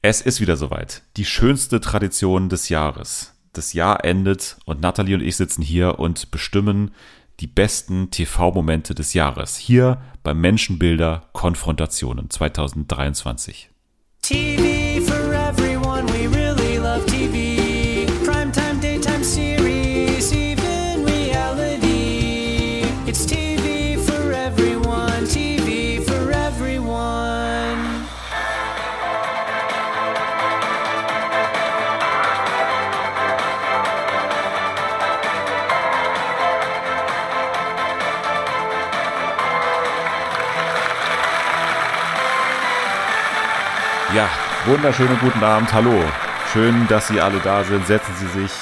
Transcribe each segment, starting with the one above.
Es ist wieder soweit. Die schönste Tradition des Jahres. Das Jahr endet und Nathalie und ich sitzen hier und bestimmen die besten TV-Momente des Jahres. Hier beim Menschenbilder Konfrontationen 2023. TV wunderschönen guten Abend. Hallo. Schön, dass Sie alle da sind. Setzen Sie sich.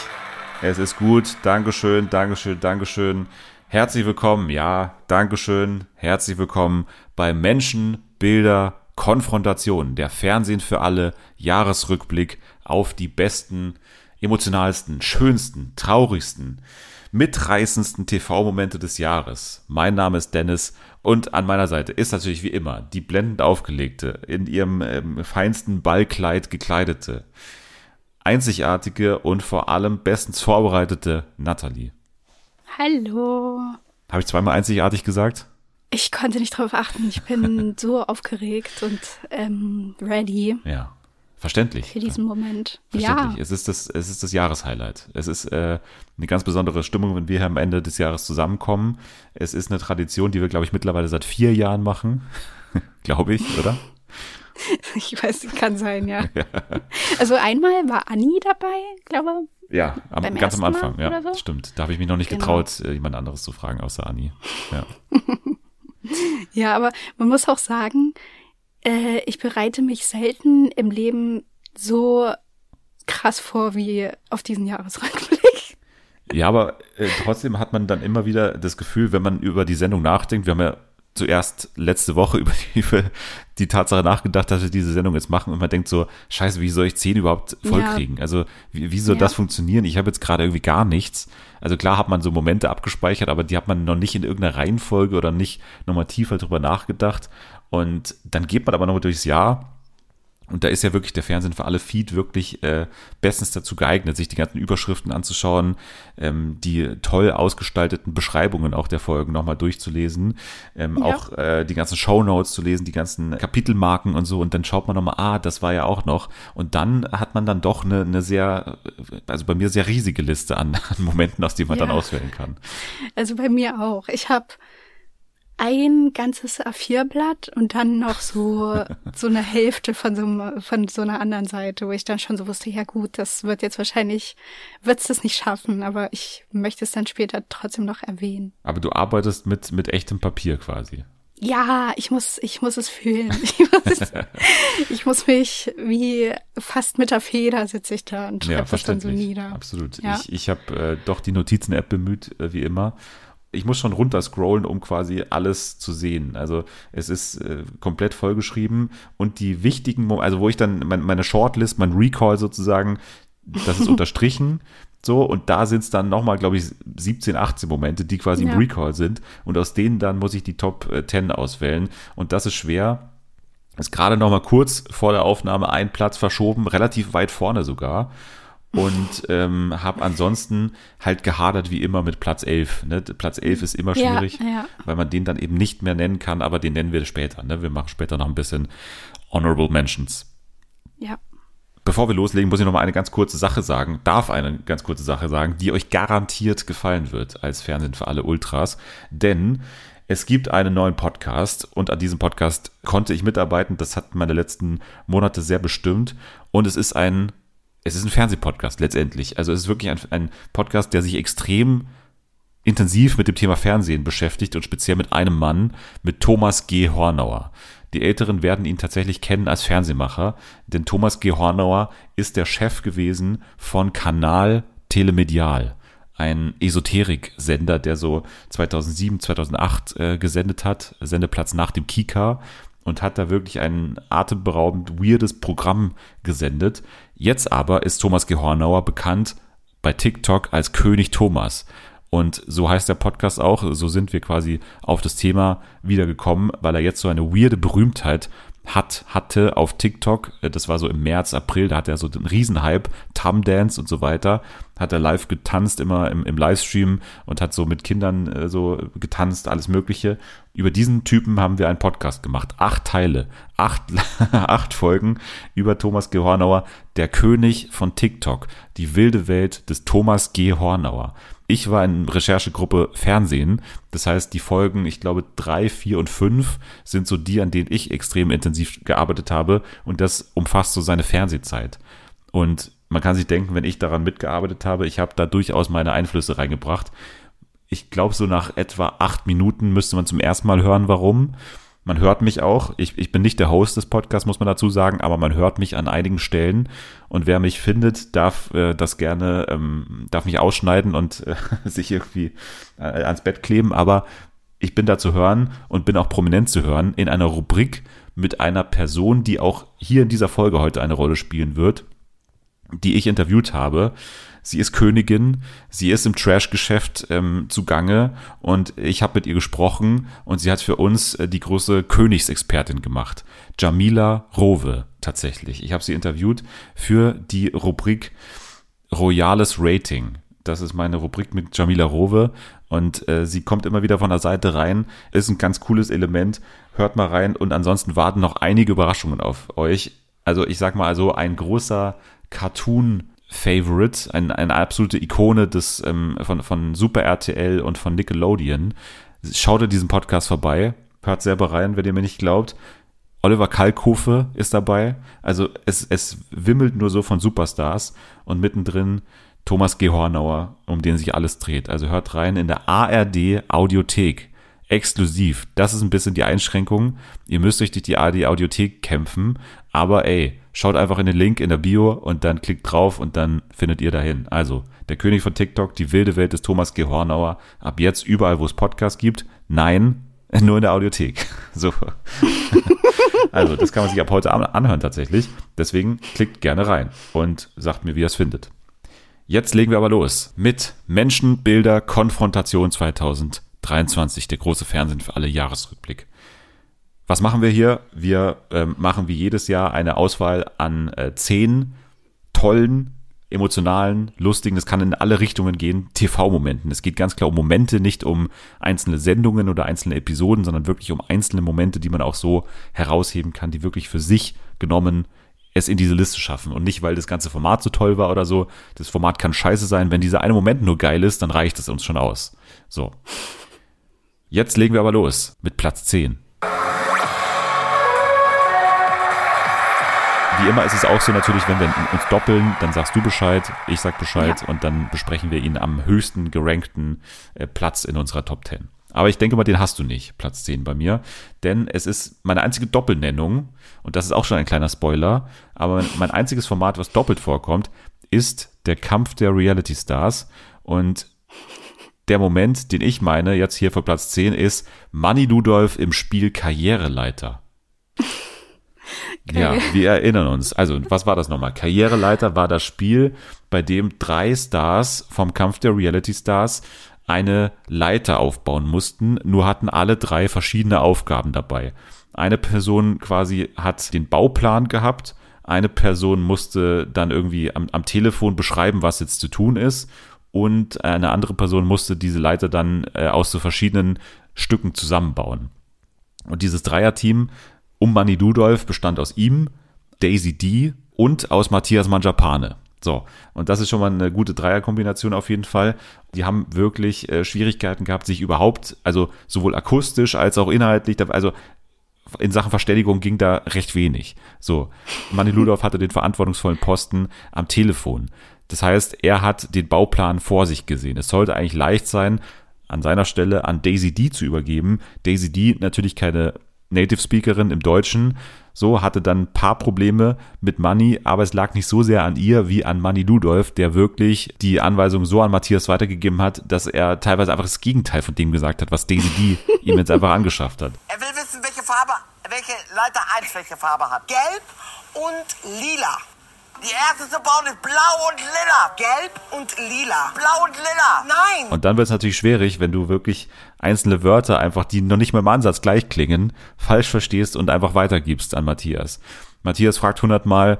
Es ist gut. Dankeschön, Dankeschön, Dankeschön. Herzlich willkommen. Ja, Dankeschön. Herzlich willkommen bei Menschen, Bilder, Konfrontation. Der Fernsehen für alle Jahresrückblick auf die besten, emotionalsten, schönsten, traurigsten, mitreißendsten TV-Momente des Jahres. Mein Name ist Dennis und an meiner Seite ist natürlich wie immer die blendend aufgelegte, in ihrem ähm, feinsten Ballkleid gekleidete, einzigartige und vor allem bestens vorbereitete Natalie. Hallo. Habe ich zweimal einzigartig gesagt? Ich konnte nicht drauf achten. Ich bin so aufgeregt und ähm, ready Ja. Verständlich. für diesen Moment. Verständlich. Ja, Es ist das, es ist das Jahreshighlight. Es ist äh, eine ganz besondere Stimmung, wenn wir hier am Ende des Jahres zusammenkommen. Es ist eine Tradition, die wir, glaube ich, mittlerweile seit vier Jahren machen. glaube ich, oder? ich weiß, kann sein, ja. Also einmal war Anni dabei, glaube Ja, am, ganz am Anfang, ja, so? stimmt. Da habe ich mich noch nicht Genau. getraut, äh, jemand anderes zu fragen, außer Anni. Ja. Ja, aber man muss auch sagen, äh, ich bereite mich selten im Leben so krass vor wie auf diesen Jahresrückblick. ja, aber äh, trotzdem hat man dann immer wieder das Gefühl, wenn man über die Sendung nachdenkt, wir haben ja zuerst letzte Woche über die, über die Tatsache nachgedacht, dass wir diese Sendung jetzt machen und man denkt so, scheiße, wie soll ich zehn überhaupt vollkriegen? Also wie, wie soll Ja. das funktionieren? Ich habe jetzt gerade irgendwie gar nichts. Also klar hat man so Momente abgespeichert, aber die hat man noch nicht in irgendeiner Reihenfolge oder nicht nochmal tiefer drüber nachgedacht. Und dann geht man aber noch durchs Jahr und da ist ja wirklich der Fernsehen für alle Feed wirklich äh, bestens dazu geeignet, sich die ganzen Überschriften anzuschauen, ähm, die toll ausgestalteten Beschreibungen auch der Folgen nochmal durchzulesen, ähm, Ja. auch äh, die ganzen Shownotes zu lesen, die ganzen Kapitelmarken und so und dann schaut man nochmal, ah, das war ja auch noch und dann hat man dann doch eine, eine sehr, also bei mir sehr riesige Liste an, an Momenten, aus denen man dann Ja. auswählen kann. Also bei mir auch. Ich habe ein ganzes A4-Blatt und dann noch so so eine Hälfte von so, einem- von so einer anderen Seite, wo ich dann schon so wusste, ja gut, das wird jetzt wahrscheinlich, wird's das nicht schaffen, aber ich möchte es dann später trotzdem noch erwähnen. Aber du arbeitest mit, mit echtem Papier quasi. Ja, ich muss, ich muss es fühlen. Ich muss, ich muss mich wie fast mit der Feder sitze ich da und Ja, schreibe das dann so nieder. Absolut. Ja. Ich, ich habe äh, doch die Notizen-App bemüht, äh, wie immer. Ich muss schon runterscrollen, um quasi alles zu sehen. Also es ist äh, komplett vollgeschrieben und die wichtigen, also wo ich dann mein, meine Shortlist, mein Recall sozusagen, das ist unterstrichen. So, und da sind es dann nochmal, glaube ich, 17, 18 Momente, die quasi Ja. im Recall sind. Und aus denen dann muss ich die Top äh, 10 auswählen. Und das ist schwer. Ist gerade noch mal kurz vor der Aufnahme ein Platz verschoben, relativ weit vorne sogar. Und ähm, habe ansonsten halt gehadert wie immer mit Platz 11. Ne? Platz 11 ist immer Ja, schwierig, ja. weil man den dann eben nicht mehr nennen kann, aber den nennen wir später. Ne? Wir machen später noch ein bisschen Honorable Mentions. Ja. Bevor wir loslegen, muss ich noch mal eine ganz kurze Sache sagen, darf eine ganz kurze Sache sagen, die euch garantiert gefallen wird als Fernsehen für alle Ultras. Denn es gibt einen neuen Podcast und an diesem Podcast konnte ich mitarbeiten. Das hat meine letzten Monate sehr bestimmt. Und es ist ein, es ist ein Fernsehpodcast letztendlich. Also es ist wirklich ein, ein Podcast, der sich extrem intensiv mit dem Thema Fernsehen beschäftigt und speziell mit einem Mann, mit Thomas G. Hornauer. Die Älteren werden ihn tatsächlich kennen als Fernsehmacher, denn Thomas G. Hornauer ist der Chef gewesen von Kanal Telemedial, ein Esoterik-Sender, der so 2007, 2008 äh, gesendet hat, Sendeplatz nach dem Kika und hat da wirklich ein atemberaubend weirdes Programm gesendet. Jetzt aber ist Thomas G. Hornauer bekannt bei TikTok als König Thomas. Und so heißt der Podcast auch, so sind wir quasi auf das Thema wiedergekommen, weil er jetzt so eine weirde Berühmtheit hat, hatte auf TikTok. Äh, Das war so im März, April, da hat er so den Riesenhype, Tum Dance und so weiter. Hat er live getanzt, immer im, im Livestream und hat so mit Kindern äh, so getanzt, alles Mögliche. Über diesen Typen haben wir einen Podcast gemacht. Acht Teile, acht, acht Folgen über Thomas G. Hornauer, der König von TikTok, die wilde Welt des Thomas G. Hornauer. Ich war in Recherchegruppe Fernsehen. Das heißt, die Folgen, ich glaube, drei, vier und fünf sind so die, an denen ich extrem intensiv gearbeitet habe. Und das umfasst so seine Fernsehzeit. Und man kann sich denken, wenn ich daran mitgearbeitet habe, ich habe da durchaus meine Einflüsse reingebracht. Ich glaube, so nach etwa acht Minuten müsste man zum ersten Mal hören, warum. Man hört mich auch. Ich, ich bin nicht der Host des Podcasts, muss man dazu sagen, aber man hört mich an einigen Stellen. Und wer mich findet, darf äh, das gerne, ähm, darf mich ausschneiden und äh, sich irgendwie äh, ans Bett kleben. Aber ich bin da zu hören und bin auch prominent zu hören in einer Rubrik mit einer Person, die auch hier in dieser Folge heute eine Rolle spielen wird, die ich interviewt habe. Sie ist Königin, sie ist im Trash-Geschäft ähm, zugange und ich habe mit ihr gesprochen und sie hat für uns äh, die große Königsexpertin gemacht. Jamila Rowe tatsächlich. Ich habe sie interviewt für die Rubrik Royales Rating. Das ist meine Rubrik mit Jamila Rowe und äh, sie kommt immer wieder von der Seite rein. Ist ein ganz cooles Element. Hört mal rein und ansonsten warten noch einige Überraschungen auf euch. Also ich sag mal also ein großer Cartoon Favorite, ein, eine absolute Ikone des, ähm, von, von Super RTL und von Nickelodeon. Schaut in diesen Podcast vorbei, hört selber rein, wenn ihr mir nicht glaubt. Oliver Kalkofe ist dabei. Also es, es wimmelt nur so von Superstars und mittendrin Thomas G. Hornauer, um den sich alles dreht. Also hört rein in der ARD Audiothek. Exklusiv. Das ist ein bisschen die Einschränkung. Ihr müsst euch durch die ARD Audiothek kämpfen. Aber ey, schaut einfach in den Link in der Bio und dann klickt drauf und dann findet ihr dahin. Also, der König von TikTok, die wilde Welt des Thomas G. Hornauer. Ab jetzt überall, wo es Podcasts gibt. Nein, nur in der Audiothek. So. Also, das kann man sich ab heute Abend anhören tatsächlich. Deswegen klickt gerne rein und sagt mir, wie ihr es findet. Jetzt legen wir aber los mit Menschen, Bilder, Konfrontation 2023, der große Fernsehen für alle Jahresrückblick. Was machen wir hier? Wir ähm, machen wie jedes Jahr eine Auswahl an äh, zehn tollen, emotionalen, lustigen, es kann in alle Richtungen gehen, TV-Momenten. Es geht ganz klar um Momente, nicht um einzelne Sendungen oder einzelne Episoden, sondern wirklich um einzelne Momente, die man auch so herausheben kann, die wirklich für sich genommen es in diese Liste schaffen. Und nicht, weil das ganze Format so toll war oder so. Das Format kann scheiße sein. Wenn dieser eine Moment nur geil ist, dann reicht es uns schon aus. So. Jetzt legen wir aber los mit Platz 10. Wie immer ist es auch so natürlich, wenn wir uns doppeln, dann sagst du Bescheid, ich sag Bescheid Ja. und dann besprechen wir ihn am höchsten gerankten äh, Platz in unserer Top 10. Aber ich denke mal, den hast du nicht, Platz 10 bei mir. Denn es ist meine einzige Doppelnennung, und das ist auch schon ein kleiner Spoiler, aber mein einziges Format, was doppelt vorkommt, ist der Kampf der Reality Stars. Und der Moment, den ich meine, jetzt hier für Platz 10, ist Manny Ludolf im Spiel Karriereleiter. Ja, wir erinnern uns. Also, was war das nochmal? Karriereleiter war das Spiel, bei dem drei Stars vom Kampf der Reality Stars eine Leiter aufbauen mussten, nur hatten alle drei verschiedene Aufgaben dabei. Eine Person quasi hat den Bauplan gehabt, eine Person musste dann irgendwie am, am Telefon beschreiben, was jetzt zu tun ist und eine andere Person musste diese Leiter dann äh, aus so verschiedenen Stücken zusammenbauen. Und dieses Dreierteam um Manny Ludolf bestand aus ihm, Daisy D und aus Matthias Manjapane. So, und das ist schon mal eine gute Dreierkombination auf jeden Fall. Die haben wirklich äh, Schwierigkeiten gehabt, sich überhaupt, also sowohl akustisch als auch inhaltlich, also in Sachen Verständigung ging da recht wenig. So, Manny Ludolf hatte den verantwortungsvollen Posten am Telefon. Das heißt, er hat den Bauplan vor sich gesehen. Es sollte eigentlich leicht sein, an seiner Stelle an Daisy D zu übergeben. Daisy D natürlich keine Native Speakerin im Deutschen, so hatte dann ein paar Probleme mit Manny, aber es lag nicht so sehr an ihr wie an Manny Ludolf, der wirklich die Anweisung so an Matthias weitergegeben hat, dass er teilweise einfach das Gegenteil von dem gesagt hat, was Daisy D ihm jetzt einfach angeschafft hat. Er will wissen, welche Farbe, welche Leiter 1 welche Farbe hat. Gelb und lila. Die erste zu bauen ist blau und lila. Gelb und lila. Blau und lila. Nein. Und dann wird es natürlich schwierig, wenn du wirklich einzelne Wörter einfach, die noch nicht mal im Ansatz gleich klingen, falsch verstehst und einfach weitergibst an Matthias. Matthias fragt hundertmal,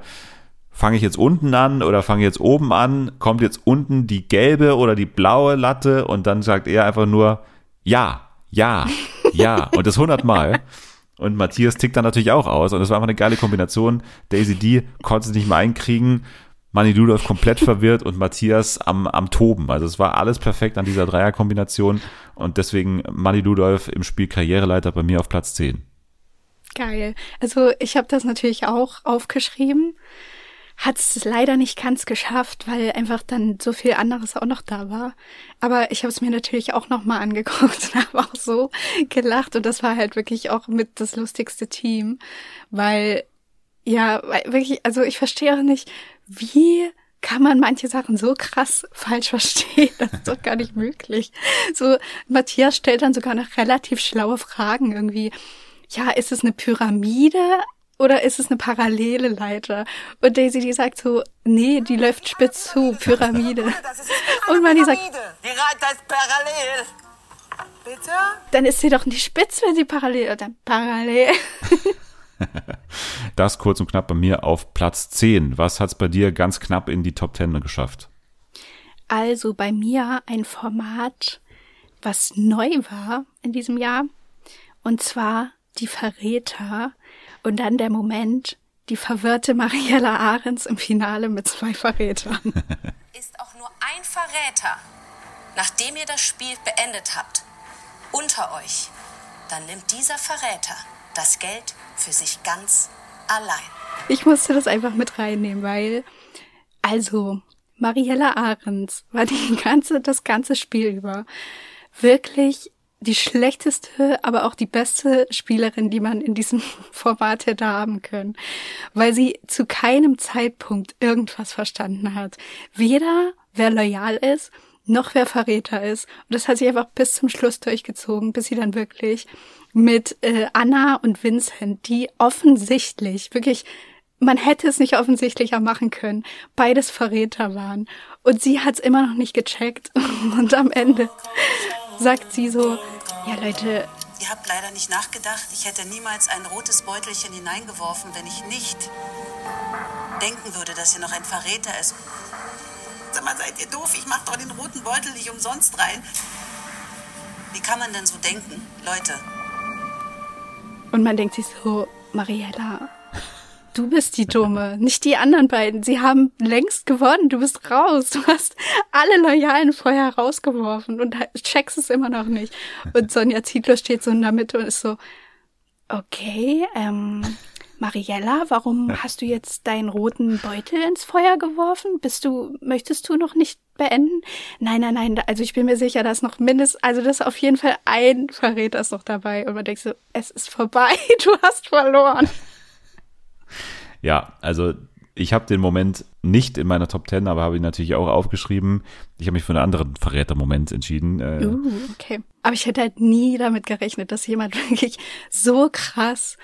fange ich jetzt unten an oder fange ich jetzt oben an? Kommt jetzt unten die gelbe oder die blaue Latte? Und dann sagt er einfach nur, ja, ja, ja. Und das hundertmal. Und Matthias tickt dann natürlich auch aus. Und das war einfach eine geile Kombination. Daisy D konnte es nicht mehr einkriegen. Manny Ludolf komplett verwirrt und Matthias am, am Toben. Also es war alles perfekt an dieser Dreierkombination. Und deswegen Manny Ludolf im Spiel Karriereleiter bei mir auf Platz 10. Geil. Also ich habe das natürlich auch aufgeschrieben. Hat es leider nicht ganz geschafft, weil einfach dann so viel anderes auch noch da war. Aber ich habe es mir natürlich auch noch mal angeguckt und habe auch so gelacht. Und das war halt wirklich auch mit das lustigste Team, weil ja, wirklich, also ich verstehe auch nicht, wie kann man manche Sachen so krass falsch verstehen? Das ist doch gar nicht möglich. So, Matthias stellt dann sogar noch relativ schlaue Fragen irgendwie. Ja, ist es eine Pyramide oder ist es eine parallele Leiter? Und Daisy, die sagt so, nee, die läuft spitz zu, Pyramide. Und Manni sagt. Die Reiter ist parallel. Bitte? dann ist sie doch nicht spitz, wenn sie parallel, oder parallel. Das kurz und knapp bei mir auf Platz 10. Was hat's bei dir ganz knapp in die Top 10 geschafft? Also bei mir ein Format, was neu war in diesem Jahr. Und zwar die Verräter. Und dann der Moment, die verwirrte Mariella Ahrens im Finale mit zwei Verrätern. ist auch nur ein Verräter, nachdem ihr das Spiel beendet habt, unter euch, dann nimmt dieser Verräter das Geld für sich ganz allein. Ich musste das einfach mit reinnehmen, weil, also, Mariella Ahrens war die ganze, das ganze Spiel über wirklich die schlechteste, aber auch die beste Spielerin, die man in diesem Format hätte haben können, weil sie zu keinem Zeitpunkt irgendwas verstanden hat. Weder wer loyal ist, noch wer Verräter ist. Und das hat sich einfach bis zum Schluss durchgezogen, bis sie dann wirklich mit äh, Anna und Vincent, die offensichtlich, wirklich, man hätte es nicht offensichtlicher machen können, beides Verräter waren. Und sie hat es immer noch nicht gecheckt. Und am Ende sagt sie so, ja Leute, Ihr habt leider nicht nachgedacht, ich hätte niemals ein rotes Beutelchen hineingeworfen, wenn ich nicht denken würde, dass hier noch ein Verräter ist. Sag mal, seid ihr doof? Ich mach doch den roten Beutel nicht umsonst rein. Wie kann man denn so denken, Leute? Und man denkt sich so, Mariella, du bist die Dumme, nicht die anderen beiden. Sie haben längst gewonnen, du bist raus. Du hast alle Loyalen vorher rausgeworfen und checkst es immer noch nicht. Und Sonja Zietlow steht so in der Mitte und ist so, okay, ähm, Mariella, warum hast du jetzt deinen roten Beutel ins Feuer geworfen? Bist du, möchtest du noch nicht beenden? Nein, nein, nein, also ich bin mir sicher, dass noch mindestens, also das ist auf jeden Fall ein Verräter ist noch dabei. Und man denkt so, es ist vorbei, du hast verloren. Ja, also ich habe den Moment nicht in meiner Top 10, aber habe ihn natürlich auch aufgeschrieben. Ich habe mich für einen anderen Verrätermoment entschieden. Äh, Uh, okay. Aber ich hätte halt nie damit gerechnet, dass jemand wirklich so krass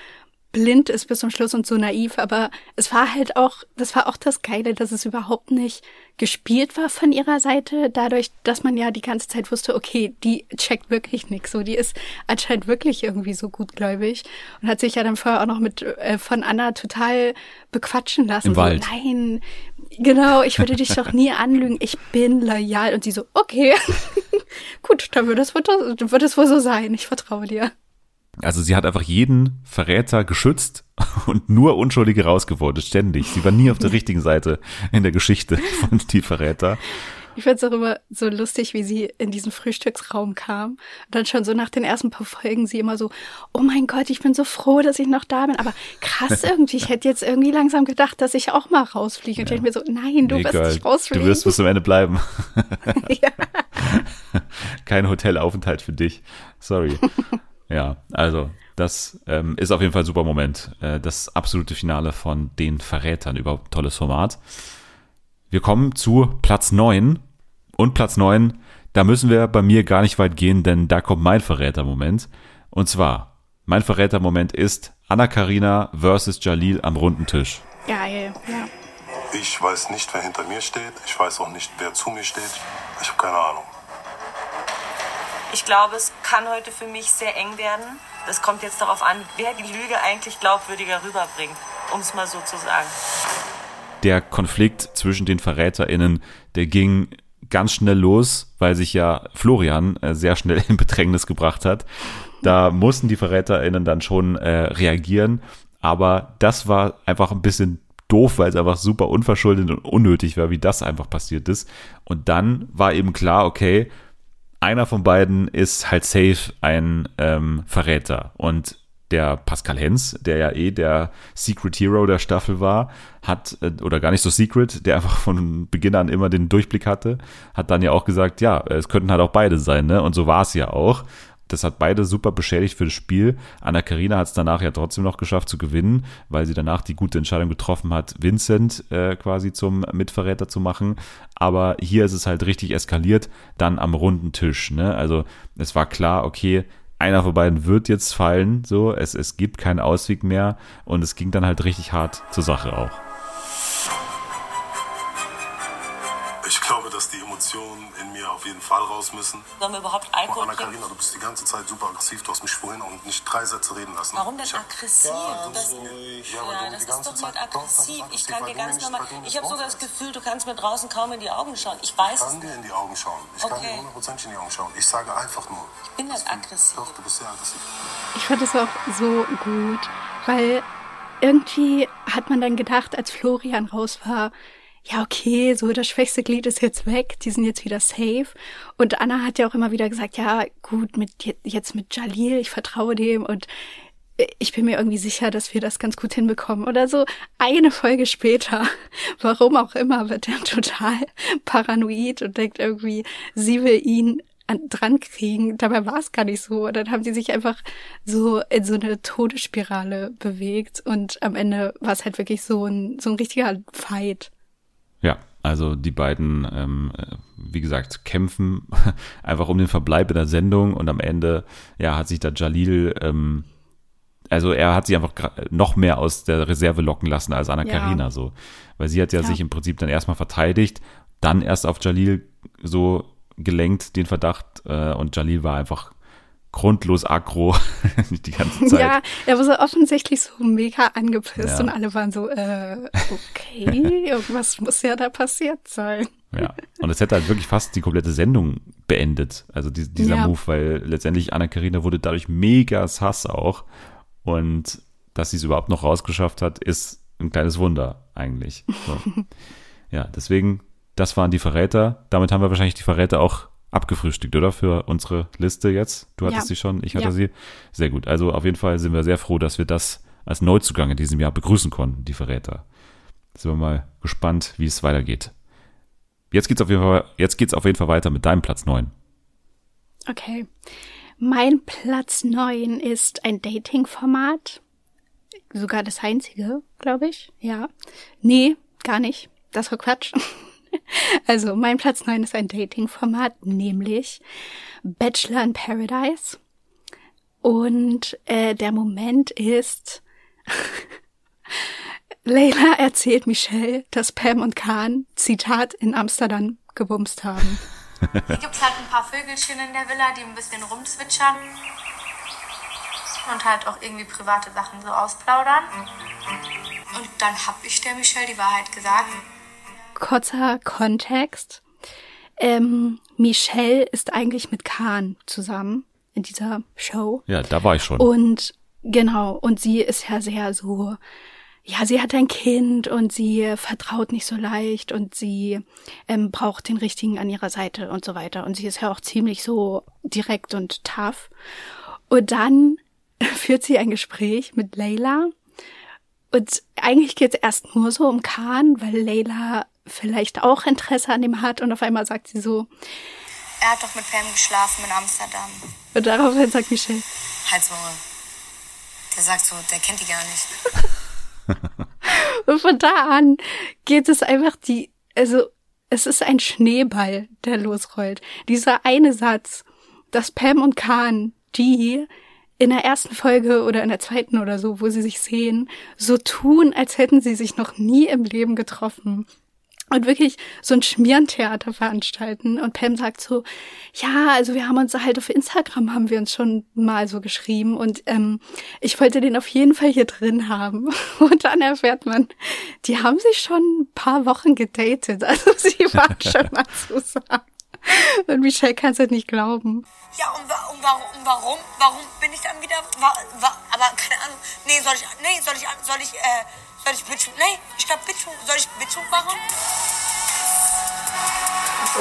blind ist bis zum Schluss und so naiv. Aber es war halt auch, das war auch das Geile, dass es überhaupt nicht gespielt war von ihrer Seite, dadurch, dass man ja die ganze Zeit wusste, okay, die checkt wirklich nix. So, die ist anscheinend wirklich irgendwie so gutgläubig und hat sich ja dann vorher auch noch mit äh, von Anna total bequatschen lassen. Im so, Wald. Nein, genau, ich würde dich doch nie anlügen. Ich bin loyal. Und sie so, okay, gut, dann wird es, das, wird es wohl so sein. Ich vertraue dir. Also sie hat einfach jeden Verräter geschützt und nur Unschuldige rausgeworfen, ständig. Sie war nie auf der richtigen Seite in der Geschichte von die Verräter. Ich find's auch immer so lustig, wie sie in diesen Frühstücksraum kam. Und dann schon so nach den ersten paar Folgen sie immer so, oh mein Gott, ich bin so froh, dass ich noch da bin. Aber krass irgendwie, ich hätte jetzt irgendwie langsam gedacht, dass ich auch mal rausfliege. Und ich denke mir so, nein, du Nee, wirst nicht rausfliegen. Du wirst bis zum Ende bleiben. ja. Kein Hotelaufenthalt für dich. Sorry. Ja, also das ähm, ist auf jeden Fall ein super Moment. Äh, das absolute Finale von den Verrätern. Überhaupt ein tolles Format. Wir kommen zu Platz 9. Und Platz 9, da müssen wir bei mir gar nicht weit gehen, denn da kommt mein Verrätermoment. Und zwar, mein Verrätermoment ist Anna Karina versus Jalil am runden Tisch. Geil, ja. Ich weiß nicht, wer hinter mir steht. Ich weiß auch nicht, wer zu mir steht. Ich habe keine Ahnung. Ich glaube, es kann heute für mich sehr eng werden. Das kommt jetzt darauf an, wer die Lüge eigentlich glaubwürdiger rüberbringt, um es mal so zu sagen. der Konflikt zwischen den VerräterInnen, der ging ganz schnell los, weil sich ja Florian äh, sehr schnell in Bedrängnis gebracht hat. Da mussten die VerräterInnen dann schon äh, reagieren, aber das war einfach ein bisschen doof, weil es einfach super unverschuldet und unnötig war, wie das einfach passiert ist. Und dann war eben klar, okay, einer von beiden ist halt safe ein ähm, Verräter. Und der Pascal Hens, der ja eh der Secret Hero der Staffel war, hat, äh, oder gar nicht so secret, der einfach von Beginn an immer den Durchblick hatte, hat dann ja auch gesagt, ja, es könnten halt auch beide sein, ne? Und so war es ja auch. Das hat beide super beschädigt für das Spiel. Anna Karina hat es danach ja trotzdem noch geschafft zu gewinnen, weil sie danach die gute Entscheidung getroffen hat, Vincent äh, quasi zum Mitverräter zu machen. Aber hier ist es halt richtig eskaliert, dann am runden Tisch. Ne? Also es war klar, okay, einer von beiden wird jetzt fallen, so, es, es gibt keinen Ausweg mehr und es ging dann halt richtig hart zur Sache auch. Fall raus müssen. Sollen wir überhaupt Oh, Alkohol Anna trinken? Karina, du bist die ganze Zeit super aggressiv. Du hast mich vorhin auch nicht drei Sätze reden lassen. Warum denn aggressiv? Ja, das. Ja, ja, das die ist ganze doch Zeit- nicht Doch, aggressiv. Ich kann dir ganz normal. Ich habe sogar das Gefühl, du kannst mir draußen kaum in die Augen schauen. Ich weiß Ich kann dir in die Augen schauen. Ich kann Okay. dir hundertprozentig in die Augen schauen. Ich sage einfach nur. Ich bin nicht aggressiv. Doch, du bist sehr aggressiv. Ich fand es auch so gut, weil irgendwie hat man dann gedacht, als Florian raus war, ja, okay, so das schwächste Glied ist jetzt weg, die sind jetzt wieder safe. Und Anna hat ja auch immer wieder gesagt, ja, gut, mit jetzt mit Jalil, ich vertraue dem und ich bin mir irgendwie sicher, dass wir das ganz gut hinbekommen. Oder so eine Folge später, warum auch immer, wird er total paranoid und denkt irgendwie, sie will ihn an, dran kriegen. Dabei war es gar nicht so. Und dann haben sie sich einfach so in so eine Todesspirale bewegt und am Ende war es halt wirklich so ein, so ein richtiger Fight. Ja, also die beiden, ähm, äh, wie gesagt, kämpfen einfach um den Verbleib in der Sendung und am Ende, ja, hat sich da Jalil, ähm, also er hat sich einfach noch mehr aus der Reserve locken lassen als Anna Ja. Karina so, weil sie hat ja, Ja. sich im Prinzip dann erstmal verteidigt, dann erst auf Jalil so gelenkt den Verdacht äh, und Jalil war einfach grundlos aggro die ganze Zeit. Ja, er war so offensichtlich so mega angepisst Ja. und alle waren so, äh, okay, irgendwas muss ja da passiert sein. Ja, und es hätte halt wirklich fast die komplette Sendung beendet. Also die, dieser Ja. Move, weil letztendlich Anna-Karina wurde dadurch mega Sass auch. Und dass sie es überhaupt noch rausgeschafft hat, ist ein kleines Wunder eigentlich. So. ja, deswegen, das waren die Verräter. Damit haben wir wahrscheinlich die Verräter auch abgefrühstückt, oder? Für unsere Liste jetzt. Du hattest Ja. sie schon, ich hatte Ja. sie. Sehr gut. Also auf jeden Fall sind wir sehr froh, dass wir das als Neuzugang in diesem Jahr begrüßen konnten, die Verräter. Sind wir mal gespannt, wie es weitergeht. Jetzt geht's auf jeden Fall, jetzt geht's auf jeden Fall weiter mit deinem Platz 9. Okay. Mein Platz neun ist ein Dating-Format. Sogar das einzige, glaube ich. Ja. Nee, gar nicht. Das war Quatsch. Also, mein Platz neun ist ein Dating-Format, nämlich Bachelor in Paradise. Und äh, der Moment ist, Leila erzählt Michelle, dass Pam und Khan, Zitat, in Amsterdam gebumst haben. Hier gibt's halt ein paar Vögelchen in der Villa, die ein bisschen rumzwitschern. Und halt auch irgendwie private Sachen so ausplaudern. Und dann hab ich der Michelle die Wahrheit gesagt. Kurzer Kontext. Ähm, Michelle ist eigentlich mit Khan zusammen in dieser Show. Ja, da war ich schon. Und genau, und sie ist ja sehr so, ja, sie hat ein Kind und sie vertraut nicht so leicht und sie ähm, braucht den Richtigen an ihrer Seite und so weiter. Und sie ist ja auch ziemlich so direkt und tough. Und dann führt sie ein Gespräch mit Layla. Und eigentlich geht es erst nur so um Khan, weil Layla vielleicht auch Interesse an ihm hat und auf einmal sagt sie so, Er hat doch mit Pam geschlafen in Amsterdam. und daraufhin sagt Michelle, Halt's Maul. Der sagt so, der kennt die gar nicht. Und von da an geht es einfach die, also es ist ein Schneeball, der losrollt. Dieser eine Satz, dass Pam und Khan, die in der ersten Folge oder in der zweiten oder so, wo sie sich sehen, so tun, als hätten sie sich noch nie im Leben getroffen. Und wirklich so ein Schmierentheater veranstalten. Und Pam sagt so, ja, also wir haben uns halt auf Instagram haben wir uns schon mal so geschrieben und ähm, ich wollte den auf jeden Fall hier drin haben. Und dann erfährt man, die haben sich schon ein paar Wochen gedatet. Also sie waren schon mal zusammen. Und Michelle kann es halt nicht glauben. Ja, und, wa und warum, und warum, warum bin ich dann wieder, wa wa aber keine Ahnung, nee, soll ich, nee, soll ich, soll ich, äh, soll ich Beziehung, nee, ich glaube Beziehung, soll ich Beziehung machen?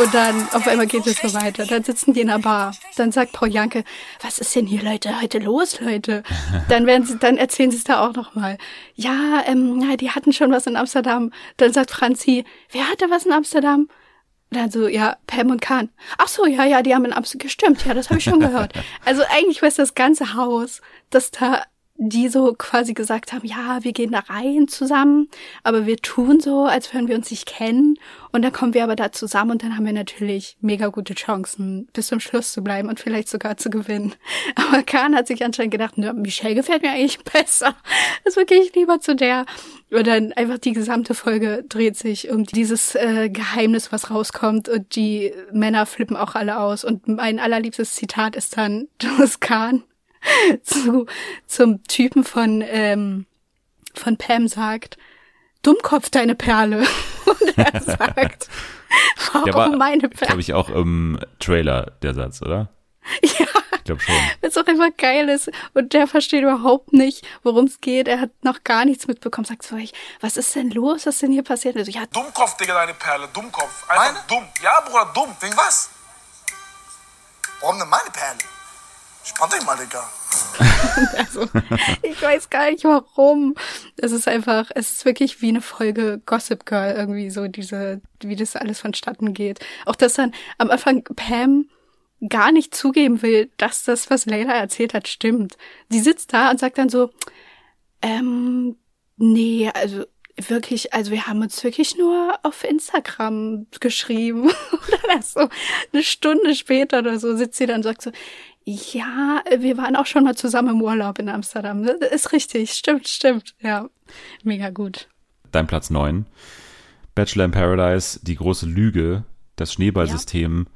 Und dann auf einmal geht es so weiter. Dann sitzen die in einer Bar. Dann sagt Frau Janke, was ist denn hier, Leute, heute los, Leute? Dann werden sie, dann erzählen sie es da auch nochmal. Ja, ähm, ja, die hatten schon was in Amsterdam. Dann sagt Franzi, wer hatte was in Amsterdam? Dann so, ja, Pam und Kahn. Ach so, ja, ja, die haben in Amsterdam gestimmt. Ja, das habe ich schon gehört. Also eigentlich weiß das ganze Haus, dass da die so quasi gesagt haben, ja, wir gehen da rein zusammen, aber wir tun so, als würden wir uns nicht kennen. Und dann kommen wir aber da zusammen und dann haben wir natürlich mega gute Chancen, bis zum Schluss zu bleiben und vielleicht sogar zu gewinnen. Aber Kahn hat sich anscheinend gedacht, na, Michelle gefällt mir eigentlich besser. Also gehe ich lieber zu der. Und dann einfach die gesamte Folge dreht sich um dieses äh, Geheimnis, was rauskommt. Und die Männer flippen auch alle aus. Und mein allerliebstes Zitat ist dann Thomas Kahn zu, zum Typen von, ähm, von Pam sagt, Dummkopf, deine Perle. Und er sagt, warum Der war, meine glaube Perle? ich, auch im Trailer, der Satz, oder? Ja, Ich glaube schon. was auch einfach geil ist. Und der versteht überhaupt nicht, worum es geht. Er hat noch gar nichts mitbekommen. Sagt so, ich, was ist denn los? Was ist denn hier passiert? Also, ja, Dummkopf, Digga, deine Perle. Dummkopf. Einfach dumm. Ja, Bruder, dumm. Wegen was? Warum denn meine Perle? Spann dich mal, Digga. Also, ich weiß gar nicht warum. Es ist einfach, es ist wirklich wie eine Folge Gossip Girl irgendwie so diese, wie das alles vonstatten geht. Auch dass dann am Anfang Pam gar nicht zugeben will, dass das, was Layla erzählt hat, stimmt. Sie sitzt da und sagt dann so, ähm, nee, also wirklich, also wir haben uns wirklich nur auf Instagram geschrieben. Erst so eine Stunde später oder so sitzt sie dann und sagt so, ja, wir waren auch schon mal zusammen im Urlaub in Amsterdam. Das ist richtig, stimmt, stimmt. Ja, mega gut. Dein Platz 9. Bachelor in Paradise, die große Lüge, das Schneeballsystem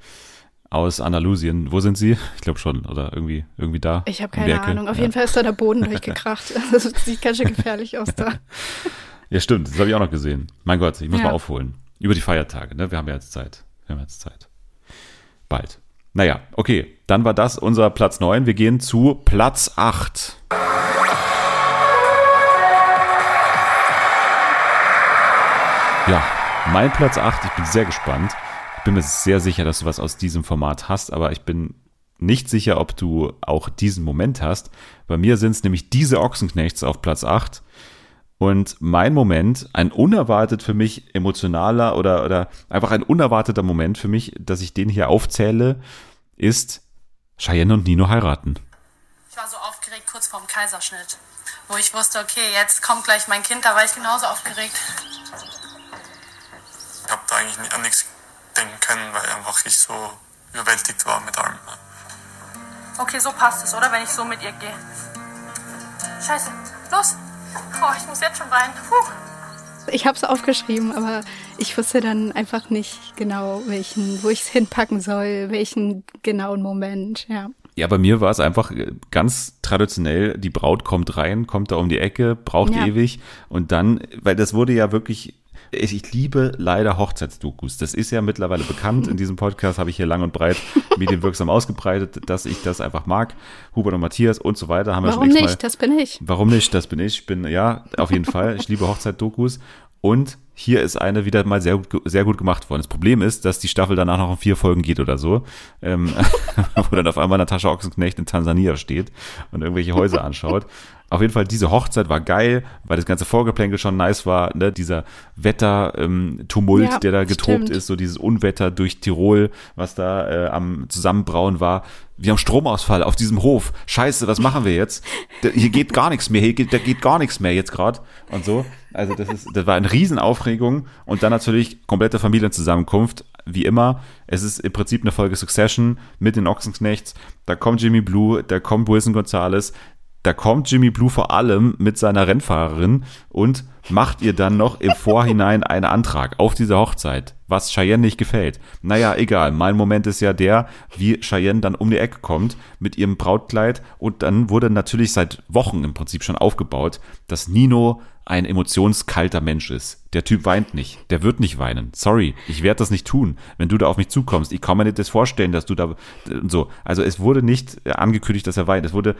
aus Andalusien. Wo sind sie? Ich glaube schon, oder irgendwie, irgendwie da. Ich habe keine. Ahnung. Auf ja. jeden Fall ist da der Boden durchgekracht. Das sieht ganz schön gefährlich aus da. Ja, stimmt, das habe ich auch noch gesehen. Mein Gott, ich muss Ja. mal aufholen. Über die Feiertage, ne? Wir haben ja jetzt Zeit. Wir haben jetzt Zeit. Bald. Naja, okay. Dann war das unser Platz 9. Wir gehen zu Platz 8. Ja, mein Platz 8. Ich bin sehr gespannt. Ich bin mir sehr sicher, dass du was aus diesem Format hast, aber ich bin nicht sicher, ob du auch diesen Moment hast. Bei mir sind es nämlich diese Ochsenknechts auf Platz 8. Und mein Moment, ein unerwartet für mich emotionaler oder, oder einfach ein unerwarteter Moment für mich, dass ich den hier aufzähle, ist Cheyenne und Nino heiraten. Ich war so aufgeregt kurz vorm Kaiserschnitt, wo ich wusste, okay, jetzt kommt gleich mein Kind, da war ich genauso aufgeregt. Ich habe da eigentlich an nichts denken können, weil einfach ich so überwältigt war mit allem. Okay, so passt es, oder? Wenn ich so mit ihr gehe. Scheiße, los! Oh, ich muss jetzt schon weinen. Puh. Ich habe es aufgeschrieben, aber ich wusste dann einfach nicht genau, welchen, wo ich es hinpacken soll, welchen genauen Moment, ja. Ja, bei mir war es einfach äh, ganz traditionell, die Braut kommt rein, kommt da um die Ecke, braucht Ja. ewig und dann, weil das wurde ja wirklich, ich, liebe leider Hochzeitsdokus. Das ist ja mittlerweile bekannt. In diesem Podcast habe ich hier lang und breit medienwirksam ausgebreitet, dass ich das einfach mag. Hubert und Matthias und so weiter haben wir Warum schon x-mal- nicht? Das bin ich. Warum nicht? Das bin ich. Ich bin, ja, auf jeden Fall. Ich liebe Hochzeitdokus. Und hier ist eine wieder mal sehr gut, sehr gut gemacht worden. Das Problem ist, dass die Staffel danach noch in vier Folgen geht oder so, ähm, wo dann auf einmal Natascha Ochsenknecht in Tansania steht und irgendwelche Häuser anschaut. Auf jeden Fall, diese Hochzeit war geil, weil das ganze Vorgeplänkel schon nice war. Ne? Dieser Wetter-Tumult, Ja, der da getobt stimmt. ist, so dieses Unwetter durch Tirol, was da äh, am Zusammenbrauen war. Wir haben Stromausfall auf diesem Hof. Scheiße, was machen wir jetzt? Da, hier geht gar nichts mehr. Hier geht, da geht gar nichts mehr jetzt gerade und so. Also das ist, das war eine Riesenaufregung und dann natürlich komplette Familienzusammenkunft. Wie immer, es ist im Prinzip eine Folge Succession mit den Ochsenknechts. Da kommt Jimmy Blue, da kommt Wilson Gonzalez. Da kommt Jimmy Blue vor allem mit seiner Rennfahrerin und macht ihr dann noch im Vorhinein einen Antrag auf diese Hochzeit, was Cheyenne nicht gefällt. Naja, egal. Mein Moment ist ja der, wie Cheyenne dann um die Ecke kommt mit ihrem Brautkleid und dann wurde natürlich seit Wochen im Prinzip schon aufgebaut, dass Nino ein emotionskalter Mensch ist. Der Typ weint nicht. Der wird nicht weinen. Sorry, ich werde das nicht tun, wenn du da auf mich zukommst. Ich kann mir nicht das vorstellen, dass du da so. Also es wurde nicht angekündigt, dass er weint. Es wurde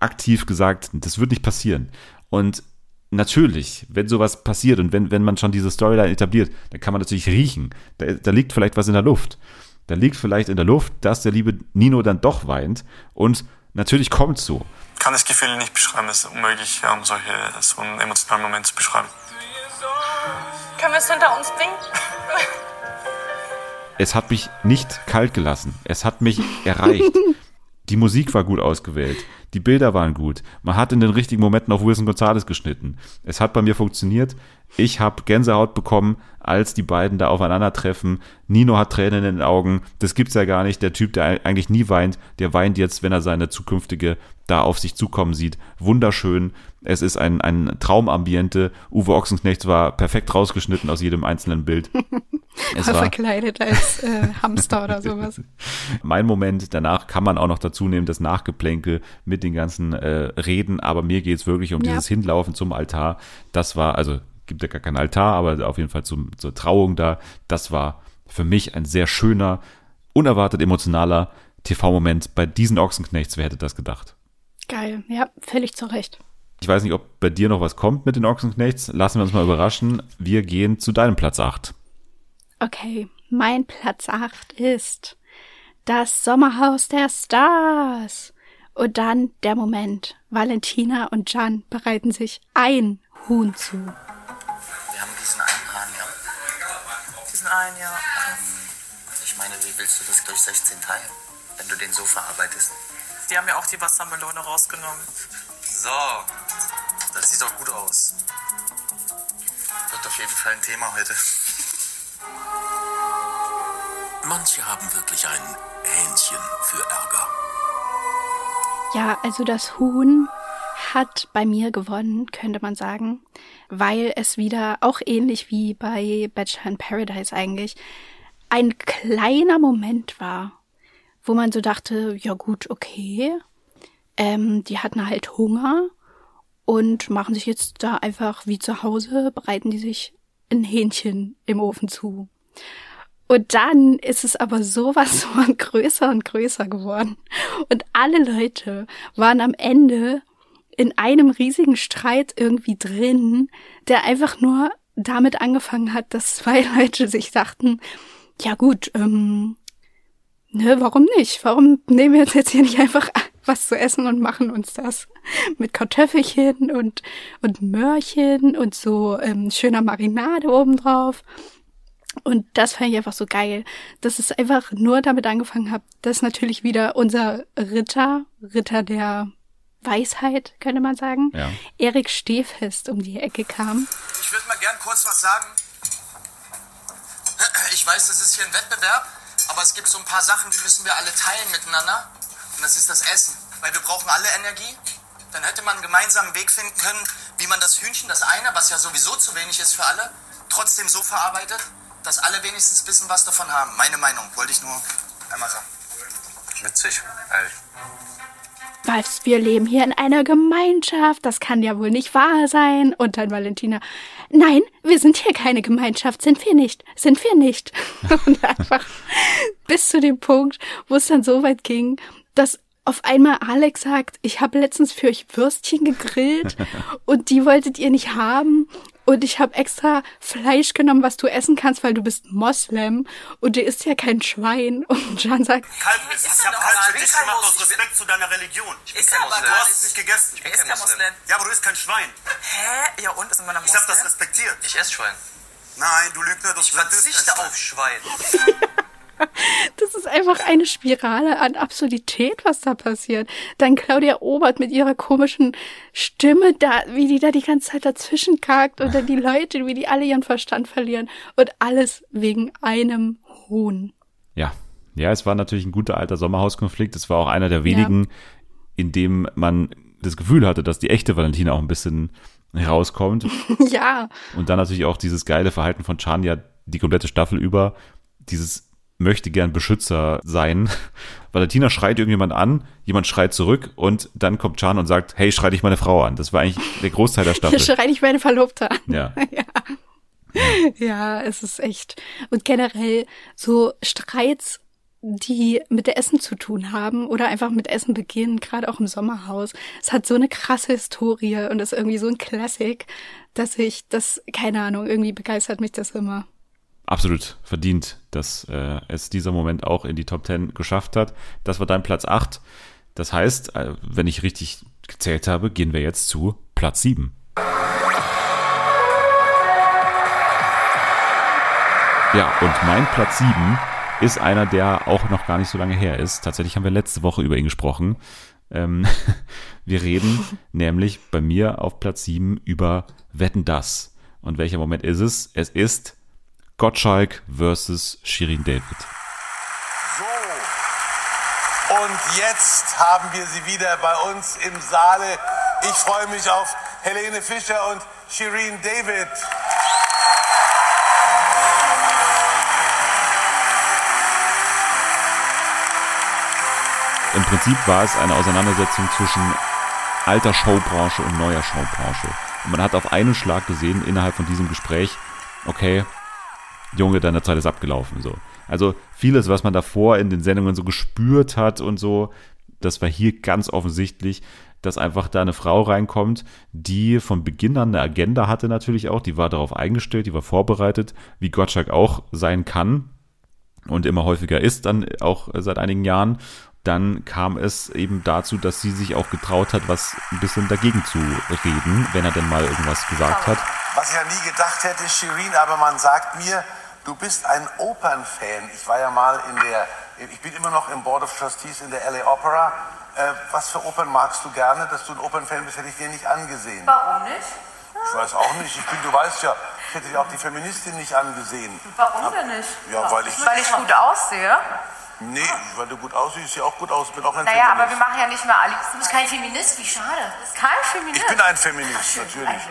aktiv gesagt, das wird nicht passieren. Und natürlich, wenn sowas passiert und wenn, wenn man schon diese Storyline etabliert, dann kann man natürlich riechen. Da, da liegt vielleicht was in der Luft. Da liegt vielleicht in der Luft, dass der liebe Nino dann doch weint. Und natürlich kommt so. kann das Gefühl nicht beschreiben. Es ist unmöglich, ähm, solche, so einen emotionalen Moment zu beschreiben. Können wir es hinter uns bringen? Es hat mich nicht kalt gelassen. Es hat mich erreicht. Die Musik war gut ausgewählt. Die Bilder waren gut. Man hat in den richtigen Momenten auf Wilson Gonzalez geschnitten. Es hat bei mir funktioniert. Ich habe Gänsehaut bekommen, als die beiden da aufeinandertreffen. Nino hat Tränen in den Augen. Das gibt's ja gar nicht. Der Typ, der eigentlich nie weint, der weint jetzt, wenn er seine zukünftige da auf sich zukommen sieht. Wunderschön. Es ist ein, ein Traumambiente. Uwe Ochsenknecht war perfekt rausgeschnitten aus jedem einzelnen Bild. Es War verkleidet als äh, Hamster oder sowas. mein Moment. Danach kann man auch noch dazu nehmen, das Nachgeplänkel mit den ganzen äh, Reden. Aber mir geht's wirklich um Ja. dieses Hinlaufen zum Altar. Das war, also gibt ja gar keinen Altar, aber auf jeden Fall zum, zur Trauung da. Das war für mich ein sehr schöner, unerwartet emotionaler TV-Moment bei diesen Ochsenknechts. Wer hätte das gedacht? Geil, ja, völlig zu Recht. Ich weiß nicht, ob bei dir noch was kommt mit den Ochsenknechts. Lassen wir uns mal überraschen. Wir gehen zu deinem Platz 8. Okay, mein Platz 8 ist das Sommerhaus der Stars. Und dann der Moment. Valentina und Jan bereiten sich ein Huhn zu. Diesen einen Hahn, ja. Diesen einen, ja. Ich meine, wie willst du das durch 16 teilen, wenn du den so verarbeitest? Die haben ja auch die Wassermelone rausgenommen. So, das sieht doch gut aus. Wird auf jeden Fall ein Thema heute. Manche haben wirklich ein Hähnchen für Ärger. Ja, also das Huhn hat bei mir gewonnen, könnte man sagen, weil es wieder auch ähnlich wie bei Bachelor in Paradise eigentlich ein kleiner Moment war, wo man so dachte, ja gut, okay, ähm, die hatten halt Hunger und machen sich jetzt da einfach wie zu Hause, bereiten die sich ein Hähnchen im Ofen zu. Und dann ist es aber sowas von größer und größer geworden. Und alle Leute waren am Ende in einem riesigen Streit irgendwie drin, der einfach nur damit angefangen hat, dass zwei Leute sich dachten, ja gut, ähm, ne, warum nicht? Warum nehmen wir uns jetzt hier nicht einfach was zu essen und machen uns das mit Kartoffelchen und, und Möhrchen und so ähm, schöner Marinade obendrauf. Und das fand ich einfach so geil, dass es einfach nur damit angefangen hat, dass natürlich wieder unser Ritter, Ritter der Weisheit, könnte man sagen, Ja. Erik Stehfest um die Ecke kam. Ich würde mal gern kurz was sagen. Ich weiß, das ist hier ein Wettbewerb, aber es gibt so ein paar Sachen, die müssen wir alle teilen miteinander. Und das ist das Essen. Weil wir brauchen alle Energie. Dann hätte man einen gemeinsamen Weg finden können, wie man das Hühnchen, das eine, was ja sowieso zu wenig ist für alle, trotzdem so verarbeitet, dass alle wenigstens ein bisschen was davon haben. Meine Meinung, wollte ich nur einmal sagen. Witzig. Ey. Was, wir leben hier in einer Gemeinschaft, das kann ja wohl nicht wahr sein. Und dann Valentina, nein, wir sind hier keine Gemeinschaft, sind wir nicht, sind wir nicht. Und einfach bis zu dem Punkt, wo es dann so weit ging, dass auf einmal Alex sagt, ich habe letztens für euch Würstchen gegrillt und die wolltet ihr nicht haben. Und ich habe extra Fleisch genommen, was du essen kannst, weil du bist Moslem und du isst ja kein Schwein. Und Jan sagt, Kalb ist. Ich hab Kalb für dich gemacht aus Respekt zu deiner Religion. Ich bin du kein Muslim. hast es nicht gegessen. Ich bin kein Muslim. Ja, aber du isst kein Schwein. Hä? Ja, und ist in meiner Ich hab das respektiert. Ich esse Schwein. Nein, du Lügner, du Ich verzichte auf Schwein. Das ist einfach eine Spirale an Absurdität, was da passiert. Dann Claudia Obert mit ihrer komischen Stimme da, wie die da die ganze Zeit dazwischen kackt und dann die Leute, wie die alle ihren Verstand verlieren und alles wegen einem Huhn. Ja. Ja, es war natürlich ein guter alter Sommerhauskonflikt. Es war auch einer der wenigen, in dem man das Gefühl hatte, dass die echte Valentina auch ein bisschen herauskommt. ja. Und dann natürlich auch dieses geile Verhalten von Chan ja die komplette Staffel über, dieses möchte gern Beschützer sein. Valentina schreit irgendjemand an, jemand schreit zurück und dann kommt Chan und sagt, hey, schrei dich meine Frau an. Das war eigentlich der Großteil der Staffel. Schrei dich meine Verlobte an. Ja. ja. Ja, es ist echt. Und generell so Streits, die mit Essen zu tun haben oder einfach mit Essen beginnen, gerade auch im Sommerhaus. Es hat so eine krasse Historie und ist irgendwie so ein Classic, dass ich das, keine Ahnung, irgendwie begeistert mich das immer. Absolut verdient, dass äh, es dieser Moment auch in die Top 10 geschafft hat. Das war dein Platz 8. Das heißt, äh, wenn ich richtig gezählt habe, gehen wir jetzt zu Platz 7. Ja, und mein Platz 7 ist einer, der auch noch gar nicht so lange her ist. Tatsächlich haben wir letzte Woche über ihn gesprochen. Ähm, wir reden nämlich bei mir auf Platz 7 über Wetten das. Und welcher Moment ist es? Es ist Gottschalk versus Shirin David. Und jetzt haben wir sie wieder bei uns im Saale. Ich freue mich auf Helene Fischer und Shirin David. Im Prinzip war es eine Auseinandersetzung zwischen alter Showbranche und neuer Showbranche. Und man hat auf einen Schlag gesehen innerhalb von diesem Gespräch, okay, Junge, deine Zeit ist abgelaufen. So. Also vieles, was man davor in den Sendungen so gespürt hat und so, das war hier ganz offensichtlich, dass einfach da eine Frau reinkommt, die von Beginn an eine Agenda hatte natürlich auch, die war darauf eingestellt, die war vorbereitet, wie Gottschalk auch sein kann und immer häufiger ist dann auch seit einigen Jahren. Dann kam es eben dazu, dass sie sich auch getraut hat, was ein bisschen dagegen zu reden, wenn er denn mal irgendwas gesagt hat. Was ich ja nie gedacht hätte, Shirin, aber man sagt mir, du bist ein Opernfan. Ich war ja mal in der, ich bin immer noch im Board of Trustees in der LA Opera. Äh, was für Opern magst du gerne? Dass du ein Opernfan bist, hätte ich dir nicht angesehen. Warum nicht? Ich weiß auch nicht. Ich bin, du weißt ja, ich hätte dir auch die Feministin nicht angesehen. Warum denn nicht? Ja, weil ich. Weil ich gut aussehe. Nee, weil du gut aussiehst, siehst ja auch gut aus. Bin auch ein Naja, aber Feminist. wir machen ja nicht mehr alle. Du bist kein Feminist, wie schade. Kein Feminist. Ich bin ein Feminist, natürlich. Also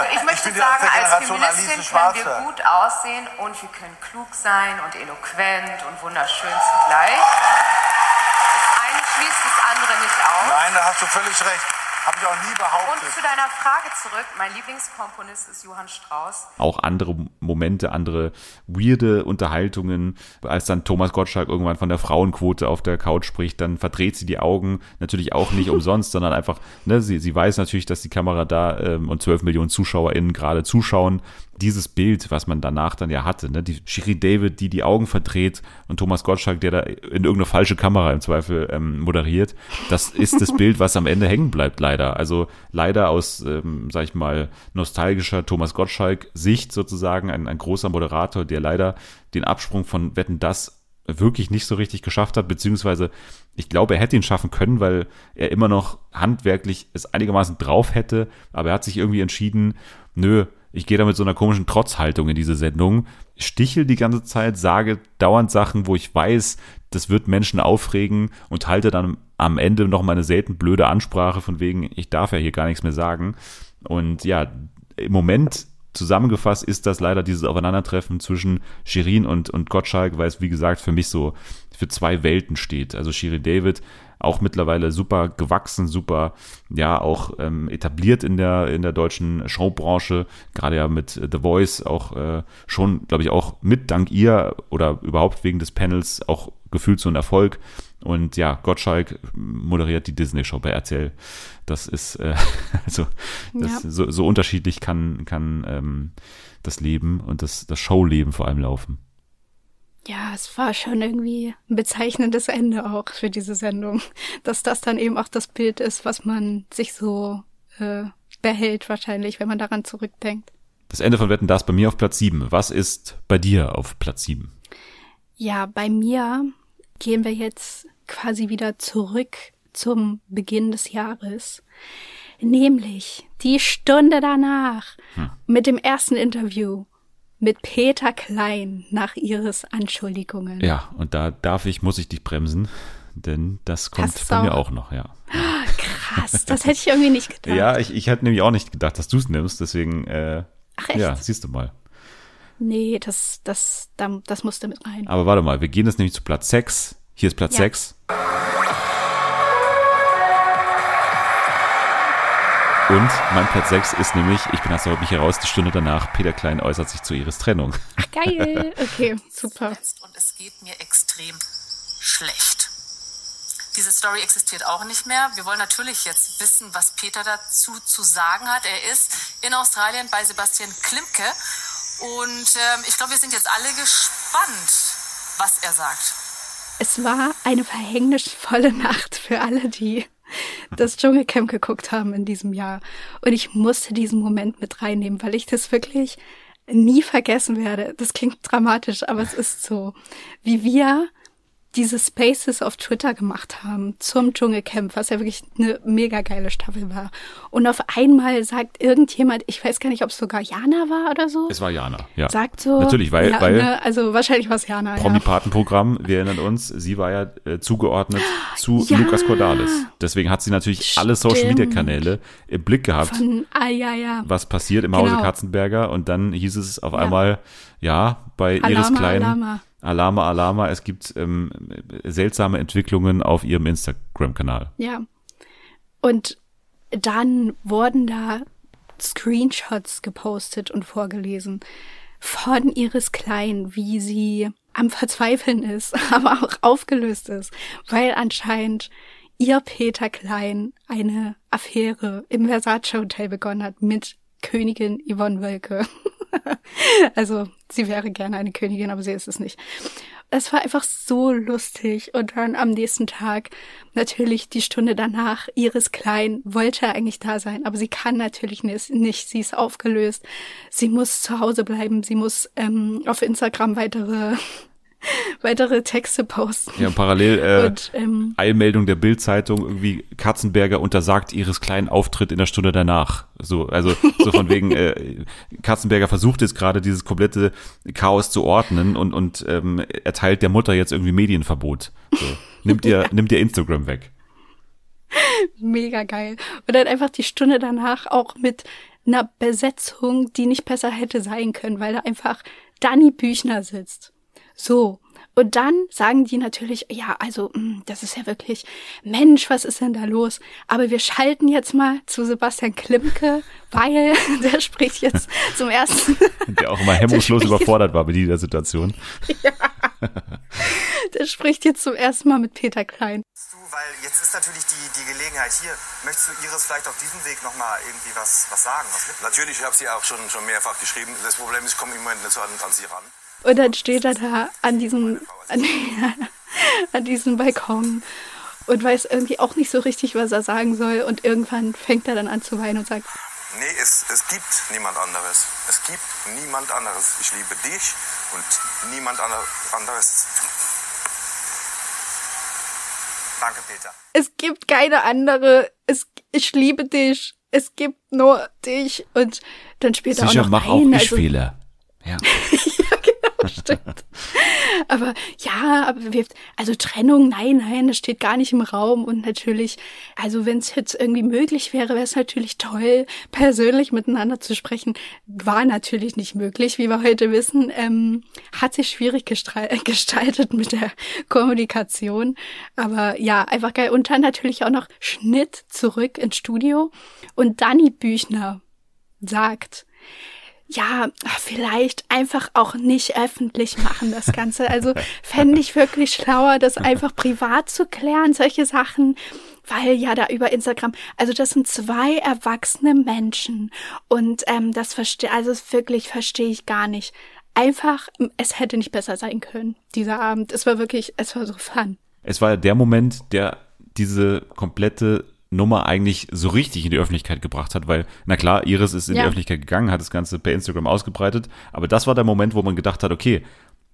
Aber ich möchte bin sagen, als Generation Feministin können wir Schwarzer. gut aussehen und wir können klug sein und eloquent und wunderschön zugleich. Das eine schließt das andere nicht aus. Nein, da hast du völlig recht. Habe ich auch nie Und behauptet. zu deiner Frage zurück, mein Lieblingskomponist ist Johann Strauss. auch andere Momente, andere weirde Unterhaltungen. Als dann Thomas Gottschalk irgendwann von der Frauenquote auf der Couch spricht, dann verdreht sie die Augen. Natürlich auch nicht umsonst, sondern einfach, ne, sie, sie weiß natürlich, dass die Kamera da ähm, und 12 Millionen ZuschauerInnen gerade zuschauen. Dieses Bild, was man danach dann ja hatte, ne, die Shiri David, die die Augen verdreht und Thomas Gottschalk, der da in irgendeine falsche Kamera im Zweifel ähm, moderiert, das ist das Bild, was am Ende hängen bleibt, leider. Also leider aus, ähm, sag ich mal, nostalgischer Thomas Gottschalk-Sicht sozusagen, ein, ein großer Moderator, der leider den Absprung von Wetten das wirklich nicht so richtig geschafft hat, beziehungsweise ich glaube, er hätte ihn schaffen können, weil er immer noch handwerklich es einigermaßen drauf hätte, aber er hat sich irgendwie entschieden, nö, ich gehe da mit so einer komischen Trotzhaltung in diese Sendung, stichel die ganze Zeit, sage dauernd Sachen, wo ich weiß, das wird Menschen aufregen und halte dann am Ende noch mal eine selten blöde Ansprache von wegen, ich darf ja hier gar nichts mehr sagen. Und ja, im Moment zusammengefasst ist das leider dieses Aufeinandertreffen zwischen Shirin und, und Gottschalk, weil es, wie gesagt, für mich so für zwei Welten steht. Also Shirin David auch mittlerweile super gewachsen, super, ja, auch ähm, etabliert in der, in der deutschen Showbranche, gerade ja mit The Voice auch äh, schon, glaube ich, auch mit dank ihr oder überhaupt wegen des Panels auch gefühlt so ein Erfolg. Und ja, Gottschalk moderiert die Disney-Show bei RTL. Das ist, äh, also, das, Ja. so, so unterschiedlich kann, kann ähm, das Leben und das, das Showleben vor allem laufen. Ja, es war schon irgendwie ein bezeichnendes Ende auch für diese Sendung, dass das dann eben auch das Bild ist, was man sich so äh, behält wahrscheinlich, wenn man daran zurückdenkt. Das Ende von Wetten, das bei mir auf Platz 7. Was ist bei dir auf Platz 7? Ja, bei mir gehen wir jetzt quasi wieder zurück zum Beginn des Jahres. Nämlich die Stunde danach Hm. mit dem ersten Interview mit Peter Klein nach Iris Anschuldigungen. Ja, und da darf ich, muss ich dich bremsen, denn das kommt Hast bei mir auch noch, ja. Krass, das hätte ich irgendwie nicht gedacht. Ja, ich, ich hätte nämlich auch nicht gedacht, dass du es nimmst, deswegen, äh, Ach, echt? ja, siehst du mal. Nee, das, das, da- das musste mit rein. Aber warte mal, wir gehen jetzt nämlich zu Platz 6. Hier ist Platz Ja. 6. Und mein Platz 6 ist nämlich, ich bin das heute nicht heraus, die Stunde danach, Peter Klein äußert sich zu Iris Trennung. Ach, geil. Okay, super. Und es geht mir extrem schlecht. Diese Story existiert auch nicht mehr. Wir wollen natürlich jetzt wissen, was Peter dazu zu sagen hat. Er ist in Australien bei Sebastian Klimke. Und ähm, ich glaube, wir sind jetzt alle gespannt, was er sagt. Es war eine verhängnisvolle Nacht für alle, die das Dschungelcamp geguckt haben in diesem Jahr. Und ich musste diesen Moment mit reinnehmen, weil ich das wirklich nie vergessen werde. Das klingt dramatisch, aber es ist so. Wie wir diese Spaces auf Twitter gemacht haben zum Dschungelcamp, was ja wirklich eine mega geile Staffel war. Und auf einmal sagt irgendjemand, ich weiß gar nicht, ob es sogar Jana war oder so, Es war Jana, ja. sagt so. Natürlich, weil, ja, weil ne, also wahrscheinlich war es Jana. ja. Promi-Patenprogramm, wir erinnern uns, sie war ja äh, zugeordnet zu Ja. Lukas Cordalis. Deswegen hat sie natürlich alle Social-Media-Kanäle im Blick gehabt. Von, ah, ja, ja. was passiert im Genau. Hause Katzenberger und dann hieß es auf einmal, ja, bei Alama, Iris Klein, Alama. Alama, Alama, es gibt ähm, seltsame Entwicklungen auf ihrem Instagram-Kanal. Ja. Und dann wurden da Screenshots gepostet und vorgelesen von Iris Klein, wie sie am Verzweifeln ist, aber auch aufgelöst ist, weil anscheinend ihr Peter Klein eine Affäre im Versace Hotel begonnen hat mit Königin Yvonne Wölke. also sie wäre gerne eine Königin, aber sie ist es nicht. Es war einfach so lustig. Und dann am nächsten Tag, natürlich die Stunde danach, Iris Klein wollte eigentlich da sein, aber sie kann natürlich nicht. Sie ist aufgelöst. Sie muss zu Hause bleiben. Sie muss ähm, auf Instagram weitere, weitere Texte posten. Ja, und parallel äh, Und, ähm, Eilmeldung der Bild-Zeitung, irgendwie Katzenberger untersagt Iris Klein Auftritt in der Stunde danach. So, also so von wegen, äh, Katzenberger versucht jetzt gerade dieses komplette Chaos zu ordnen und, und ähm, erteilt der Mutter jetzt irgendwie Medienverbot. So, nimmt ihr, nimmt ihr Instagram weg. Mega geil. Und dann einfach die Stunde danach auch mit einer Besetzung, die nicht besser hätte sein können, weil da einfach Danny Büchner sitzt. So. Und dann sagen die natürlich, ja, also, mh, das ist ja wirklich, Mensch, was ist denn da los? Aber wir schalten jetzt mal zu Sebastian Klimke, weil der spricht jetzt zum ersten, Der auch immer hemmungslos überfordert war bei dieser Situation. der spricht jetzt zum ersten Mal mit Peter Klein. Weil jetzt ist natürlich die, die Gelegenheit hier. Möchtest du Iris vielleicht auf diesem Weg nochmal irgendwie was, was sagen? Was mit Natürlich, ich habe sie auch schon, schon mehrfach geschrieben. Das Problem ist, ich komme im Moment nicht so an, an sie ran. Und dann steht er da an diesem, an, an diesem Balkon und weiß irgendwie auch nicht so richtig, was er sagen soll. Und irgendwann fängt er dann an zu weinen und sagt, Nee, es, es gibt niemand anderes. Es gibt niemand anderes. Ich liebe dich und niemand ander- anderes. Danke, Peter. es gibt keine andere, es, ich liebe dich, es gibt nur dich. Und dann spielt er auch Sicher, noch mach auch ein, ich also- Fehler. Ja. Stimmt. Aber ja, aber wir, also Trennung, nein, nein, das steht gar nicht im Raum. Und natürlich, also wenn es jetzt irgendwie möglich wäre, wäre es natürlich toll, persönlich miteinander zu sprechen. War natürlich nicht möglich, wie wir heute wissen. Ähm, hat sich schwierig gestra- gestaltet mit der Kommunikation. Aber ja, einfach geil. Und dann natürlich auch noch Schnitt zurück ins Studio. Und Dani Büchner sagt, ja, vielleicht einfach auch nicht öffentlich machen, das Ganze. Also fände ich wirklich schlauer, das einfach privat zu klären, solche Sachen. Weil ja da über Instagram, also das sind zwei erwachsene Menschen und ähm, das verstehe, also wirklich verstehe ich gar nicht. Einfach, es hätte nicht besser sein können, dieser Abend. Es war wirklich, es war so fun. Es war der Moment, der diese komplette Nummer eigentlich so richtig in die Öffentlichkeit gebracht hat, weil, na klar, Iris ist in Ja. die Öffentlichkeit gegangen, hat das Ganze per Instagram ausgebreitet, aber das war der Moment, wo man gedacht hat, okay,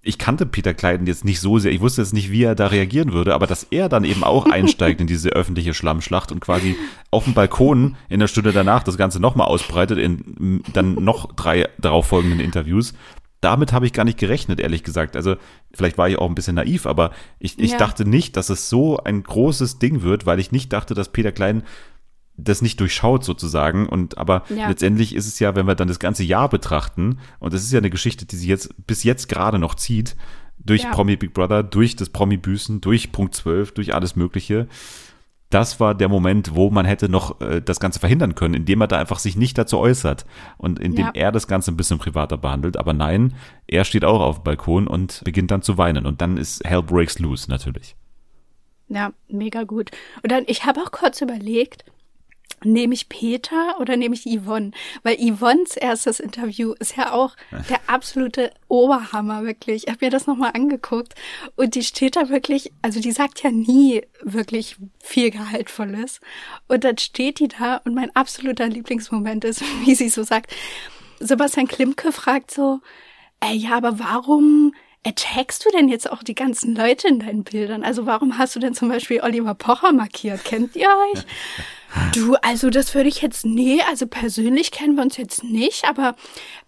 ich kannte Peter Kleiden jetzt nicht so sehr, ich wusste jetzt nicht, wie er da reagieren würde, aber dass er dann eben auch einsteigt in diese öffentliche Schlammschlacht und quasi auf dem Balkon in der Stunde danach das Ganze nochmal ausbreitet in dann noch drei darauffolgenden Interviews, damit habe ich gar nicht gerechnet, ehrlich gesagt. Also vielleicht war ich auch ein bisschen naiv, aber ich, ich Ja. dachte nicht, dass es so ein großes Ding wird, weil ich nicht dachte, dass Peter Klein das nicht durchschaut sozusagen. Und aber Ja. letztendlich ist es ja, wenn wir dann das ganze Jahr betrachten, und das ist ja eine Geschichte, die sich jetzt bis jetzt gerade noch zieht, durch Ja. Promi Big Brother, durch das Promi-Büßen, durch Punkt 12, durch alles Mögliche. Das war der Moment, wo man hätte noch äh, das Ganze verhindern können, indem er da einfach sich nicht dazu äußert und indem Ja. er das Ganze ein bisschen privater behandelt. Aber nein, er steht auch auf dem Balkon und beginnt dann zu weinen. Und dann ist Hell Breaks Loose natürlich. Ja, mega gut. Und dann, ich habe auch kurz überlegt, nehme ich Peter oder nehme ich Yvonne? Weil Yvonnes erstes Interview ist ja auch der absolute Oberhammer, wirklich. Ich habe mir das nochmal angeguckt und die steht da wirklich, also die sagt ja nie wirklich viel Gehaltvolles. Und dann steht die da und mein absoluter Lieblingsmoment ist, wie sie so sagt, Sebastian Klimke fragt so, ey, ja, aber warum attackst du denn jetzt auch die ganzen Leute in deinen Bildern? Also warum hast du denn zum Beispiel Oliver Pocher markiert? Kennt ihr euch? Du, also das würde ich jetzt, nee, also persönlich kennen wir uns jetzt nicht, aber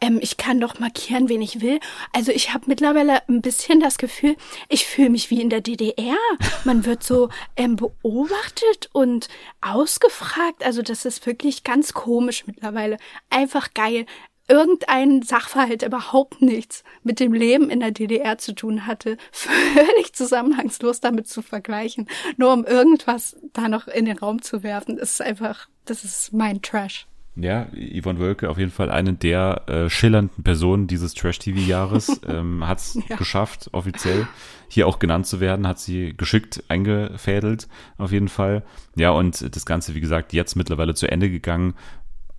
ähm, ich kann doch markieren, wen ich will. Also ich habe mittlerweile ein bisschen das Gefühl, ich fühle mich wie in der DDR. Man wird so ähm, beobachtet und ausgefragt. Also das ist wirklich ganz komisch mittlerweile. Einfach geil irgendein Sachverhalt überhaupt nichts mit dem Leben in der DDR zu tun hatte, völlig zusammenhangslos damit zu vergleichen, nur um irgendwas da noch in den Raum zu werfen, ist einfach, das ist mein Trash. Ja, Yvonne Wölke auf jeden Fall eine der äh, schillernden Personen dieses Trash-TV-Jahres. ähm, hat es Ja. geschafft, offiziell hier auch genannt zu werden, hat sie geschickt eingefädelt, auf jeden Fall. Ja, und das Ganze, wie gesagt, jetzt mittlerweile zu Ende gegangen.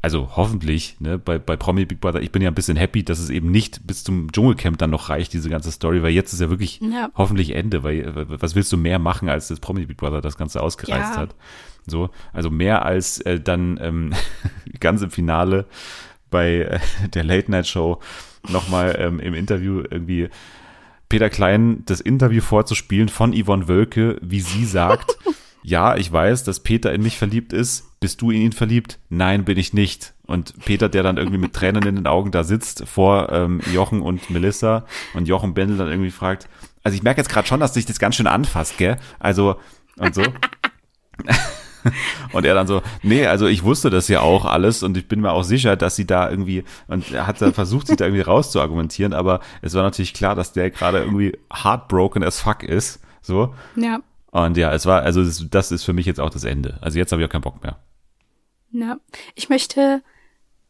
Also hoffentlich, ne, bei, bei Promi Big Brother, ich bin ja ein bisschen happy, dass es eben nicht bis zum Dschungelcamp dann noch reicht, diese ganze Story, weil jetzt ist ja wirklich Ja. hoffentlich Ende, weil was willst du mehr machen, als das Promi Big Brother das Ganze ausgereizt Ja. hat? So, also mehr als äh, dann ähm, ganz im Finale bei äh, der Late Night Show nochmal ähm, im Interview irgendwie Peter Klein das Interview vorzuspielen von Yvonne Wölke, wie sie sagt, ja, ich weiß, dass Peter in mich verliebt ist. Bist du in ihn verliebt? Nein, bin ich nicht. Und Peter, der dann irgendwie mit Tränen in den Augen da sitzt vor ähm, Jochen und Melissa und Jochen Bendel dann irgendwie fragt, also ich merke jetzt gerade schon, dass dich das ganz schön anfasst, gell? Also, und so. Und er dann so, nee, also ich wusste das ja auch alles und ich bin mir auch sicher, dass sie da irgendwie, und er hat dann versucht, sich da irgendwie rauszuargumentieren, aber es war natürlich klar, dass der gerade irgendwie heartbroken as fuck ist, so. Ja, Und ja, es war, also das, das ist für mich jetzt auch das Ende. Also jetzt habe ich auch keinen Bock mehr. ja. Ich möchte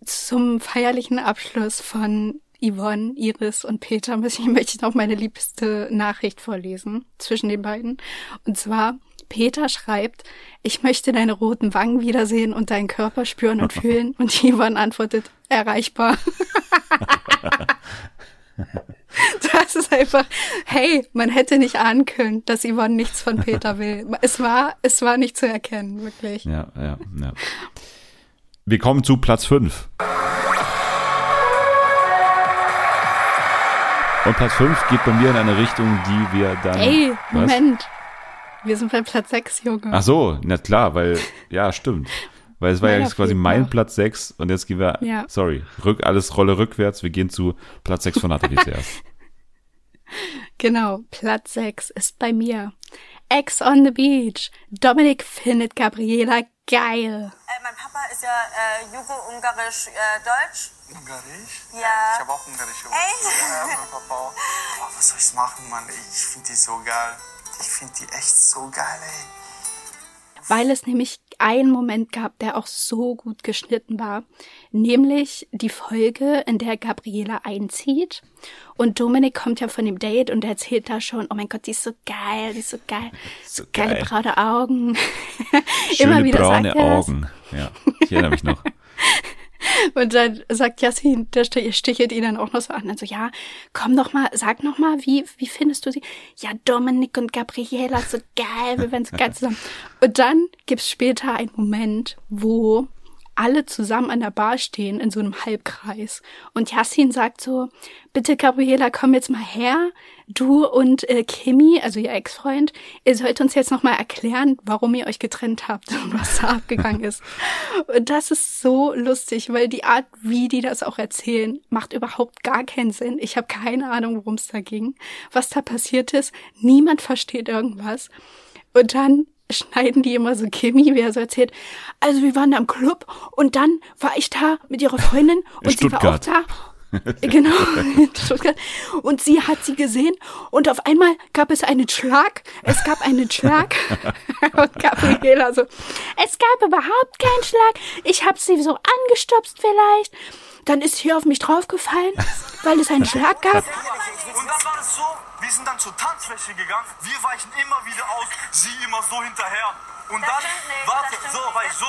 zum feierlichen Abschluss von Yvonne, Iris und Peter möchte ich noch meine liebste Nachricht vorlesen zwischen den beiden. Und zwar, Peter schreibt, ich möchte deine roten Wangen wiedersehen und deinen Körper spüren und fühlen. Und Yvonne antwortet, erreichbar. Das ist einfach, hey, man hätte nicht ahnen können, dass Yvonne nichts von Peter will. Es war, es war nicht zu erkennen, wirklich. Ja, ja, ja. Wir kommen zu Platz 5. Und Platz 5 geht bei mir in eine Richtung, die wir dann. Ey, Was? Moment. Wir sind bei Platz 6, Junge. Ach so, na klar, weil, ja, stimmt. Weil es war ja Meiner jetzt quasi mein noch. Platz 6 und jetzt gehen wir, Ja. sorry, rück, alles Rolle rückwärts, wir gehen zu Platz 6 von Nathalie zuerst. Genau, Platz 6 ist bei mir. Ex on the Beach. Dominik findet Gabriela geil. Äh, mein Papa ist ja äh, Jugo-Ungarisch äh, Deutsch. Ungarisch? Ja. Ich habe auch ungarische Wurzeln. Echt? Ja, mein Papa auch. Boah, was soll ich machen, Mann? Ich finde die so geil. Ich finde die echt so geil, ey. Weil es nämlich einen Moment gab, der auch so gut geschnitten war. Nämlich die Folge, in der Gabriela einzieht. Und Dominik kommt ja von dem Date und erzählt da schon, oh mein Gott, die ist so geil, die ist so geil. So Geile geil. braune Augen. Schöne wieder braune. Augen. Ja, ich erinnere mich noch. Und dann sagt Jasmin, der stichelt ihn dann auch noch so an. Also ja, komm doch mal, sag noch mal, wie, wie findest du sie? Ja, Dominik und Gabriela, so geil, wir werden so geil zusammen. Und dann gibt's später einen Moment, wo alle zusammen an der Bar stehen in so einem Halbkreis. Und Yassin sagt so, bitte Gabriela, komm jetzt mal her. Du und äh, Kimi, also ihr Ex-Freund, ihr sollt uns jetzt noch mal erklären, warum ihr euch getrennt habt und was da abgegangen ist. Und das ist so lustig, weil die Art, wie die das auch erzählen, macht überhaupt gar keinen Sinn. Ich habe keine Ahnung, worum es da ging, was da passiert ist. Niemand versteht irgendwas. Und dann schneiden die immer so Kimi, wie er so erzählt. Also wir waren da im Club und dann war ich da mit ihrer Freundin und sie war auch Stuttgart. da. Genau, in Stuttgart. Und sie hat sie gesehen und auf einmal gab es einen Schlag. Es gab einen Schlag. und Gabriela so, es gab überhaupt keinen Schlag. Ich habe sie so angestupst vielleicht. Dann ist sie auf mich draufgefallen, weil es einen Schlag gab. Und dann war es so, wir sind dann zur Tanzfläche gegangen, wir weichen immer wieder aus, sie immer so hinterher. Und Das dann, nicht, warte, so, nicht, das so.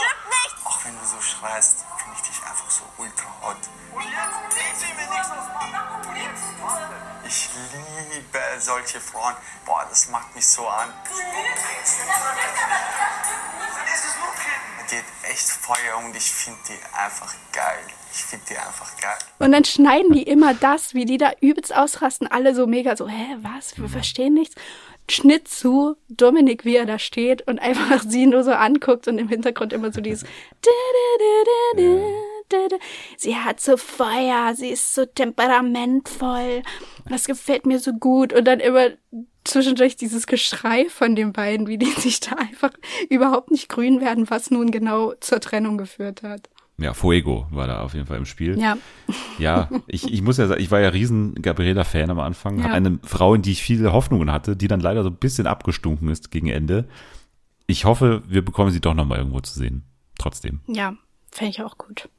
Auch wenn du so schreist, finde ich dich einfach so ultra hot. Und jetzt ziehen wir nichts aus. Ich liebe solche Frauen. Boah, das macht mich so an. Geht echt Feuer und ich finde die einfach geil. Ich finde die einfach geil. Und dann schneiden die immer das, wie die da übelst ausrasten, alle so mega so, hä, was, wir verstehen nichts. Schnitt zu Dominik, wie er da steht und einfach sie nur so anguckt und im Hintergrund immer so dieses Sie hat so Feuer, sie ist so temperamentvoll. Das gefällt mir so gut. Und dann immer zwischendurch dieses Geschrei von den beiden, wie die sich da einfach überhaupt nicht grün werden, was nun genau zur Trennung geführt hat. Ja, Fuego war da auf jeden Fall im Spiel. Ja. Ja, ich, ich muss ja sagen, ich war ja riesen Gabriela-Fan am Anfang. Ja. Eine Frau, in die ich viele Hoffnungen hatte, die dann leider so ein bisschen abgestunken ist gegen Ende. Ich hoffe, wir bekommen sie doch nochmal irgendwo zu sehen. Trotzdem. Ja, fände ich auch gut.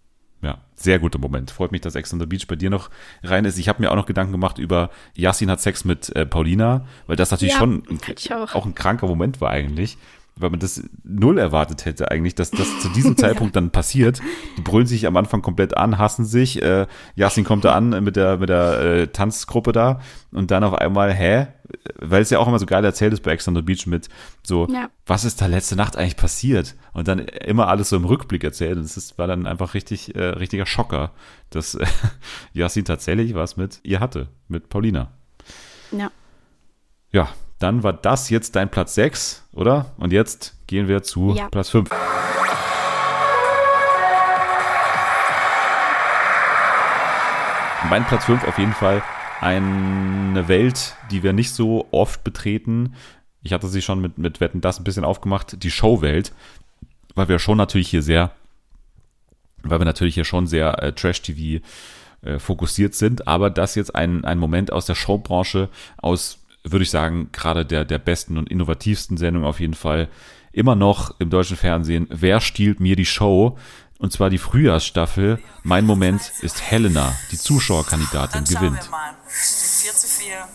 Ja, sehr guter Moment. Freut mich, dass Ex on the Beach bei dir noch rein ist. Ich habe mir auch noch Gedanken gemacht über Yasin hat Sex mit äh, Paulina, weil das natürlich Ja, schon ein, auch. auch ein kranker Moment war eigentlich, weil man das null erwartet hätte eigentlich, dass das zu diesem Zeitpunkt dann passiert. Die brüllen sich am Anfang komplett an, hassen sich. Äh, Yasin kommt da an mit der mit der äh, Tanzgruppe da und dann auf einmal, hä? Weil es ja auch immer so geil erzählt ist bei Ex on the Beach mit so, Ja. was ist da letzte Nacht eigentlich passiert? Und dann immer alles so im Rückblick erzählt. Und das ist, war dann einfach richtig, äh, richtiger Schocker, dass äh, Yasin tatsächlich was mit ihr hatte, mit Paulina. Ja. Ja, dann war das jetzt dein Platz 6, oder? Und jetzt gehen wir zu Ja. Platz 5. Mein Platz 5 auf jeden Fall eine Welt, die wir nicht so oft betreten. Ich hatte sie schon mit, mit Wetten das ein bisschen aufgemacht, die Showwelt, weil wir schon natürlich hier sehr, weil wir natürlich hier schon sehr äh, Trash-TV äh, fokussiert sind, aber das jetzt ein, ein Moment aus der Showbranche, aus, würde ich sagen, gerade der, der besten und innovativsten Sendung auf jeden Fall, immer noch im deutschen Fernsehen, Wer stiehlt mir die Show? Und zwar die Frühjahrsstaffel. Mein Moment ist Helena, die Zuschauerkandidatin, Dann schauen gewinnt. wir mal. Es steht 4 zu 4.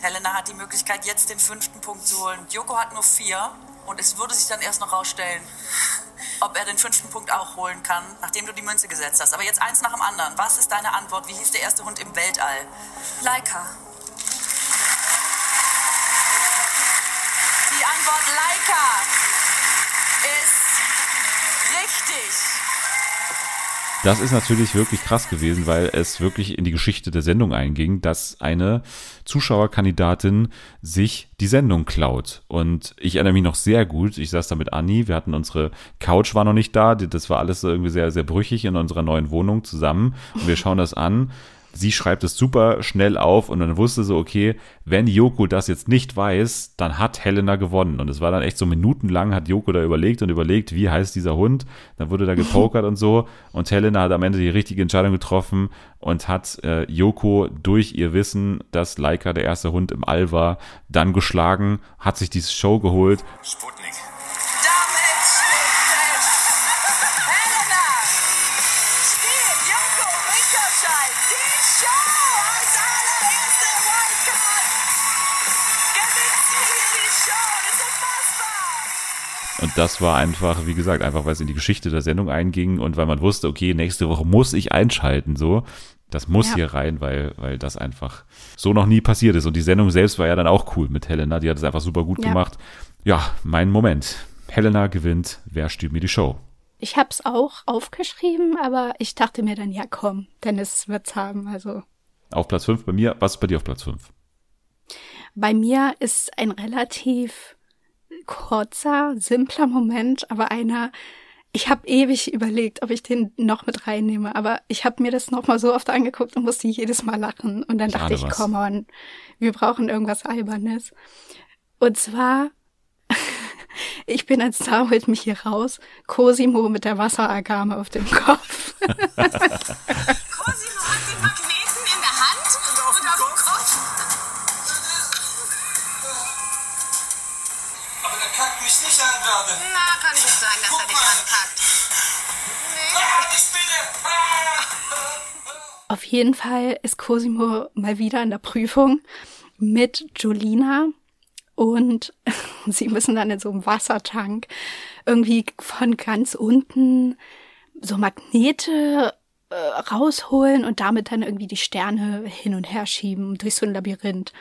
Helena hat die Möglichkeit, jetzt den fünften Punkt zu holen. Joko hat nur vier. Und es würde sich dann erst noch rausstellen, ob er den fünften Punkt auch holen kann, nachdem du die Münze gesetzt hast. Aber jetzt eins nach dem anderen. Was ist deine Antwort? Wie hieß der erste Hund im Weltall? Laika. Antwort Laika ist richtig. Das ist natürlich wirklich krass gewesen, weil es wirklich in die Geschichte der Sendung einging, dass eine Zuschauerkandidatin sich die Sendung klaut. Und ich erinnere mich noch sehr gut, ich saß da mit Anni, wir hatten unsere Couch war noch nicht da, das war alles irgendwie sehr, sehr brüchig in unserer neuen Wohnung zusammen. Und wir schauen das an. Sie schreibt es super schnell auf und dann wusste so, okay, wenn Joko das jetzt nicht weiß, dann hat Helena gewonnen. Und es war dann echt so minutenlang, hat Joko da überlegt und überlegt, wie heißt dieser Hund. Dann wurde da gepokert und so. Und Helena hat am Ende die richtige Entscheidung getroffen und hat äh, Joko durch ihr Wissen, dass Laika der erste Hund im All war, dann geschlagen, hat sich diese Show geholt. Sputnik. Das war einfach, wie gesagt, einfach weil es in die Geschichte der Sendung einging und weil man wusste, okay, nächste Woche muss ich einschalten, so. Das muss Ja. hier rein, weil, weil das einfach so noch nie passiert ist. Und die Sendung selbst war ja dann auch cool mit Helena. Die hat es einfach super gut Ja. gemacht. Ja, mein Moment. Helena gewinnt. Wer stiehlt mir die Show? Ich hab's auch aufgeschrieben, aber ich dachte mir dann, ja komm, Dennis wird's haben. Also Auf Platz 5 bei mir. Was ist bei dir auf Platz 5? bei mir ist ein relativ kurzer, simpler Moment, aber einer, ich habe ewig überlegt, ob ich den noch mit reinnehme, aber ich habe mir das noch mal so oft angeguckt und musste jedes Mal lachen. Und dann Ich dachte ich, was. komm on, wir brauchen irgendwas Albernes. Und zwar ich bin ein Star, holt mich hier raus. Cosimo mit der Wasseragame auf dem Kopf. Cosimo hat den Magneten mich nicht an gerade. Na, kann gut sein, dass er dich ankackt. Ah, die Spinne! Auf jeden Fall ist Cosimo mal wieder in der Prüfung mit Jolina und sie müssen dann in so einem Wassertank irgendwie von ganz unten so Magnete äh, rausholen und damit dann irgendwie die Sterne hin und her schieben durch so ein Labyrinth.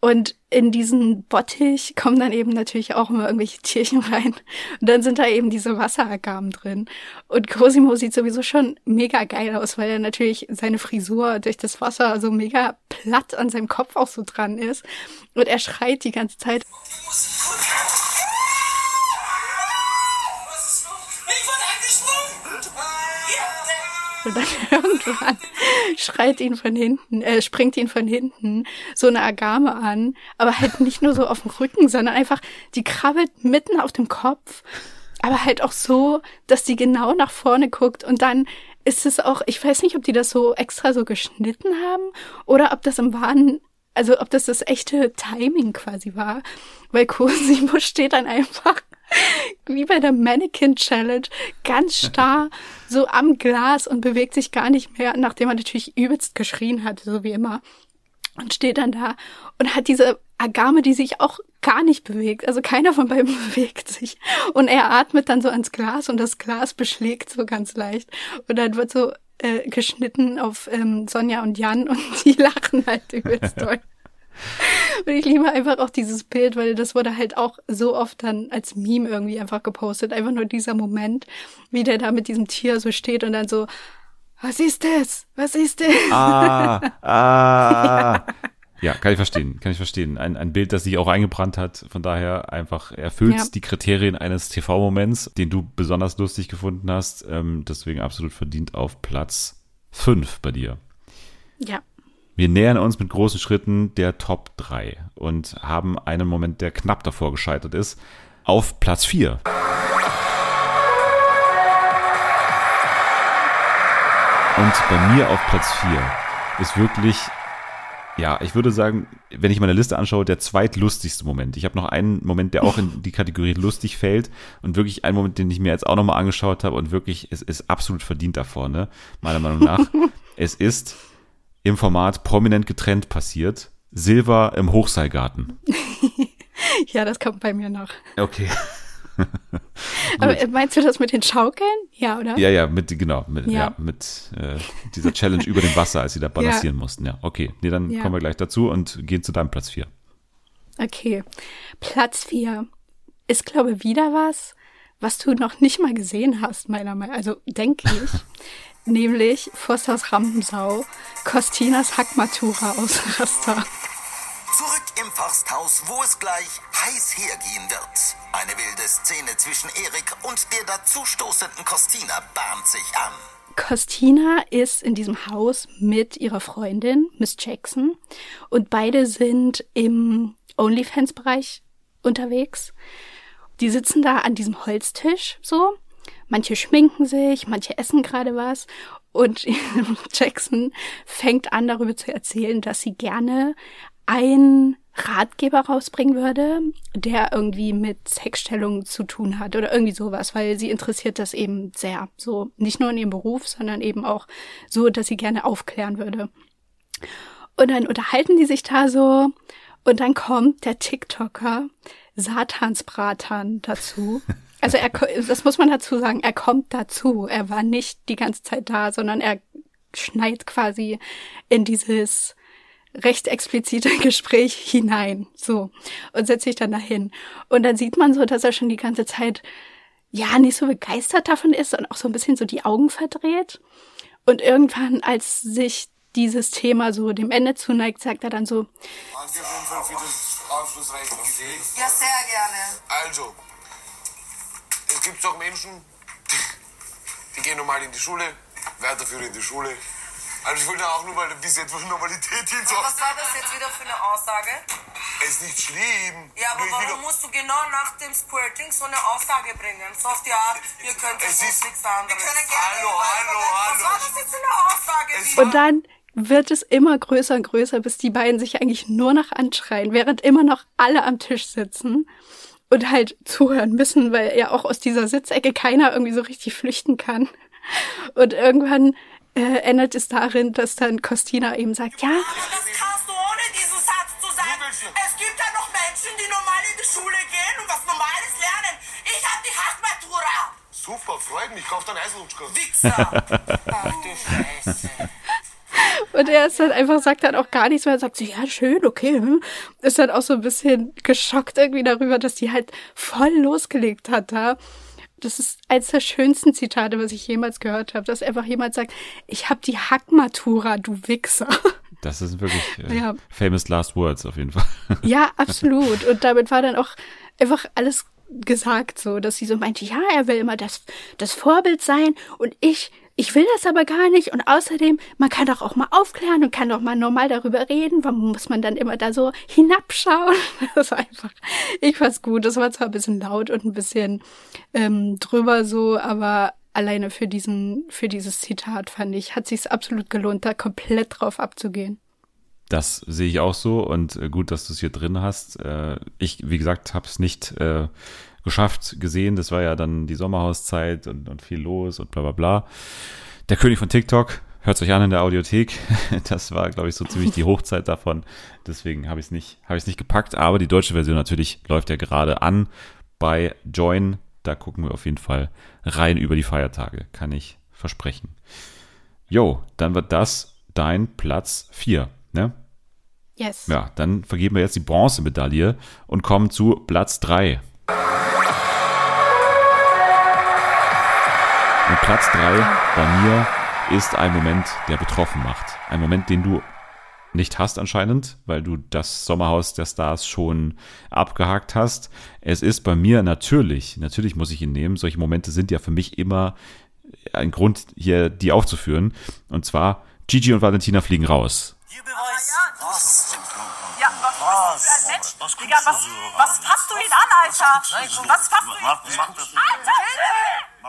Und in diesen Bottich kommen dann eben natürlich auch immer irgendwelche Tierchen rein. Und dann sind da eben diese Wasseragamen drin. Und Cosimo sieht sowieso schon mega geil aus, weil er natürlich seine Frisur durch das Wasser so mega platt an seinem Kopf auch so dran ist. Und er schreit die ganze Zeit. Und dann irgendwann schreit ihn von hinten, äh, springt ihn von hinten so eine Agame an, aber halt nicht nur so auf dem Rücken, sondern einfach, die krabbelt mitten auf dem Kopf, aber halt auch so, dass die genau nach vorne guckt und dann ist es auch, ich weiß nicht, ob die das so extra so geschnitten haben oder ob das im wahren, also ob das das echte Timing quasi war, weil Cosimo steht dann einfach wie bei der Mannequin Challenge, ganz starr so am Glas und bewegt sich gar nicht mehr, nachdem er natürlich übelst geschrien hat, so wie immer. Und steht dann da und hat diese Agame, die sich auch gar nicht bewegt. Also keiner von beiden bewegt sich. Und er atmet dann so ans Glas und das Glas beschlägt so ganz leicht. Und dann wird so äh, geschnitten auf ähm, Sonja und Jan und die lachen halt übelst doll. Und ich liebe einfach auch dieses Bild, weil das wurde halt auch so oft dann als Meme irgendwie einfach gepostet. Einfach nur dieser Moment, wie der da mit diesem Tier so steht und dann so, was ist das? Was ist das? Ah, ah. Ja, kann ich verstehen, kann ich verstehen. Ein, ein Bild, das sich auch eingebrannt hat, von daher einfach erfüllt Ja. die Kriterien eines TV-Moments, den du besonders lustig gefunden hast. Ähm, deswegen absolut verdient auf Platz 5 bei dir. Ja. Wir nähern uns mit großen Schritten der Top 3 und haben einen Moment, der knapp davor gescheitert ist, auf Platz 4. Und bei mir auf Platz 4 ist wirklich, ja, ich würde sagen, wenn ich meine Liste anschaue, der zweitlustigste Moment. Ich habe noch einen Moment, der auch in die Kategorie lustig fällt und wirklich einen Moment, den ich mir jetzt auch nochmal angeschaut habe und wirklich, es ist absolut verdient da vorne, meiner Meinung nach. es ist im Format prominent getrennt passiert. Silber im Hochseilgarten. Ja, das kommt bei mir noch. Okay. Aber meinst du das mit den Schaukeln? Ja, oder? Ja, ja, mit, genau, mit, ja. Ja. mit äh, dieser Challenge über dem Wasser, als sie da balancieren mussten. Ja, okay. Nee, dann Ja. kommen wir gleich dazu und gehen zu deinem Platz 4. Okay. Platz vier ist, glaube ich, wieder was, was du noch nicht mal gesehen hast, meiner Meinung Also, denke ich. nämlich Forsthaus Rampensau, Costinas Hackmatura aus Raster. Zurück im Forsthaus, wo es gleich heiß hergehen wird. Eine wilde Szene zwischen Erik und der dazustoßenden Costina bahnt sich an. Costina ist in diesem Haus mit ihrer Freundin, Miss Jackson, und beide sind im OnlyFans-Bereich unterwegs. Die sitzen da an diesem Holztisch so. Manche schminken sich, manche essen gerade was. Und Jackson fängt an, darüber zu erzählen, dass sie gerne einen Ratgeber rausbringen würde, der irgendwie mit Sexstellung zu tun hat oder irgendwie sowas, weil sie interessiert das eben sehr. So nicht nur in ihrem Beruf, sondern eben auch so, dass sie gerne aufklären würde. Und dann unterhalten die sich da so und dann kommt der TikToker Satansbratan dazu. Also er, ko- das muss man dazu sagen, er kommt dazu. Er war nicht die ganze Zeit da, sondern er schneit quasi in dieses recht explizite Gespräch hinein, so, und setzt sich dann dahin. Und dann sieht man so, dass er schon die ganze Zeit, ja, nicht so begeistert davon ist und auch so ein bisschen so die Augen verdreht. Und irgendwann, als sich dieses Thema so dem Ende zuneigt, sagt er dann so, Danke auf jeden Fall für das Aufschlussreiche. Ja, sehr gerne. Also, es gibt doch Menschen, die, die gehen normal in die Schule, weiterführen in die Schule, Also ich wollte auch nur, es jetzt für Normalität hin soll. Was war das jetzt wieder für eine Aussage? Ist nicht schlimm. Ja, aber warum doch- musst du genau nach dem Squirting so eine Aussage bringen? So auf die Art, ihr könnt es ist nichts anderes. Hallo, hallo, Was war das jetzt für eine Aussage? wieder? Und dann wird es immer größer und größer, bis die beiden sich eigentlich nur noch anschreien, während immer noch alle am Tisch sitzen und halt zuhören müssen, weil ja auch aus dieser Sitzecke keiner irgendwie so richtig flüchten kann. Und irgendwann äh, endet es darin, dass dann Costina eben sagt, ja, Das kannst du ohne diesen Satz zu sagen. Es gibt ja noch Menschen, die normal in die Schule gehen und was Normales lernen. Ich hab die Hackmatura. Super, freut mich. Kauf dann Eislutschka. Wichser. Ach du Scheiße. Und er ist dann einfach, sagt dann auch gar nichts mehr, er sagt so, ja, schön, okay, hm. Ist dann auch so ein bisschen geschockt irgendwie darüber, dass die halt voll losgelegt hat da. Das ist eines der schönsten Zitate, was ich jemals gehört habe, dass einfach jemand sagt, ich hab die Hackmatura, du Wichser. Das ist wirklich äh, Ja. famous last words auf jeden Fall. Ja, absolut. Und damit war dann auch einfach alles gesagt so, dass sie so meinte, ja, er will immer das, das Vorbild sein und ich, ich will das aber gar nicht. Und außerdem, man kann doch auch mal aufklären und kann doch mal normal darüber reden. Warum muss man dann immer da so hinabschauen? Das war einfach, ich fand's gut. Das war zwar ein bisschen laut und ein bisschen ähm, drüber so, aber alleine für diesen, für dieses Zitat fand ich, hat sich's absolut gelohnt, da komplett drauf abzugehen. Das sehe ich auch so und äh, gut, dass du es hier drin hast. Äh, ich, wie gesagt, habe es nicht äh, geschafft, gesehen. Das war ja dann die Sommerhauszeit und, und viel los und bla bla bla. Der König von TikTok, hört euch an in der Audiothek. Das war, glaube ich, so ziemlich die Hochzeit davon. Deswegen habe ich es nicht, habe ich es nicht gepackt. Aber die deutsche Version natürlich läuft ja gerade an bei Join. Da gucken wir auf jeden Fall rein über die Feiertage, kann ich versprechen. Jo, dann wird das dein Platz 4, ne? Yes. Ja, dann vergeben wir jetzt die Bronzemedaille und kommen zu Platz 3. Und Platz 3 bei mir ist ein Moment, der betroffen macht. Ein Moment, den du nicht hast anscheinend, weil du das Sommerhaus der Stars schon abgehakt hast. Es ist bei mir natürlich, natürlich muss ich ihn nehmen. Solche Momente sind ja für mich immer ein Grund, hier die aufzuführen. Und zwar Gigi und Valentina fliegen raus. Was? Ja, was für ein Mensch? Digga, was, was fasst du ihn an, Alter? Was fasst du ihn an? Alter!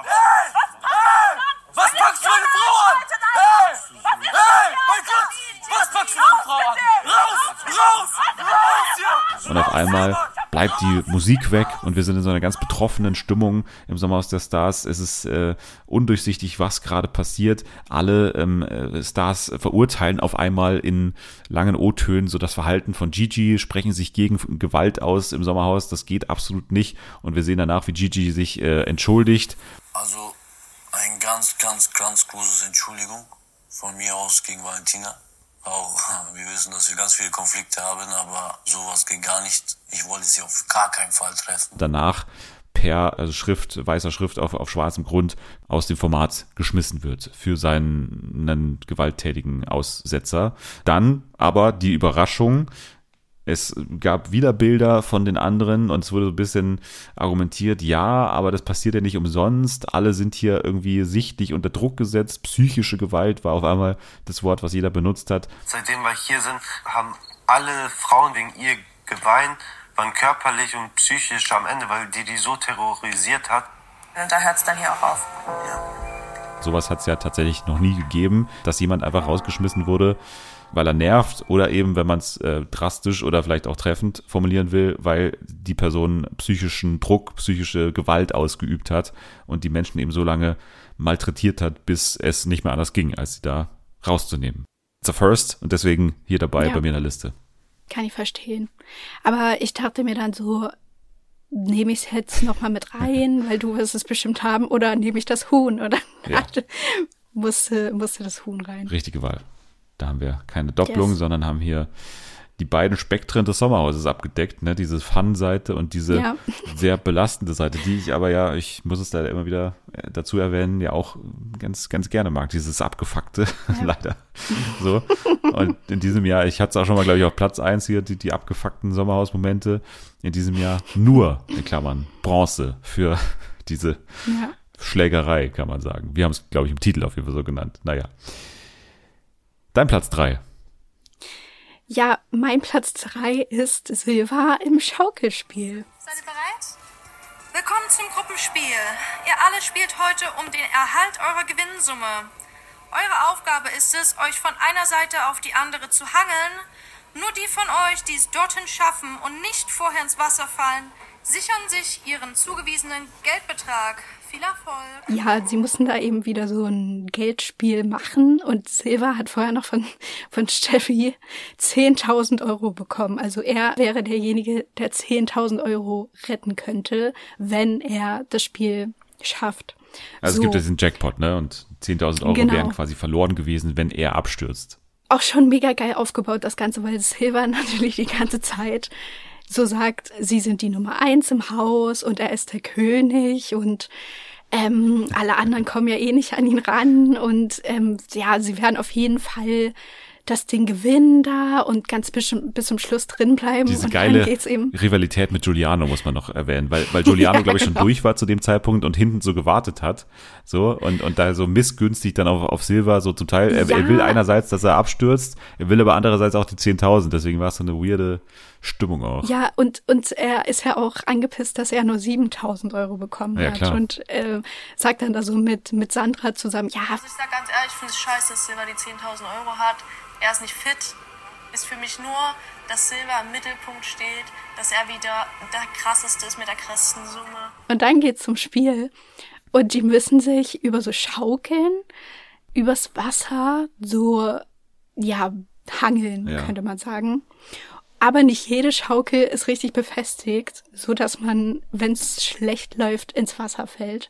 Hey! Was packst du meine Frau an? Hey! Hey! Mein Gott! Was packst du meine Frau an? Raus! Raus! Raus hier! Und auf einmal bleibt die Musik weg und wir sind in so einer ganz betroffenen Stimmung im Sommerhaus der Stars. Es ist äh, undurchsichtig, was gerade passiert. Alle ähm, äh, Stars verurteilen auf einmal in langen O-Tönen so das Verhalten von Gigi, sprechen sich gegen Gewalt aus im Sommerhaus. Das geht absolut nicht. Und wir sehen danach, wie Gigi sich äh, entschuldigt. Also ein ganz, ganz, ganz großes Entschuldigung von mir aus gegen Valentina. Auch wir wissen, dass wir ganz viele Konflikte haben, aber sowas geht gar nicht. Ich wollte sie auf gar keinen Fall treffen. danach per also Schrift, weißer Schrift auf, auf schwarzem Grund aus dem Format geschmissen wird für seinen einen gewalttätigen Aussetzer. Dann aber die Überraschung, es gab wieder Bilder von den anderen und es wurde so ein bisschen argumentiert, ja, aber das passiert ja nicht umsonst. Alle sind hier irgendwie sichtlich unter Druck gesetzt. Psychische Gewalt war auf einmal das Wort, was jeder benutzt hat. Seitdem wir hier sind, haben alle Frauen wegen ihr geweint, waren körperlich und psychisch am Ende, weil die die so terrorisiert hat. Und da hört's dann hier auch auf. Sowas hat es ja tatsächlich noch nie gegeben, dass jemand einfach rausgeschmissen wurde, weil er nervt oder eben, wenn man es äh, drastisch oder vielleicht auch treffend formulieren will, weil die Person psychischen Druck, psychische Gewalt ausgeübt hat und die Menschen eben so lange malträtiert hat, bis es nicht mehr anders ging, als sie da rauszunehmen. It's a first und deswegen hier dabei Ja. bei mir in der Liste. Kann ich verstehen. Aber ich dachte mir dann so, nehme ich es jetzt nochmal mit rein, weil du wirst es bestimmt haben, oder nehme ich das Huhn? Oder Ja. musste, musste das Huhn rein. Richtige Wahl. Da haben wir keine Doppelung, Yes. sondern haben hier die beiden Spektren des Sommerhauses abgedeckt, ne? Diese Fun-Seite und diese Ja. sehr belastende Seite, die ich aber ja, ich muss es da immer wieder äh, dazu erwähnen, ja auch ganz, ganz gerne mag, dieses abgefuckte, leider. So. Und in diesem Jahr, ich hatte es auch schon mal, glaube ich, auf Platz eins hier, die, die abgefuckten Sommerhausmomente. In diesem Jahr nur, in Klammern, Bronze für diese Ja. Schlägerei, kann man sagen. Wir haben es, glaube ich, im Titel auf jeden Fall so genannt. Naja. Dein Platz drei. Ja, mein Platz drei ist Silva im Schaukelspiel. Seid ihr bereit? Willkommen zum Gruppenspiel. Ihr alle spielt heute um den Erhalt eurer Gewinnsumme. Eure Aufgabe ist es, euch von einer Seite auf die andere zu hangeln. Nur die von euch, die es dorthin schaffen und nicht vorher ins Wasser fallen, sichern sich ihren zugewiesenen Geldbetrag. Viel Erfolg. Ja, sie mussten da eben wieder so ein Geldspiel machen und Silva hat vorher noch von, von Steffi 10.000 Euro bekommen. Also er wäre derjenige, der 10.000 Euro retten könnte, wenn er das Spiel schafft. Also so. es gibt ja diesen Jackpot, ne? Und 10.000 Euro Genau. wären quasi verloren gewesen, wenn er abstürzt. auch schon mega geil aufgebaut, das Ganze, weil Silva natürlich die ganze Zeit so sagt, sie sind die Nummer eins im Haus und er ist der König und ähm, alle anderen kommen ja eh nicht an ihn ran und ähm, ja, sie werden auf jeden Fall das Ding gewinnen da und ganz bis, bis zum Schluss drin bleiben Diese und geile Rivalität mit Giuliano muss man noch erwähnen, weil, weil Giuliano, Ja, glaube ich, schon genau. durch war zu dem Zeitpunkt und hinten so gewartet hat. So, und, und da so missgünstig dann auf, auf Silva so zum Teil. Er, Ja. er will einerseits, dass er abstürzt, er will aber andererseits auch die 10.000. Deswegen war es so eine weirde Stimmung auch. Ja, und, und er ist ja auch angepisst, dass er nur 7000 Euro bekommen Ja, hat. klar. Und äh, sagt dann da so mit, mit Sandra zusammen, ja, Also ich sag ganz ehrlich, ich finde es scheiße, dass Silva die 10.000 Euro hat. Er ist nicht fit. Ist für mich nur, dass Silva im Mittelpunkt steht, dass er wieder der krasseste ist mit der krassesten Summe. Und dann geht's zum Spiel. Und die müssen sich über so Schaukeln, übers Wasser, so, ja, hangeln, Ja. könnte man sagen. Aber nicht jede Schaukel ist richtig befestigt, so dass man, wenn es schlecht läuft, ins Wasser fällt.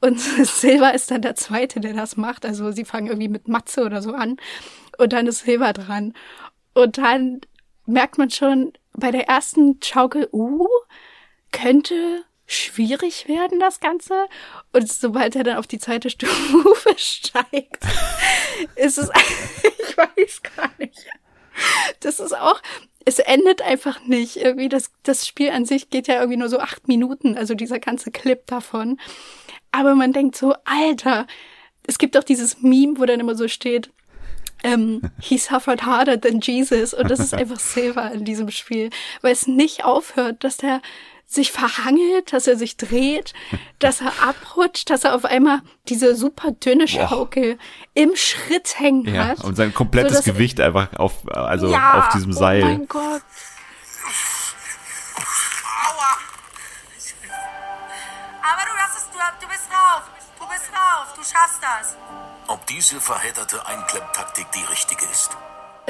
Und Silva ist dann der Zweite, der das macht. Also sie fangen irgendwie mit Matze oder so an. Und dann ist Silva dran. Und dann merkt man schon bei der ersten Schaukel, uh, könnte schwierig werden, das Ganze. Und sobald er dann auf die zweite Stufe steigt, ist es, ich weiß gar nicht. Das ist auch, es endet einfach nicht. Irgendwie das, das Spiel an sich geht ja irgendwie nur so acht Minuten, also dieser ganze Clip davon. Aber man denkt so, Alter, es gibt auch dieses Meme, wo dann immer so steht, ähm, he suffered harder than Jesus. Und das ist einfach Silver in diesem Spiel, weil es nicht aufhört, dass der sich verhangelt, dass er sich dreht, dass er abrutscht, dass er auf einmal diese super dünne Schaukel im Schritt hängen Ja, hat. und sein komplettes sodass- Gewicht einfach auf, also Ja, auf diesem Oh Seil. mein Gott. Aber du, hast es, du, du bist drauf. Du bist drauf. Du schaffst das. Ob diese verhedderte Einklemmtaktik die richtige ist?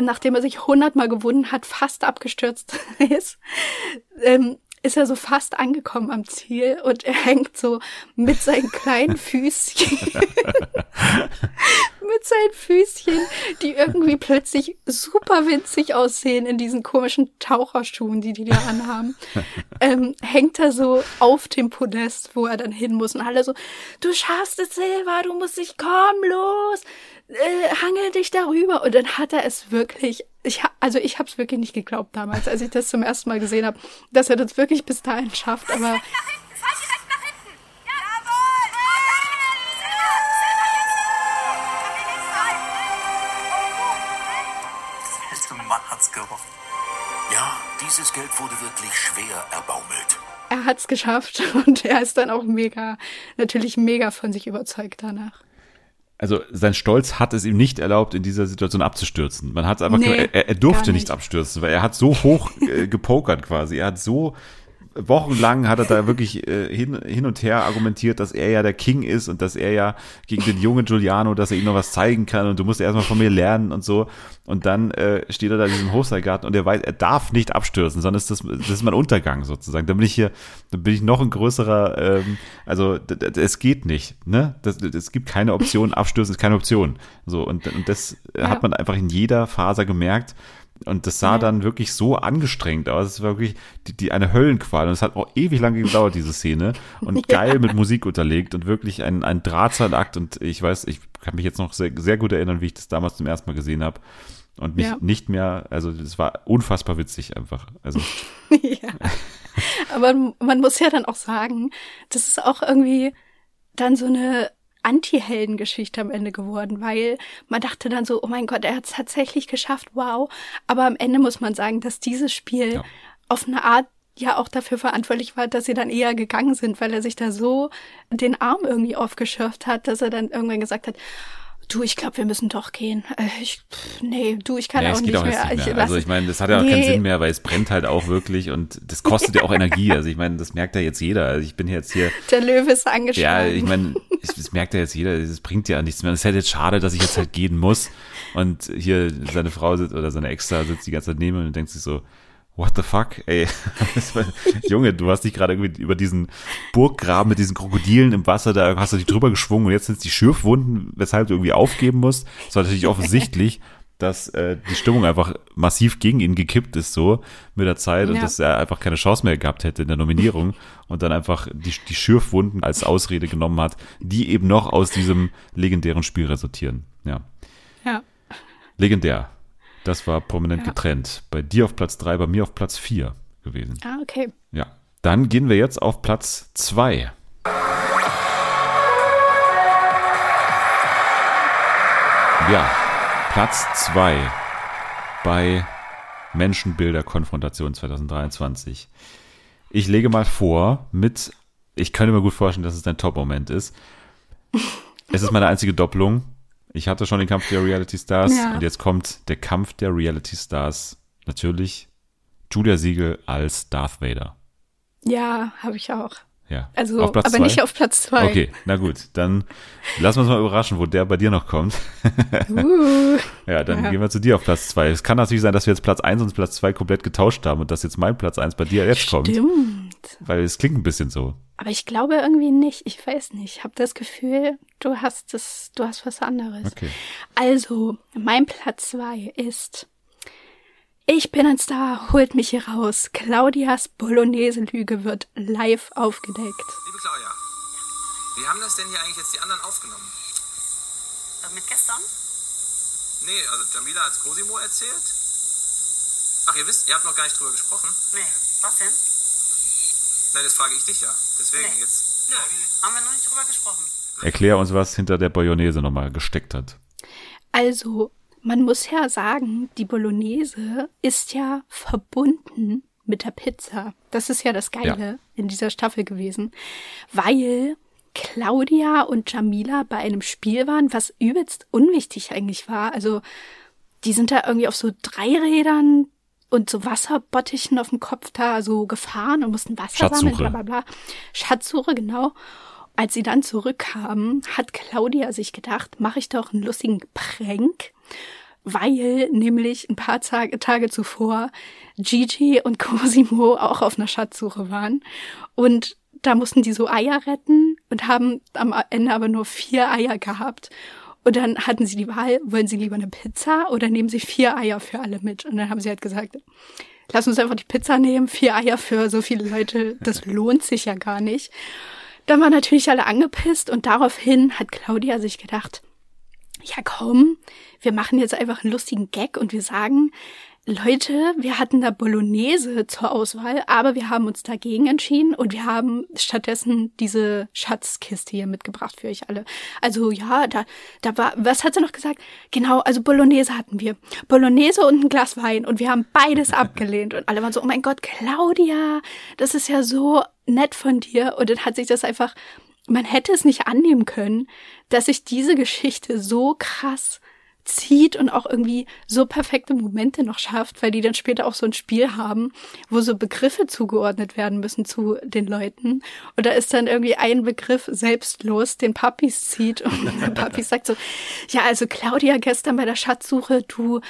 nachdem er sich hundertmal gewunden hat, fast abgestürzt ist, ähm, ist er so fast angekommen am Ziel und er hängt so mit seinen kleinen Füßchen, mit seinen Füßchen, die irgendwie plötzlich super winzig aussehen in diesen komischen Taucherschuhen, die die da anhaben, ähm, hängt er so auf dem Podest, wo er dann hin muss und alle so, du schaffst es, Silva, du musst dich, komm los, äh, hangel dich darüber. Und dann hat er es wirklich, ich ha, also ich habe es wirklich nicht geglaubt damals, als ich das zum ersten Mal gesehen habe, dass er das wirklich bis dahin schafft. Aber hat's dieses Geld wurde wirklich schwer erbaumelt. er hat es geschafft und er ist dann auch mega, natürlich mega von sich überzeugt danach. Also sein Stolz hat es ihm nicht erlaubt, in dieser Situation abzustürzen. Man hat es einfach, Nee, er, er durfte nicht. nicht. abstürzen, weil er hat so hoch äh, gepokert quasi. Er hat so wochenlang hat er da wirklich äh, hin, hin und her argumentiert, dass er ja der King ist und dass er ja gegen den jungen Giuliano, dass er ihm noch was zeigen kann und du musst erstmal von mir lernen und so. Und dann äh, steht er da in diesem Hochseilgarten und er weiß, er darf nicht abstürzen, sondern ist das, das ist mein Untergang sozusagen. Da bin ich hier, da bin ich noch ein größerer, ähm, also es geht nicht, ne? Es gibt keine Option, abstürzen ist keine Option. So, und, und das Ja. hat man einfach in jeder Faser gemerkt. Und das sah Ja. dann wirklich so angestrengt aus. Es war wirklich die, die eine Höllenqual. Und es hat auch ewig lange gedauert, diese Szene. Und geil mit Musik unterlegt und wirklich ein, ein Drahtseilakt. Und ich weiß, ich kann mich jetzt noch sehr, sehr gut erinnern, wie ich das damals zum ersten Mal gesehen habe. Und mich Ja. nicht mehr, also es war unfassbar witzig einfach. Also ja. Aber man muss ja dann auch sagen, das ist auch irgendwie dann so eine Anti-Heldengeschichte am Ende geworden, weil man dachte dann so, oh mein Gott, er hat es tatsächlich geschafft, wow. Aber am Ende muss man sagen, dass dieses Spiel auf eine Art ja auch dafür verantwortlich war, dass sie dann eher gegangen sind, weil er sich da so den Arm irgendwie aufgeschürft hat, dass er dann irgendwann gesagt hat, du, ich glaube, wir müssen doch gehen. Äh, Ich, pff, nee, du, ich kann Ja, auch nicht auch mehr. nicht mehr. Also ich meine, das hat ja auch keinen Nee. Sinn mehr, weil es brennt halt auch wirklich und das kostet ja auch Energie. Also ich meine, das merkt ja jetzt jeder. Also ich bin jetzt hier Der Löwe ist Ja, angeschlagen. ich meine, es- das merkt ja jetzt jeder, es bringt ja nichts mehr. Es ist halt jetzt schade, dass ich jetzt halt gehen muss. Und hier seine Frau sitzt oder seine Ex sitzt die ganze Zeit neben und denkt sich so, what the fuck, ey. Junge, du hast dich gerade irgendwie über diesen Burggraben mit diesen Krokodilen im Wasser, da hast du dich drüber geschwungen und jetzt sind es die Schürfwunden, weshalb du irgendwie aufgeben musst. Es war natürlich offensichtlich, dass äh, die Stimmung einfach massiv gegen ihn gekippt ist so mit der Zeit und Ja. dass er einfach keine Chance mehr gehabt hätte in der Nominierung und dann einfach die, die Schürfwunden als Ausrede genommen hat, die eben noch aus diesem legendären Spiel resultieren. Ja. Ja. Legendär. Das war prominent Ja. getrennt. Bei dir auf Platz drei, bei mir auf Platz vier gewesen. Ah, okay. Ja. Dann gehen wir jetzt auf Platz zwei. Ja, Platz zwei bei Menschenbilder Konfrontation 2023. Ich lege mal vor mit, ich könnte mir gut vorstellen, dass es dein Top-Moment ist. Es ist meine einzige Doppelung. Ich hatte schon den Kampf der Reality Stars Ja. und jetzt kommt der Kampf der Reality Stars. Natürlich Julia Siegel als Darth Vader. Ja, habe ich auch. Ja. Also, Auf Platz aber zwei? nicht auf Platz zwei. Okay, na gut. Dann lassen wir uns mal überraschen, wo der bei dir noch kommt. Uh. ja, dann Ja. gehen wir zu dir auf Platz zwei. Es kann natürlich sein, dass wir jetzt Platz eins und Platz zwei komplett getauscht haben und dass jetzt mein Platz eins bei dir jetzt kommt. Stimmt. Weil es klingt ein bisschen so. Aber ich glaube irgendwie nicht. Ich weiß nicht. Ich habe das Gefühl, du hast das, du hast was anderes. Okay. Also, mein Platz zwei ist Ich bin ein Star, holt mich hier raus. Claudias Bolognese-Lüge wird live aufgedeckt. Liebe Claudia, wie haben das denn hier eigentlich jetzt die anderen aufgenommen? Mit gestern? Nee, also Jamila hat's Cosimo erzählt. Ach, ihr wisst, ihr habt noch gar nicht drüber gesprochen. Nee, was denn? Nein, das frage ich dich ja. Deswegen Nee. jetzt. Nö, haben wir noch nicht drüber gesprochen. Erklär uns, was hinter der Bolognese nochmal gesteckt hat. Also, man muss ja sagen, die Bolognese ist ja verbunden mit der Pizza. Das ist ja das Geile Ja. in dieser Staffel gewesen, weil Claudia und Jamila bei einem Spiel waren, was übelst unwichtig eigentlich war. Also, die sind da irgendwie auf so Dreirädern und so Wasserbottichen auf dem Kopf da so gefahren und mussten Wasser sammeln, bla bla bla. Schatzsuche, genau. Als sie dann zurückkamen, hat Claudia sich gedacht, mache ich doch einen lustigen Prank, weil nämlich ein paar Tage, Tage zuvor Gigi und Cosimo auch auf einer Schatzsuche waren. Und da mussten die so Eier retten und haben am Ende aber nur vier Eier gehabt. Und dann hatten sie die Wahl, wollen sie lieber eine Pizza oder nehmen sie vier Eier für alle mit? Und dann haben sie halt gesagt, lass uns einfach die Pizza nehmen, vier Eier für so viele Leute, das lohnt sich ja gar nicht. Dann waren natürlich alle angepisst und daraufhin hat Claudia sich gedacht, ja komm, wir machen jetzt einfach einen lustigen Gag und wir sagen, Leute, wir hatten da Bolognese zur Auswahl, aber wir haben uns dagegen entschieden und wir haben stattdessen diese Schatzkiste hier mitgebracht für euch alle. Also ja, da, da war, was hat sie noch gesagt? Genau, also Bolognese hatten wir. Bolognese und ein Glas Wein und wir haben beides abgelehnt und alle waren so, oh mein Gott, Claudia, das ist ja so nett von dir und dann hat sich das einfach, man hätte es nicht annehmen können, dass sich diese Geschichte so krass zieht und auch irgendwie so perfekte Momente noch schafft, weil die dann später auch so ein Spiel haben, wo so Begriffe zugeordnet werden müssen zu den Leuten. Und da ist dann irgendwie ein Begriff selbstlos, den Papis zieht und Papis sagt so, ja, also Claudia gestern bei der Schatzsuche, du,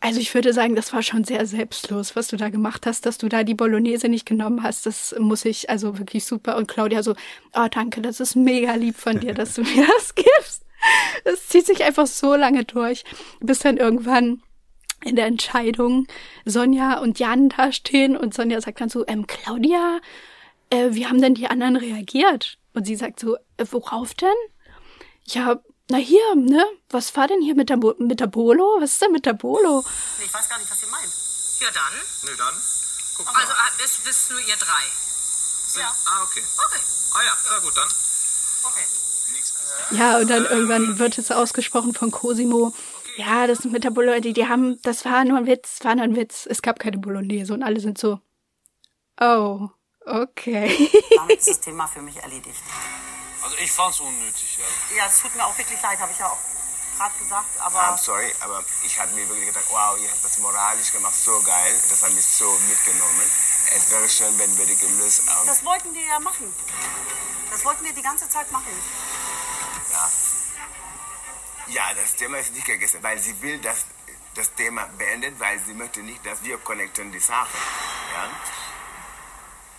also ich würde sagen, das war schon sehr selbstlos, was du da gemacht hast, dass du da die Bolognese nicht genommen hast. Das muss ich, also wirklich super. Und Claudia so, oh danke, das ist mega lieb von dir, dass du mir das gibst. Das zieht sich einfach so lange durch, bis dann irgendwann in der Entscheidung Sonja und Jan da stehen und Sonja sagt dann so, ähm, Claudia, äh, wie haben denn die anderen reagiert? Und sie sagt so, äh, worauf denn? Ja, na hier, ne? Was war denn hier mit der, Bo mit der Bolo? Was ist denn mit der Bolo? Nee, ich weiß gar nicht, was ihr meint. Ja, dann. Nö, dann. Guck mal. Also, ah, das wisst nur ihr drei. Ja. Ah, okay. Okay. Ah ja, na gut, dann. Okay. Ja, und dann irgendwann wird es ausgesprochen von Cosimo. Ja, das mit der Bolognese, die haben, das war nur ein Witz, war nur ein Witz. Es gab keine Bolognese und alle sind so, oh, okay. Damit ist das Thema für mich erledigt. Also ich fand's unnötig, ja. Ja, es tut mir auch wirklich leid, habe ich ja auch gerade gesagt, aber I'm sorry, aber ich habe mir wirklich gedacht, wow, ihr habt das moralisch gemacht, so geil. Das hat mich so mitgenommen. Es wäre schön, wenn wir die gelöst haben. das wollten wir ja machen. Das wollten wir die ganze Zeit machen. Ja. das Thema ist nicht gegessen, weil sie will das, das Thema beenden, weil sie möchte nicht, dass wir connecten die Sache. Ja?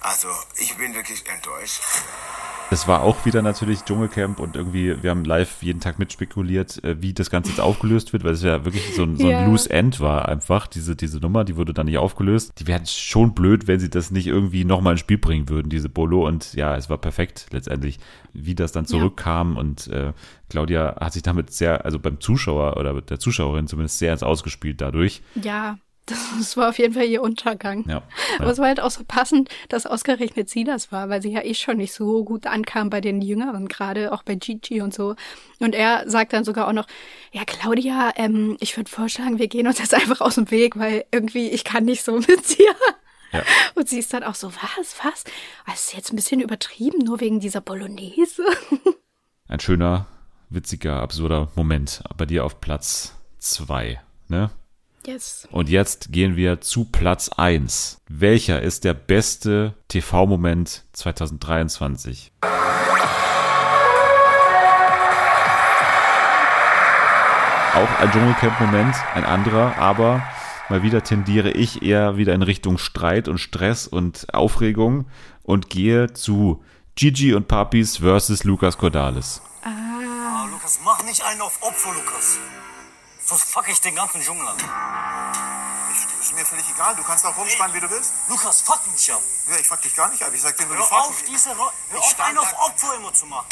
Also, ich bin wirklich enttäuscht. Es war auch wieder natürlich Dschungelcamp und irgendwie, wir haben live jeden Tag mitspekuliert, äh, wie das Ganze jetzt aufgelöst wird, weil es ja wirklich so ein, so ein Ja. Loose End war einfach, diese, diese Nummer, die wurde dann nicht aufgelöst. Die wären schon blöd, wenn sie das nicht irgendwie nochmal ins Spiel bringen würden, diese Bolo. Und ja, es war perfekt letztendlich, wie das dann zurückkam und äh, Claudia hat sich damit sehr, also beim Zuschauer oder der Zuschauerin zumindest sehr ins Ausgespielt dadurch. Ja, das war auf jeden Fall ihr Untergang. Ja. Aber ja. es war halt auch so passend, dass ausgerechnet sie das war, weil sie ja eh schon nicht so gut ankam bei den Jüngeren, gerade auch bei Gigi und so. Und er sagt dann sogar auch noch, ja, Claudia, ähm, ich würde vorschlagen, wir gehen uns jetzt einfach aus dem Weg, weil irgendwie ich kann nicht so mit dir. Ja. Und sie ist dann auch so, was, was? Das ist jetzt ein bisschen übertrieben, nur wegen dieser Bolognese. Ein schöner, witziger, absurder Moment bei dir auf Platz zwei, ne? Yes. Und jetzt gehen wir zu Platz 1. Welcher ist der beste TV-Moment 2023? Auch ein Dschungelcamp-Moment, ein anderer, aber mal wieder tendiere ich eher wieder in Richtung Streit und Stress und Aufregung und gehe zu Gigi und Papis versus Lukas Cordalis. Ah, Lukas, mach nicht einen auf Opfer, Lukas. Sonst fuck ich den ganzen Dschungel an. Ich, ist mir völlig egal, du kannst auch rumschreien, wie du willst. Lukas, fuck mich ab. Ja, ich fuck dich gar nicht ab. Ich sag dir nur, Hör du fuck auf, mich. diese Ro Hör Ich auf, einen auf Opfer immer zu machen.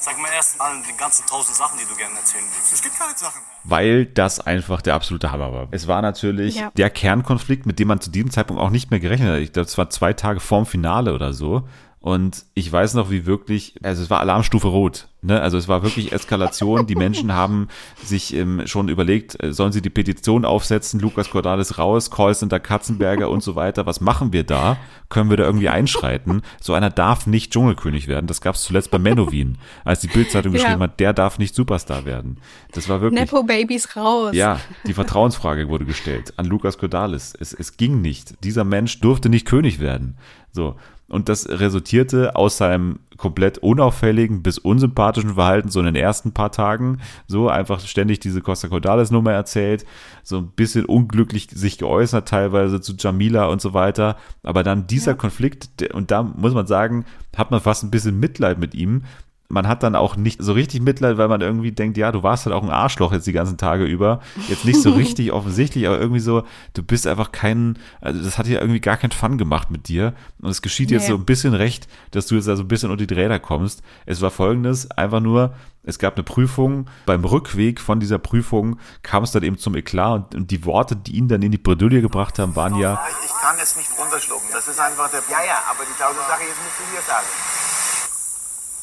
Sag mir erst allen die ganzen tausend Sachen, die du gerne erzählen willst. Es gibt keine Sachen. weil das einfach der absolute Hammer war. Es war natürlich Ja. der Kernkonflikt, mit dem man zu diesem Zeitpunkt auch nicht mehr gerechnet hat. Ich glaube, es war zwei Tage vorm Finale oder so. Und ich weiß noch, wie wirklich, also es war Alarmstufe Rot. Ne? Also es war wirklich Eskalation. Die Menschen haben sich ähm, schon überlegt, äh, sollen sie die Petition aufsetzen, Lukas Cordalis raus, Callcenter Katzenberger und so weiter. Was machen wir da? Können wir da irgendwie einschreiten? So einer darf nicht Dschungelkönig werden. Das gab es zuletzt bei Menowin, als die Bildzeitung Ja. geschrieben hat, der darf nicht Superstar werden. Das war wirklich. Nepo Babys raus. Ja, die Vertrauensfrage wurde gestellt an Lukas Cordalis. Es, es ging nicht. Dieser Mensch durfte nicht König werden. So. Und das resultierte aus seinem komplett unauffälligen bis unsympathischen Verhalten so in den ersten paar Tagen. So einfach ständig diese Costa Cordalis Nummer erzählt, so ein bisschen unglücklich sich geäußert teilweise zu Jamila und so weiter. Aber dann dieser Konflikt, der- und da muss man sagen, hat man fast ein bisschen Mitleid mit ihm, man hat dann auch nicht so richtig Mitleid, weil man irgendwie denkt, ja, du warst halt auch ein Arschloch jetzt die ganzen Tage über. Jetzt nicht so richtig offensichtlich, aber irgendwie so, du bist einfach kein, also das hat ja irgendwie gar keinen Fun gemacht mit dir. Und es geschieht jetzt Nee. so ein bisschen recht, dass du jetzt da so ein bisschen unter die Räder kommst. Es war folgendes, einfach nur, es gab eine Prüfung. Beim Rückweg von dieser Prüfung kam es dann eben zum Eklat und, und die Worte, die ihn dann in die Bredouille gebracht haben, waren ja, Ich kann es nicht runterschlucken. Das ist einfach der Punkt. Ja, ja, aber die tausend Sache jetzt musst du hier sagen.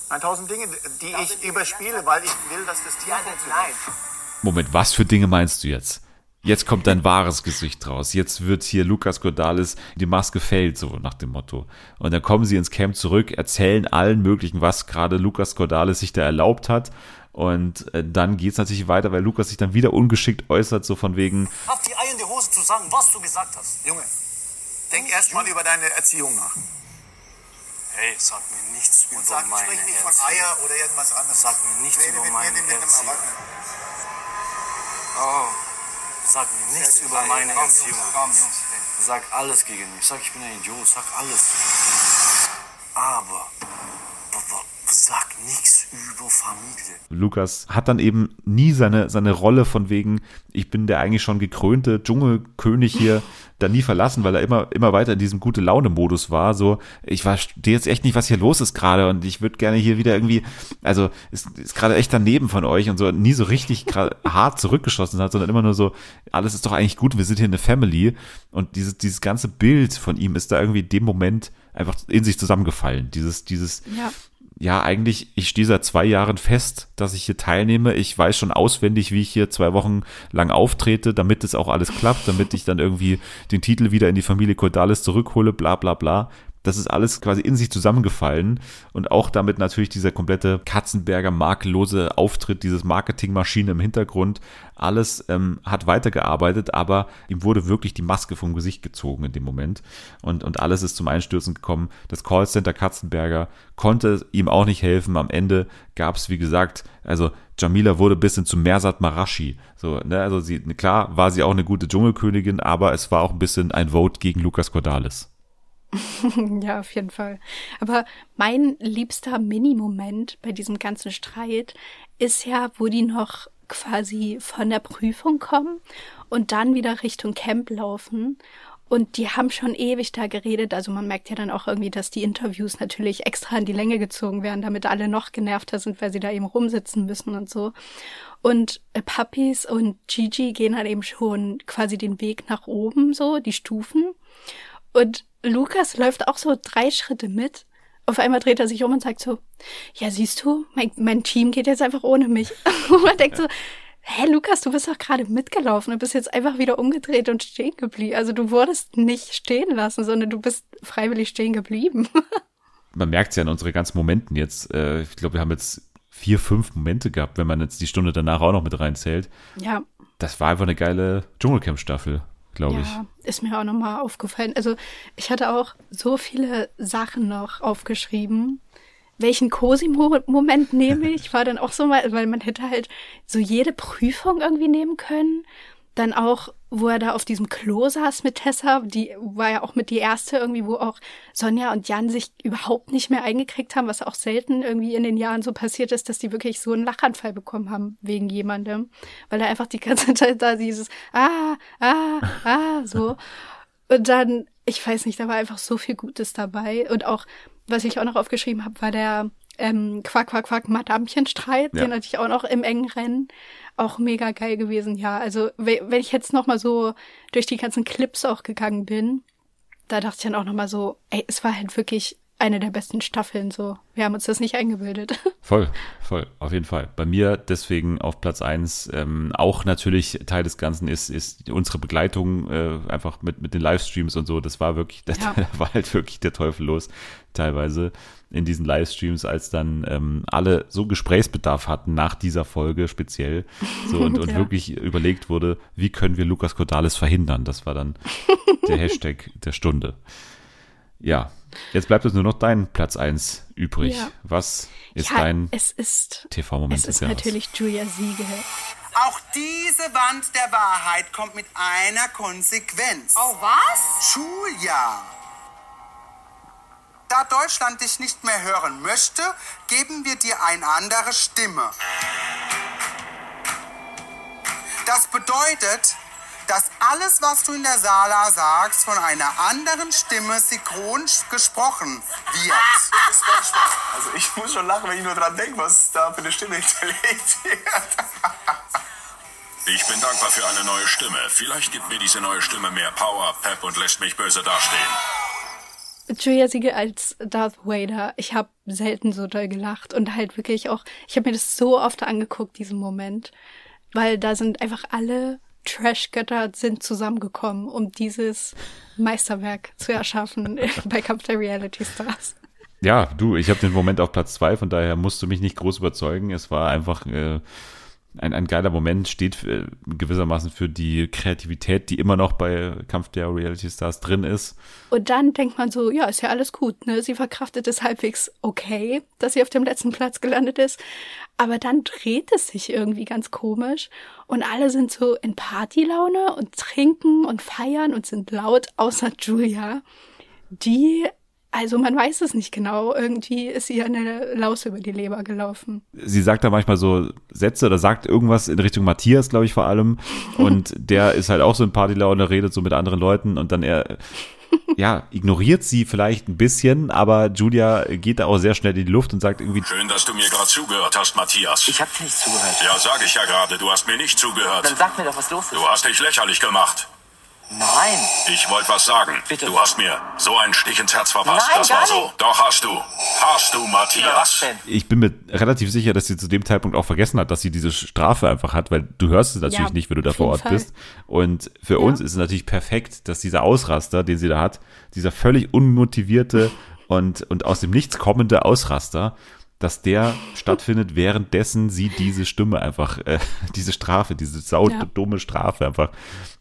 Ein tausend Dinge, die ich überspiele, weil ich will, dass das Team funktioniert. Moment, was für Dinge meinst du jetzt? Jetzt kommt dein wahres Gesicht raus. Jetzt wird hier Lukas Cordalis die Maske fällt, so nach dem Motto. Und dann kommen sie ins Camp zurück, erzählen allen möglichen, was gerade Lukas Cordalis sich da erlaubt hat. Und äh, dann geht's natürlich weiter, weil Lukas sich dann wieder ungeschickt äußert, so von wegen, Hab die Eier in die Hose zu sagen, was du gesagt hast. Junge, denk erst mal über deine Erziehung nach. Hey, sag mir nichts über sag, meine sprich nicht von Erziehung. Eier oder irgendwas anderes. Sag mir nichts Rede über mit meine mir Erziehung. Oh. Sag mir nichts über meine Komm, Erziehung. Jungs, komm, Jungs. Sag alles gegen mich. Sag, ich bin ein Idiot. Sag alles. Aber sag nichts über Familie. Lukas hat dann eben nie seine, seine Rolle von wegen, ich bin der eigentlich schon gekrönte Dschungelkönig hier, da nie verlassen, weil er immer, immer weiter in diesem gute Laune-Modus war. So, ich verstehe jetzt echt nicht, was hier los ist gerade und ich würde gerne hier wieder irgendwie, also ist, ist gerade echt daneben von euch und so nie so richtig hart zurückgeschossen hat, sondern immer nur so, alles ist doch eigentlich gut, wir sind hier eine Family und dieses, dieses ganze Bild von ihm ist da irgendwie in dem Moment einfach in sich zusammengefallen. Dieses, dieses, Ja. Ja, eigentlich, ich stehe seit zwei Jahren fest, dass ich hier teilnehme. Ich weiß schon auswendig, wie ich hier zwei Wochen lang auftrete, damit es auch alles klappt, damit ich dann irgendwie den Titel wieder in die Familie Cordalis zurückhole, bla bla bla. Das ist alles quasi in sich zusammengefallen und auch damit natürlich dieser komplette Katzenberger makellose Auftritt, dieses Marketingmaschine im Hintergrund, alles ähm, hat weitergearbeitet, aber ihm wurde wirklich die Maske vom Gesicht gezogen in dem Moment und, und alles ist zum Einstürzen gekommen. Das Callcenter Katzenberger konnte ihm auch nicht helfen. Am Ende gab es, wie gesagt, also Jamila wurde ein bisschen zu Mersat Marashi. So, ne, also sie, klar war sie auch eine gute Dschungelkönigin, aber es war auch ein bisschen ein Vote gegen Lukas Cordalis. ja, auf jeden Fall. Aber mein liebster Mini-Moment bei diesem ganzen Streit ist ja, wo die noch quasi von der Prüfung kommen und dann wieder Richtung Camp laufen. Und die haben schon ewig da geredet. Also man merkt ja dann auch irgendwie, dass die Interviews natürlich extra in die Länge gezogen werden, damit alle noch genervter sind, weil sie da eben rumsitzen müssen und so. Und äh, Puppies und Gigi gehen halt eben schon quasi den Weg nach oben, so, die Stufen. Und Lukas läuft auch so drei Schritte mit. Auf einmal dreht er sich um und sagt so, ja, siehst du, mein, mein Team geht jetzt einfach ohne mich. Und man denkt so, hä, Lukas, du bist doch gerade mitgelaufen und bist jetzt einfach wieder umgedreht und stehen geblieben. Also du wurdest nicht stehen lassen, sondern du bist freiwillig stehen geblieben. Man merkt es ja in unseren ganzen Momenten jetzt. Äh, ich glaube, wir haben jetzt vier, fünf Momente gehabt, wenn man jetzt die Stunde danach auch noch mit reinzählt. Ja. Das war einfach eine geile Dschungelcamp-Staffel, glaube ich. Ja, ist mir auch nochmal aufgefallen. Also ich hatte auch so viele Sachen noch aufgeschrieben. Welchen Cosimo-Moment nehme ich? War dann auch so mal, weil man hätte halt so jede Prüfung irgendwie nehmen können. Dann auch, wo er da auf diesem Klo saß mit Tessa, die war ja auch mit die erste irgendwie, wo auch Sonja und Jan sich überhaupt nicht mehr eingekriegt haben, was auch selten irgendwie in den Jahren so passiert ist, dass die wirklich so einen Lachanfall bekommen haben wegen jemandem, weil er einfach die ganze Zeit da dieses ah, ah, ah, so. Und dann, ich weiß nicht, da war einfach so viel Gutes dabei. Und auch, was ich auch noch aufgeschrieben habe, war der ähm, Quack, Quack, Quack, Madamchenstreit, Ja. den hatte ich auch noch im engen Rennen. Auch mega geil gewesen, ja. Also, we- wenn ich jetzt noch mal so durch die ganzen Clips auch gegangen bin, da dachte ich dann auch noch mal so, ey, es war halt wirklich eine der besten Staffeln, so. Wir haben uns das nicht eingebildet. Voll, voll, auf jeden Fall. Bei mir deswegen auf Platz eins ähm, auch natürlich Teil des Ganzen ist, ist unsere Begleitung äh, einfach mit, mit den Livestreams und so. Das war wirklich, Ja. da war halt wirklich der Teufel los teilweise in diesen Livestreams, als dann ähm, alle so Gesprächsbedarf hatten nach dieser Folge speziell so und, und Ja. wirklich überlegt wurde, wie können wir Lukas Cordalis verhindern. Das war dann der Hashtag der Stunde. Ja, jetzt bleibt uns nur noch dein Platz eins übrig. Ja. Was ist ja, dein es ist, TV-Moment es ist natürlich Julia Siegel. Auch diese Wand der Wahrheit kommt mit einer Konsequenz. Oh, was? Schuljahr. Da Deutschland dich nicht mehr hören möchte, geben wir dir eine andere Stimme. Das bedeutet, dass alles, was du in der Sala sagst, von einer anderen Stimme synchron gesprochen wird. Also ich muss schon lachen, wenn ich nur dran denke, was da für eine Stimme hinterlegt wird. Ich bin dankbar für eine neue Stimme. Vielleicht gibt mir diese neue Stimme mehr Power, Pep und lässt mich böse dastehen. Julia Siegel als Darth Vader, ich habe selten so doll gelacht und halt wirklich auch, ich habe mir das so oft angeguckt, diesen Moment, weil da sind einfach alle Trash-Götter sind zusammengekommen, um dieses Meisterwerk zu erschaffen bei Kampf der Reality Stars. Ja, du, ich habe den Moment auf Platz zwei, von daher musst du mich nicht groß überzeugen. Es war einfach äh, ein, ein geiler Moment, steht äh, gewissermaßen für die Kreativität, die immer noch bei Kampf der Reality Stars drin ist. Und dann denkt man so, ja, ist ja alles gut, ne? Sie verkraftet es halbwegs okay, dass sie auf dem letzten Platz gelandet ist. Aber dann dreht es sich irgendwie ganz komisch und alle sind so in Partylaune und trinken und feiern und sind laut, außer Julia, die, also man weiß es nicht genau, irgendwie ist ihr eine Laus über die Leber gelaufen. Sie sagt da manchmal so Sätze oder sagt irgendwas in Richtung Matthias, glaube ich, vor allem. Und der ist halt auch so in Partylaune, redet so mit anderen Leuten und dann er, ja, ignoriert sie vielleicht ein bisschen, aber Julia geht da auch sehr schnell in die Luft und sagt irgendwie, Schön, dass du mir gerade zugehört hast, Matthias. Ich hab dir nicht zugehört. Ja, sag ich ja gerade, du hast mir nicht zugehört. Dann sag mir doch, was los ist. Du hast dich lächerlich gemacht. Nein. Ich wollte was sagen. Bitte. Du hast mir so einen Stich ins Herz verpasst. Nein, das gar war so. nicht. Doch hast du. Hast du, Matthias. Ich bin mir relativ sicher, dass sie zu dem Zeitpunkt auch vergessen hat, dass sie diese Strafe einfach hat, weil du hörst es natürlich Ja, nicht, wenn du da vor Ort Fall. bist. Und für uns ist es natürlich perfekt, dass dieser Ausraster, den sie da hat, dieser völlig unmotivierte und, und aus dem Nichts kommende Ausraster, dass der stattfindet, währenddessen sie diese Stimme einfach, äh, diese Strafe, diese saudumme Strafe einfach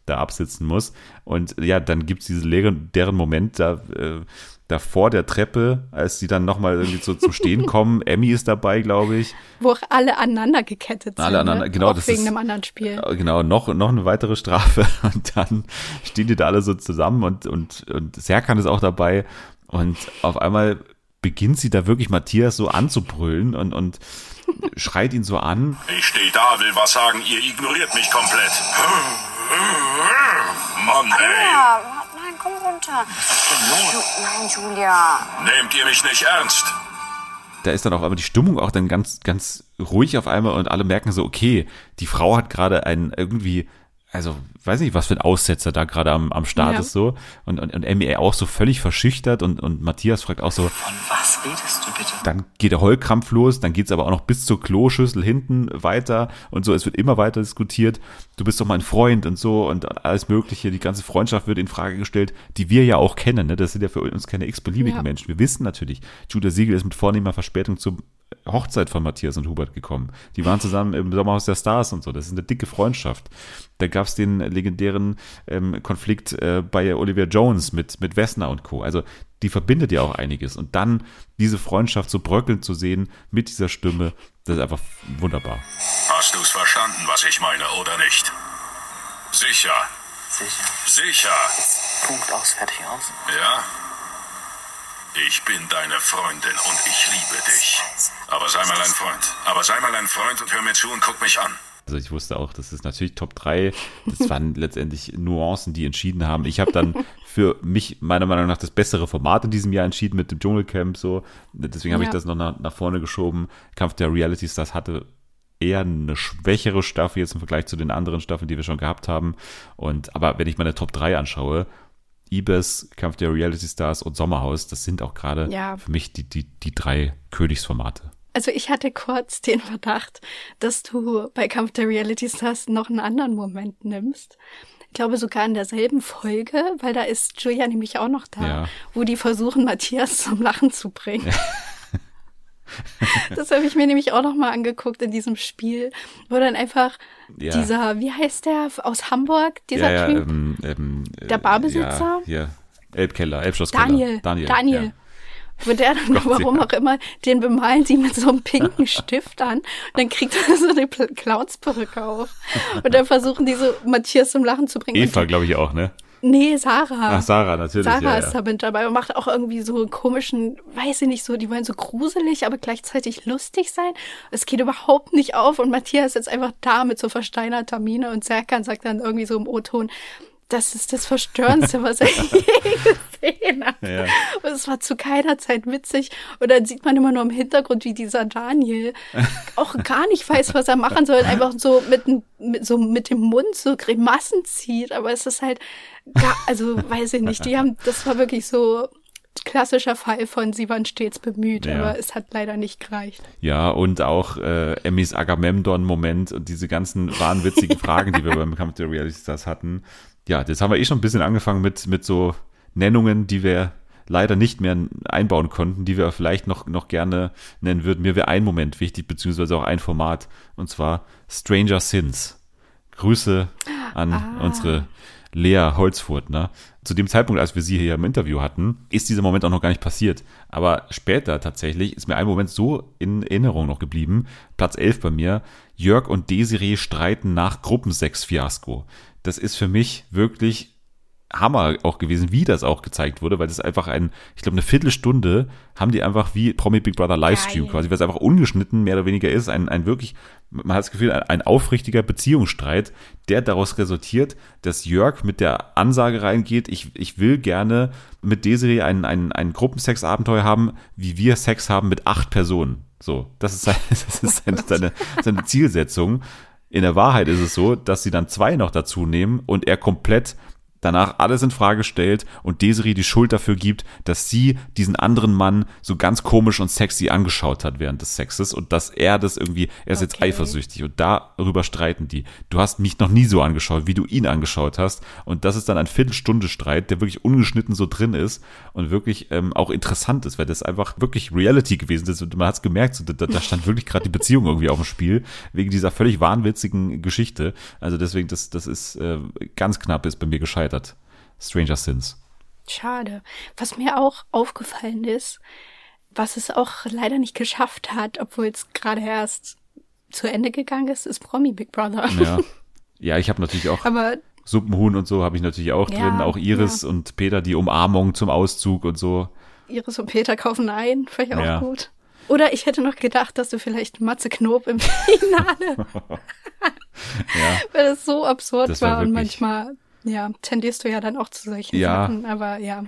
da absitzen muss. Und ja, dann gibt's diese legendären Moment da, äh, da vor der Treppe, als sie dann nochmal irgendwie so zum Stehen kommen. Emmy ist dabei, glaube ich. Wo auch alle aneinander gekettet sind. Alle aneinander- ne? genau, Auch das wegen ist- einem anderen Spiel. Äh, Genau, noch, noch eine weitere Strafe. Und dann stehen die da alle so zusammen und, und, und Serkan ist auch dabei. Und auf einmal beginnt sie da wirklich Matthias so anzubrüllen und, und schreit ihn so an. Ich stehe da, will was sagen. Ihr ignoriert mich komplett. Mann, ey. Ja, nein, komm runter. Ju nein, Julia. Nehmt ihr mich nicht ernst? Da ist dann auf einmal die Stimmung auch dann ganz, ganz ruhig auf einmal und alle merken so, okay, die Frau hat gerade einen irgendwie, also weiß nicht, was für ein Aussetzer da gerade am, am Start Ja. ist so. Und, und, und Emmy auch so völlig verschüchtert und, und Matthias fragt auch so, Von was redest du bitte? dann geht der Heulkrampf los, dann geht's aber auch noch bis zur Kloschüssel hinten weiter und so, es wird immer weiter diskutiert, du bist doch mein Freund und so und alles mögliche, die ganze Freundschaft wird in Frage gestellt, die wir ja auch kennen, ne? das sind ja für uns keine x-beliebigen Ja. Menschen, wir wissen natürlich, Julia Siegel ist mit vornehmer Verspätung zur Hochzeit von Matthias und Hubert gekommen, die waren zusammen im Sommerhaus der Stars und so, das ist eine dicke Freundschaft, da gab's den legendären ähm, Konflikt äh, bei Olivia Jones mit, mit Wessner und Co., also die verbindet ja auch einiges. Und dann diese Freundschaft so bröckeln zu sehen mit dieser Stimme, das ist einfach wunderbar. Hast du's verstanden, was ich meine, oder nicht? Sicher. Sicher. Sicher. Punkt aus, fertig aus. Ja? Ich bin deine Freundin und ich liebe dich. Aber sei mal ein Freund. Aber sei mal ein Freund und hör mir zu und guck mich an. Also ich wusste auch, das ist natürlich Top 3. Das waren letztendlich Nuancen, die entschieden haben. Ich habe dann für mich meiner Meinung nach das bessere Format in diesem Jahr entschieden mit dem Dschungelcamp so. Deswegen habe ich Ja. das noch nach, nach vorne geschoben. Kampf der Reality Stars hatte eher eine schwächere Staffel jetzt im Vergleich zu den anderen Staffeln, die wir schon gehabt haben. Und aber wenn ich meine Top 3 anschaue, Ibis, Kampf der Reality Stars und Sommerhaus, das sind auch gerade Ja. für mich die, die, die drei Königsformate. Also ich hatte kurz den Verdacht, dass du bei Kampf der Reality Stars noch einen anderen Moment nimmst. Ich glaube sogar in derselben Folge, weil da ist Julia nämlich auch noch da, Ja. wo die versuchen, Matthias zum Lachen zu bringen. das habe ich mir nämlich auch noch mal angeguckt in diesem Spiel, wo dann einfach Ja. dieser, wie heißt der aus Hamburg, dieser ja, Typ? ähm, ähm, Der äh, Barbesitzer? Ja. Elbkeller, Elbschlosskeller. Daniel, Daniel. Daniel. Wo der dann, Gott, warum auch immer, den bemalen sie mit so einem pinken Stift an. Und dann kriegt er so eine Clownsperücke auf. Und dann versuchen die so Matthias zum Lachen zu bringen. Eva, glaube ich auch, ne? Nee, Sarah. Ach, Sarah, natürlich. Sarah ja, ist ja. da mit dabei und macht auch irgendwie so einen komischen, weiß ich nicht so, die wollen so gruselig, aber gleichzeitig lustig sein. Es geht überhaupt nicht auf und Matthias ist jetzt einfach da mit so versteinerter Miene und Serkan sagt dann irgendwie so im O-Ton, das ist das Verstörendste, was er je gesehen hat. Ja. Und es war zu keiner Zeit witzig. Und dann sieht man immer nur im Hintergrund, wie dieser Daniel auch gar nicht weiß, was er machen soll. Einfach so mit, dem- mit, so mit dem Mund so Grimassen zieht. Aber es ist halt, gar, also weiß ich nicht. Die haben, das war wirklich so klassischer Fall von, sie waren stets bemüht, Ja. aber es hat leider nicht gereicht. Ja, und auch äh, Emmys Agamemnon-Moment und diese ganzen wahnwitzigen Fragen, die wir beim Kampf der Reality Stars hatten. Ja, das haben wir eh schon ein bisschen angefangen mit, mit so Nennungen, die wir leider nicht mehr einbauen konnten, die wir vielleicht noch, noch gerne nennen würden. Mir wäre ein Moment wichtig, beziehungsweise auch ein Format, und zwar Stranger Sins. Grüße an unsere Lea Holzfurtner. Zu dem Zeitpunkt, als wir sie hier im Interview hatten, ist dieser Moment auch noch gar nicht passiert. Aber später tatsächlich ist mir ein Moment so in Erinnerung noch geblieben. Platz 11 bei mir. Jörg und Desiree streiten nach Gruppensex-Fiasko. Das ist für mich wirklich Hammer auch gewesen, wie das auch gezeigt wurde, weil das einfach ein, ich glaube, eine Viertelstunde haben die einfach wie Promi Big Brother Livestream Geil. quasi, weil es einfach ungeschnitten mehr oder weniger ist, ein, ein wirklich, man hat das Gefühl, ein, ein aufrichtiger Beziehungsstreit, der daraus resultiert, dass Jörg mit der Ansage reingeht, ich, ich will gerne mit Desiree ein, ein, ein Gruppensex-Abenteuer haben, wie wir Sex haben mit acht Personen. So, das ist, seine, das ist seine, seine, seine Zielsetzung. In der Wahrheit ist es so, dass sie dann zwei noch dazu nehmen und er komplett danach alles in Frage stellt und Desiree die Schuld dafür gibt, dass sie diesen anderen Mann so ganz komisch und sexy angeschaut hat während des Sexes und dass er das irgendwie, er ist jetzt Okay. eifersüchtig und darüber streiten die. Du hast mich noch nie so angeschaut, wie du ihn angeschaut hast und das ist dann ein Viertelstunde Streit, der wirklich ungeschnitten so drin ist und wirklich ähm, auch interessant ist, weil das einfach wirklich Reality gewesen ist und man hat es gemerkt, so, da, da stand wirklich gerade die Beziehung irgendwie auf dem Spiel, wegen dieser völlig wahnwitzigen Geschichte. Also deswegen, das, das ist äh, ganz knapp ist bei mir gescheitert. Stranger Sins. Schade. Was mir auch aufgefallen ist, was es auch leider nicht geschafft hat, obwohl es gerade erst zu Ende gegangen ist, ist Promi Big Brother. Ja, ja ich habe natürlich auch Aber Suppenhuhn und so habe ich natürlich auch Ja, drin, auch Iris ja. und Peter, die Umarmung zum Auszug und so. Iris und Peter kaufen ein, ich auch Ja. gut. Oder ich hätte noch gedacht, dass du vielleicht Matze Knob im Finale, Ja, weil das so absurd Das war, war und manchmal, ja, tendierst du ja dann auch zu solchen Ja. Sachen, aber ja.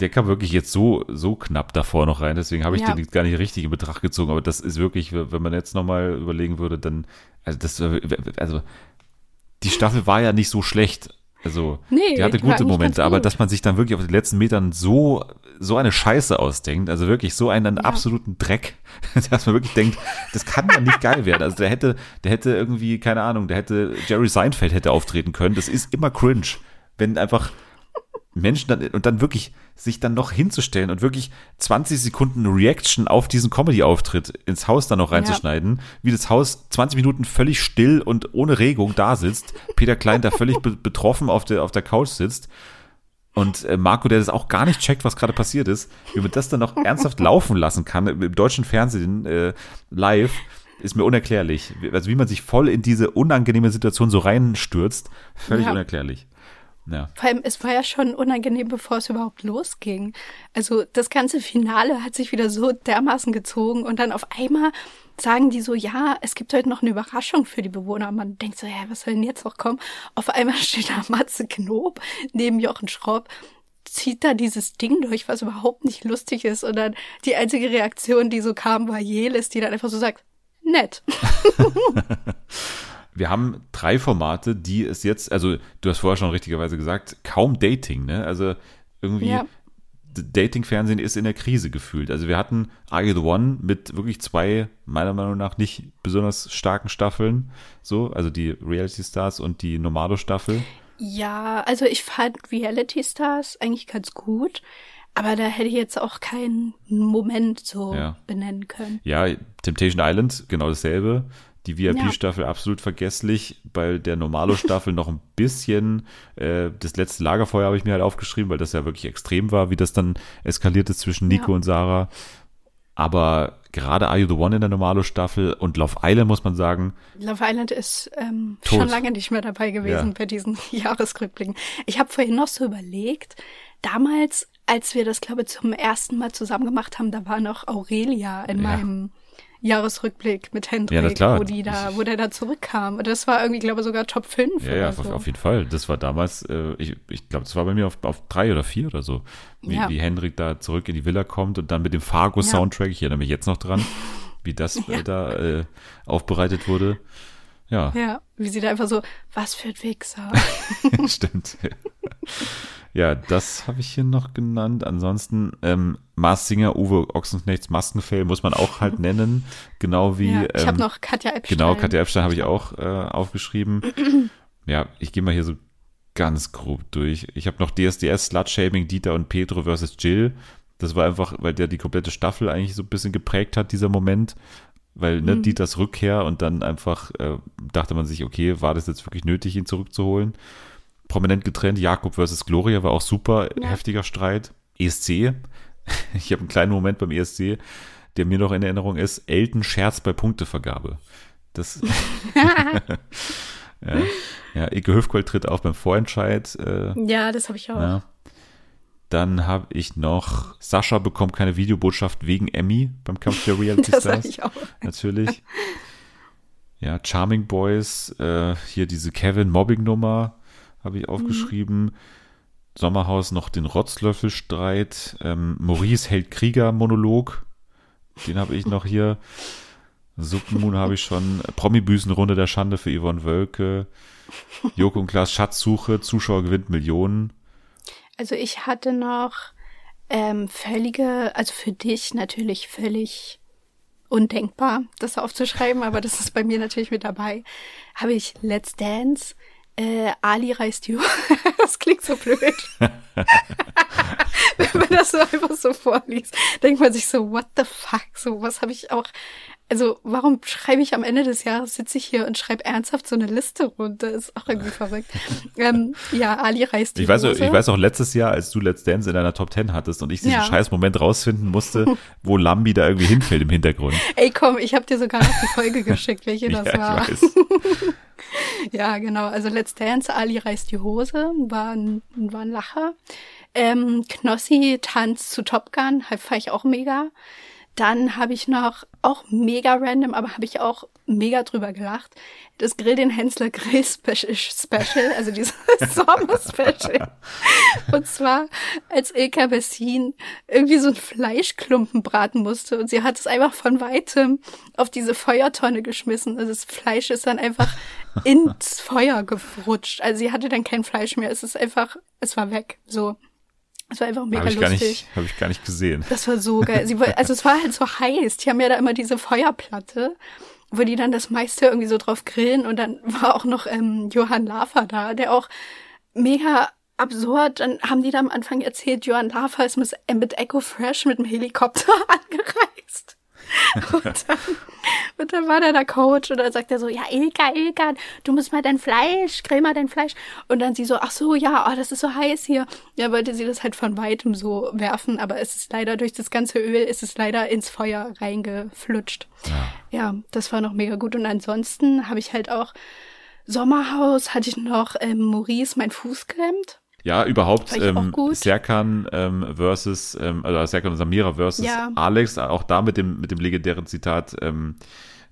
der kam wirklich jetzt so, so knapp davor noch rein, deswegen habe ich Ja. den gar nicht richtig in Betracht gezogen, aber das ist wirklich, wenn man jetzt nochmal überlegen würde, dann, also das, also die Staffel war ja nicht so schlecht. Also, Nee, die hatte die gute Momente, aber gut. dass man sich dann wirklich auf den letzten Metern so, so eine Scheiße ausdenkt, also wirklich so einen absoluten Dreck, dass man wirklich denkt, das kann ja nicht geil werden. Also der hätte, der hätte irgendwie, keine Ahnung, der hätte, Jerry Seinfeld hätte auftreten können. Das ist immer cringe, wenn einfach Menschen dann, und dann wirklich sich dann noch hinzustellen und wirklich 20 Sekunden Reaction auf diesen Comedy-Auftritt ins Haus dann noch reinzuschneiden, wie das Haus 20 Minuten völlig still und ohne Regung da sitzt, Peter Klein da völlig be betroffen auf der, auf der Couch sitzt und äh, Marco, der das auch gar nicht checkt, was gerade passiert ist, wie man das dann noch ernsthaft laufen lassen kann im, im deutschen Fernsehen äh, live, ist mir unerklärlich. Also wie man sich voll in diese unangenehme Situation so reinstürzt, völlig Ja. unerklärlich. Ja. Vor allem, es war ja schon unangenehm, bevor es überhaupt losging. Also das ganze Finale hat sich wieder so dermaßen gezogen und dann auf einmal sagen die so, ja, es gibt heute noch eine Überraschung für die Bewohner. Man denkt so, ja, was soll denn jetzt noch kommen? Auf einmal steht da Matze Knob neben Jochen Schropp, zieht da dieses Ding durch, was überhaupt nicht lustig ist. Und dann die einzige Reaktion, die so kam, war Jelis, die dann einfach so sagt, nett. Wir haben drei Formate, die es jetzt, also du hast vorher schon richtigerweise gesagt, kaum Dating, ne? Also irgendwie Ja. Dating-Fernsehen ist in der Krise gefühlt. Also wir hatten Are You the One mit wirklich zwei, meiner Meinung nach, nicht besonders starken Staffeln. So, also die Reality Stars und die Normalo-Staffel. Ja, also ich fand Reality Stars eigentlich ganz gut, aber da hätte ich jetzt auch keinen Moment so Ja. benennen können. Ja, Temptation Island, genau dasselbe. Die Ja. VIP-Staffel absolut vergesslich. Bei der Normalo-Staffel noch ein bisschen. Äh, das letzte Lagerfeuer habe ich mir halt aufgeschrieben, weil das ja wirklich extrem war, wie das dann eskaliert ist zwischen Nico Ja. und Sarah. Aber gerade Are You the One in der Normalo-Staffel und Love Island, muss man sagen, Love Island ist ähm, schon lange nicht mehr dabei gewesen Ja. bei diesen Jahresrückblicken. Ich habe vorhin noch so überlegt, damals, als wir das, glaube ich, zum ersten Mal zusammen gemacht haben, da war noch Aurelia in Ja. meinem Jahresrückblick mit Hendrik, Ja, klar. wo die da, wo der da zurückkam. Und das war irgendwie, glaube ich, sogar Top 5 Ja, ja, auf, so. auf jeden Fall. Das war damals, äh, ich, ich glaube, das war bei mir auf, auf drei oder vier oder so. Wie, Ja. wie Hendrik da zurück in die Villa kommt und dann mit dem Fargo-Soundtrack, ich erinnere mich jetzt noch dran, wie das äh, da äh, aufbereitet wurde. Ja, Ja, wie sie da einfach so, was für ein Wichser. stimmt. Ja, das habe ich hier noch genannt. Ansonsten ähm, Mars Singer, Uwe Ochsenknechts Maskenfell muss man auch halt nennen. Genau wie. Ja, ich ähm, hab noch Katja Epstein. Genau, Katja Epstein habe ich auch äh, aufgeschrieben. ja, ich gehe mal hier so ganz grob durch. Ich habe noch DSDS, Slutshaming, Dieter und Pedro versus Jill. Das war einfach, weil der die komplette Staffel eigentlich so ein bisschen geprägt hat, dieser Moment. Weil, ne, Mhm. Dieters Rückkehr und dann einfach äh, dachte man sich, okay, war das jetzt wirklich nötig, ihn zurückzuholen? Prominent getrennt, Jakob versus Gloria war auch super, Ja. heftiger Streit. ESC, ich habe einen kleinen Moment beim ESC, der mir noch in Erinnerung ist, Elton Scherz bei Punktevergabe. Das ja, ja, Ike Höfgold tritt auf beim Vorentscheid. Äh, Ja, das habe ich auch. ja. Dann habe ich noch Sascha bekommt keine Videobotschaft wegen Emmy beim Kampf der Reality Das Stars. ich auch. Natürlich. Ja, Charming Boys, äh, hier diese Kevin-Mobbing-Nummer habe ich aufgeschrieben. Sommerhaus noch den Rotzlöffelstreit. Ähm, Maurice hält Krieger-Monolog. Den habe ich noch hier. Suppenmoon habe ich schon. Promi-Büßenrunde der Schande für Yvonne Wölke. Joko und Klaas Schatzsuche, Zuschauer gewinnt Millionen. Also ich hatte noch ähm, völlige, also für dich natürlich völlig undenkbar, das aufzuschreiben, aber das ist bei mir natürlich mit dabei. Habe ich Let's Dance, äh, Ali reist you. das klingt so blöd. Wenn man das so einfach so vorliest, denkt man sich so, what the fuck? So, was habe ich auch. Also, warum schreibe ich am Ende des Jahres, sitze ich hier und schreibe ernsthaft so eine Liste runter? Ist auch irgendwie verrückt. ähm, ja, Ali reist die Ich weiß, ich weiß auch letztes Jahr, als du Let's Dance in deiner Top 10 hattest und ich diesen Ja. scheiß Moment rausfinden musste, wo Lambi da irgendwie hinfällt im Hintergrund. Ey, komm, ich habe dir sogar noch die Folge geschickt, welche das Ja, ich war. weiß. ja, genau. Also Let's Dance, Ali reißt die Hose, war ein, war ein Lacher. Ähm, Knossi tanzt zu Top Gun, fand ich auch mega. Dann habe ich noch, auch mega random, aber habe ich auch mega drüber gelacht, das Grill den Hensler Grill Special, Special also dieses Sommer Special. Und zwar, als Ilka Bessin irgendwie so ein Fleischklumpen braten musste und sie hat es einfach von weitem auf diese Feuertonne geschmissen. Also das Fleisch ist dann einfach ins Feuer gerutscht. Also sie hatte dann kein Fleisch mehr. Es ist einfach, es war weg. So. Es war einfach mega Habe ich, gar lustig. nicht- hab ich gar nicht gesehen. Das war so geil. Sie, also es war halt so heiß. Die haben ja da immer diese Feuerplatte, wo die dann das meiste irgendwie so drauf grillen. Und dann war auch noch ähm, Johann Lafer da, der auch mega absurd. Dann haben die da am Anfang erzählt, Johann Lafer ist mit Echo Fresh mit dem Helikopter angereist. Und dann, und dann war da der Coach und dann sagt er so, ja, Ilka, Ilka, du musst mal dein Fleisch, grill mal dein Fleisch. Und dann sie so, ach so, ja, oh, das ist so heiß hier. Ja, wollte sie das halt von weitem so werfen, aber es ist leider durch das ganze Öl, ist es leider ins Feuer reingeflutscht. Ja, das war noch mega gut. Und ansonsten habe ich halt auch Sommerhaus, hatte ich noch ähm, Maurice, mein Fuß klemmt. Ja, überhaupt ähm. Serkan ähm, versus, ähm, also Serkan und Samira versus Ja. Alex, auch da mit dem, mit dem legendären Zitat, ähm,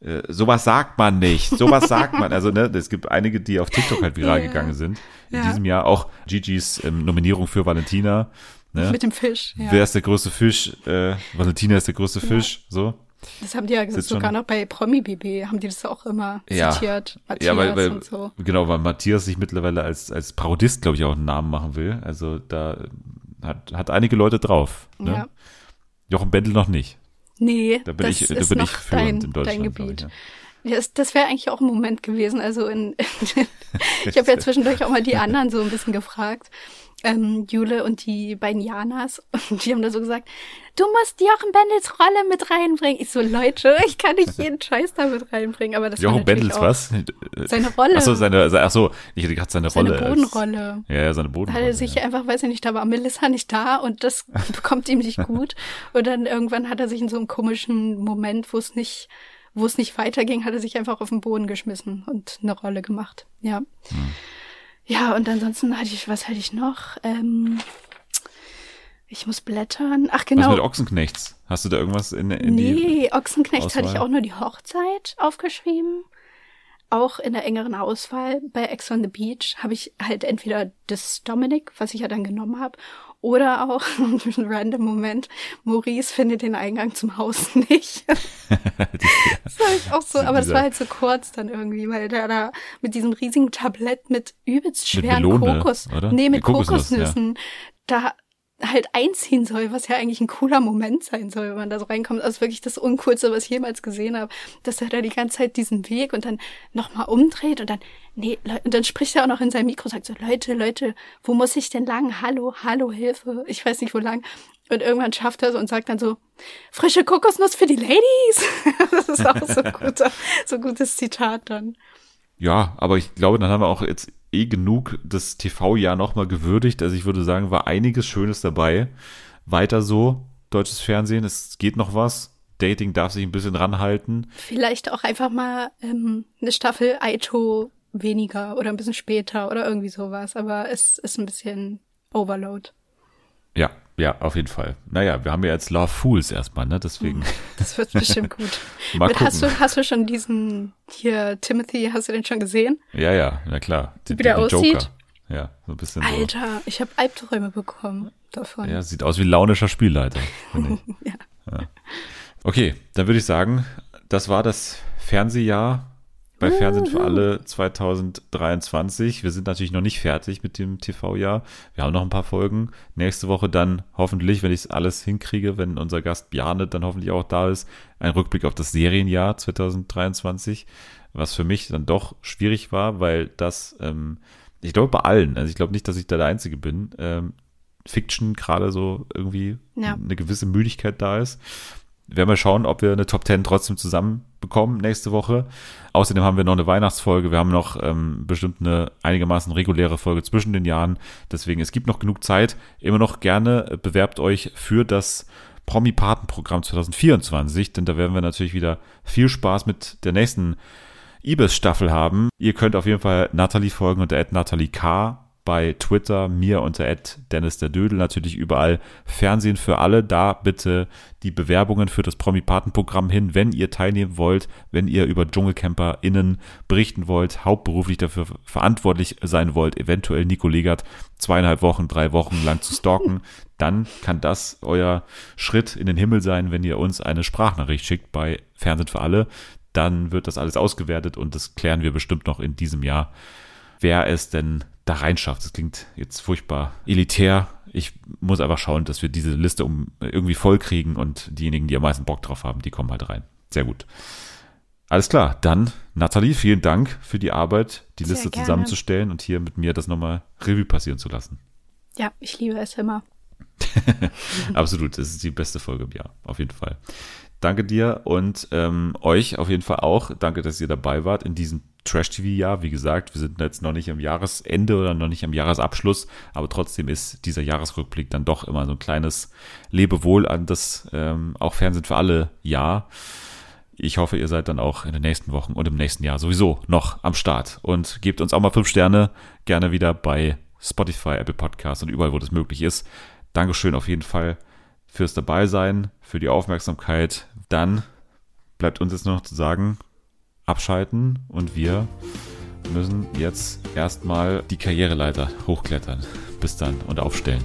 äh, sowas sagt man nicht, sowas sagt man. Also, ne, es gibt einige, die auf TikTok halt viral Ja. gegangen sind. In Ja. diesem Jahr auch Gigi's ähm, Nominierung für Valentina. Ne? Mit dem Fisch, ja. Wer ist der größte Fisch? Äh, Valentina ist der größte Fisch, so. Das haben die ja Sitzt sogar schon- noch bei Promi BB, haben die das auch immer zitiert. Matthias ja, weil, weil und so. genau, weil Matthias sich mittlerweile als als Parodist, glaube ich, auch einen Namen machen will. Also da äh, hat hat einige Leute drauf. Ne? Ja. Jochen Bendel noch nicht. Nee, Da bin das ich, da ist bin noch ich führend dein, in dein Deutschland. Gebiet. Ich, Ja, das, das wäre eigentlich auch ein Moment gewesen. Also in, ich habe ja zwischendurch auch mal die anderen so ein bisschen gefragt. Ähm, Jule und die beiden Janas. Und die haben da so gesagt, du musst Jochen Bendels Rolle mit reinbringen. Ich so, Leute, ich kann nicht jeden Scheiß da mit reinbringen. Aber das Jochen Bendels was? Seine Rolle. Achso, seine, achso, ich hätte gerade seine, Seine Rolle. als- Bodenrolle. Ja, ja, seine Bodenrolle. er sich einfach, weiß ich nicht, da war Melissa nicht da und das bekommt ihm nicht gut. Und dann irgendwann hat er sich in so einem komischen Moment, wo es nicht, wo es nicht weiterging, hat er sich einfach auf den Boden geschmissen und eine Rolle gemacht. Ja. Ja, und ansonsten hatte ich, was hatte ich noch? Ähm, ich muss blättern. Ach Was genau. mit Ochsenknechts? Hast du da irgendwas in, in die Nee, Ochsenknecht hatte ich auch nur die Hochzeit aufgeschrieben. Auch in der engeren Auswahl bei Ex on the Beach habe ich halt entweder das Dominic, was ich ja dann genommen habe, oder auch ein random Moment, Maurice findet den Eingang zum Haus nicht. das war ich auch so, aber das war halt so kurz dann irgendwie, weil der da mit diesem riesigen Tablett mit übelst Mit schweren Melone, Kokos, oder? nee, mit Kokosnuss, ja. Kokosnüssen, da halt einziehen soll, was ja eigentlich ein cooler Moment sein soll, wenn man da so reinkommt. Also wirklich das Uncoolste, was ich jemals gesehen habe, dass er da die ganze Zeit diesen Weg und dann nochmal umdreht und dann, nee, und dann spricht er auch noch in sein Mikro, sagt so, Leute, Leute, wo muss ich denn lang? Hallo, hallo, Hilfe. Ich weiß nicht, wo lang. Und irgendwann schafft er es und sagt dann so, frische Kokosnuss für die Ladies. das ist auch so ein guter, so ein gutes Zitat dann. Ja, aber ich glaube, dann haben wir auch jetzt eh genug das TV-Jahr nochmal gewürdigt. Also ich würde sagen, war einiges Schönes dabei. Weiter so, deutsches Fernsehen, es geht noch was. Dating darf sich ein bisschen ranhalten. Vielleicht auch einfach mal ähm, eine Staffel Aito weniger oder ein bisschen später oder irgendwie sowas. Aber es ist ein bisschen Overload. Ja, ja, auf jeden Fall. Naja, wir haben ja jetzt Love Fools erstmal, ne? Deswegen. Das wird bestimmt gut. Mal Mit, hast, gucken. du, hast du schon diesen hier, Timothy, hast du den schon gesehen? Ja, ja, na klar. Die, Wie der die aussieht? Ja, so ein bisschen so. Alter, ich habe Albträume bekommen davon. Ja, sieht aus wie launischer Spielleiter. Ja. ja. Okay, dann würde ich sagen, das war das Fernsehjahr bei Fernsehen für alle 2023. Wir sind natürlich noch nicht fertig mit dem TV-Jahr. Wir haben noch ein paar Folgen. Nächste Woche dann hoffentlich, wenn ich es alles hinkriege, wenn unser Gast Bjarne dann hoffentlich auch da ist, ein Rückblick auf das Serienjahr 2023, was für mich dann doch schwierig war, weil das, ähm, ich glaube bei allen, also ich glaube nicht, dass ich da der Einzige bin, ähm, Fiction gerade so irgendwie Ja. eine gewisse Müdigkeit da ist. Wir werden mal schauen, ob wir eine Top 10 trotzdem zusammen bekommen nächste Woche. Außerdem haben wir noch eine Weihnachtsfolge. Wir haben noch ähm, bestimmt eine einigermaßen reguläre Folge zwischen den Jahren. Deswegen, es gibt noch genug Zeit. Immer noch gerne äh, bewerbt euch für das Promi-Paten-Programm 2024, denn da werden wir natürlich wieder viel Spaß mit der nächsten Ibis-Staffel haben. Ihr könnt auf jeden Fall Nathalie folgen unter Nathalie K bei Twitter, mir unter Dennis der Dödel, natürlich überall Fernsehen für alle. Da bitte die Bewerbungen für das Promi-Paten-Programm hin, wenn ihr teilnehmen wollt, wenn ihr über DschungelcamperInnen berichten wollt, hauptberuflich dafür verantwortlich sein wollt, eventuell Nico Legert zweieinhalb Wochen, drei Wochen lang zu stalken, dann kann das euer Schritt in den Himmel sein, wenn ihr uns eine Sprachnachricht schickt bei Fernsehen für alle. Dann wird das alles ausgewertet und das klären wir bestimmt noch in diesem Jahr, wer es denn da reinschafft. Das klingt jetzt furchtbar elitär. Ich muss einfach schauen, dass wir diese Liste um irgendwie voll kriegen und diejenigen, die am meisten Bock drauf haben, die kommen halt rein. Sehr gut. Alles klar, dann Nathalie, vielen Dank für die Arbeit, die Sehr Liste gerne. zusammenzustellen und hier mit mir das nochmal Revue passieren zu lassen. Ja, ich liebe es immer. Absolut, das ist die beste Folge im Jahr, auf jeden Fall. Danke dir und ähm, euch auf jeden Fall auch. Danke, dass ihr dabei wart in diesem Trash-TV-Jahr. Wie gesagt, wir sind jetzt noch nicht am Jahresende oder noch nicht am Jahresabschluss, aber trotzdem ist dieser Jahresrückblick dann doch immer so ein kleines Lebewohl an das ähm, auch Fernsehen für alle Jahr. Ich hoffe, ihr seid dann auch in den nächsten Wochen und im nächsten Jahr sowieso noch am Start und gebt uns auch mal fünf Sterne gerne wieder bei Spotify, Apple Podcasts und überall, wo das möglich ist. Dankeschön auf jeden Fall fürs Dabeisein, für die Aufmerksamkeit. Dann bleibt uns jetzt nur noch zu sagen, abschalten und wir müssen jetzt erstmal die Karriereleiter hochklettern. Bis dann und aufstellen.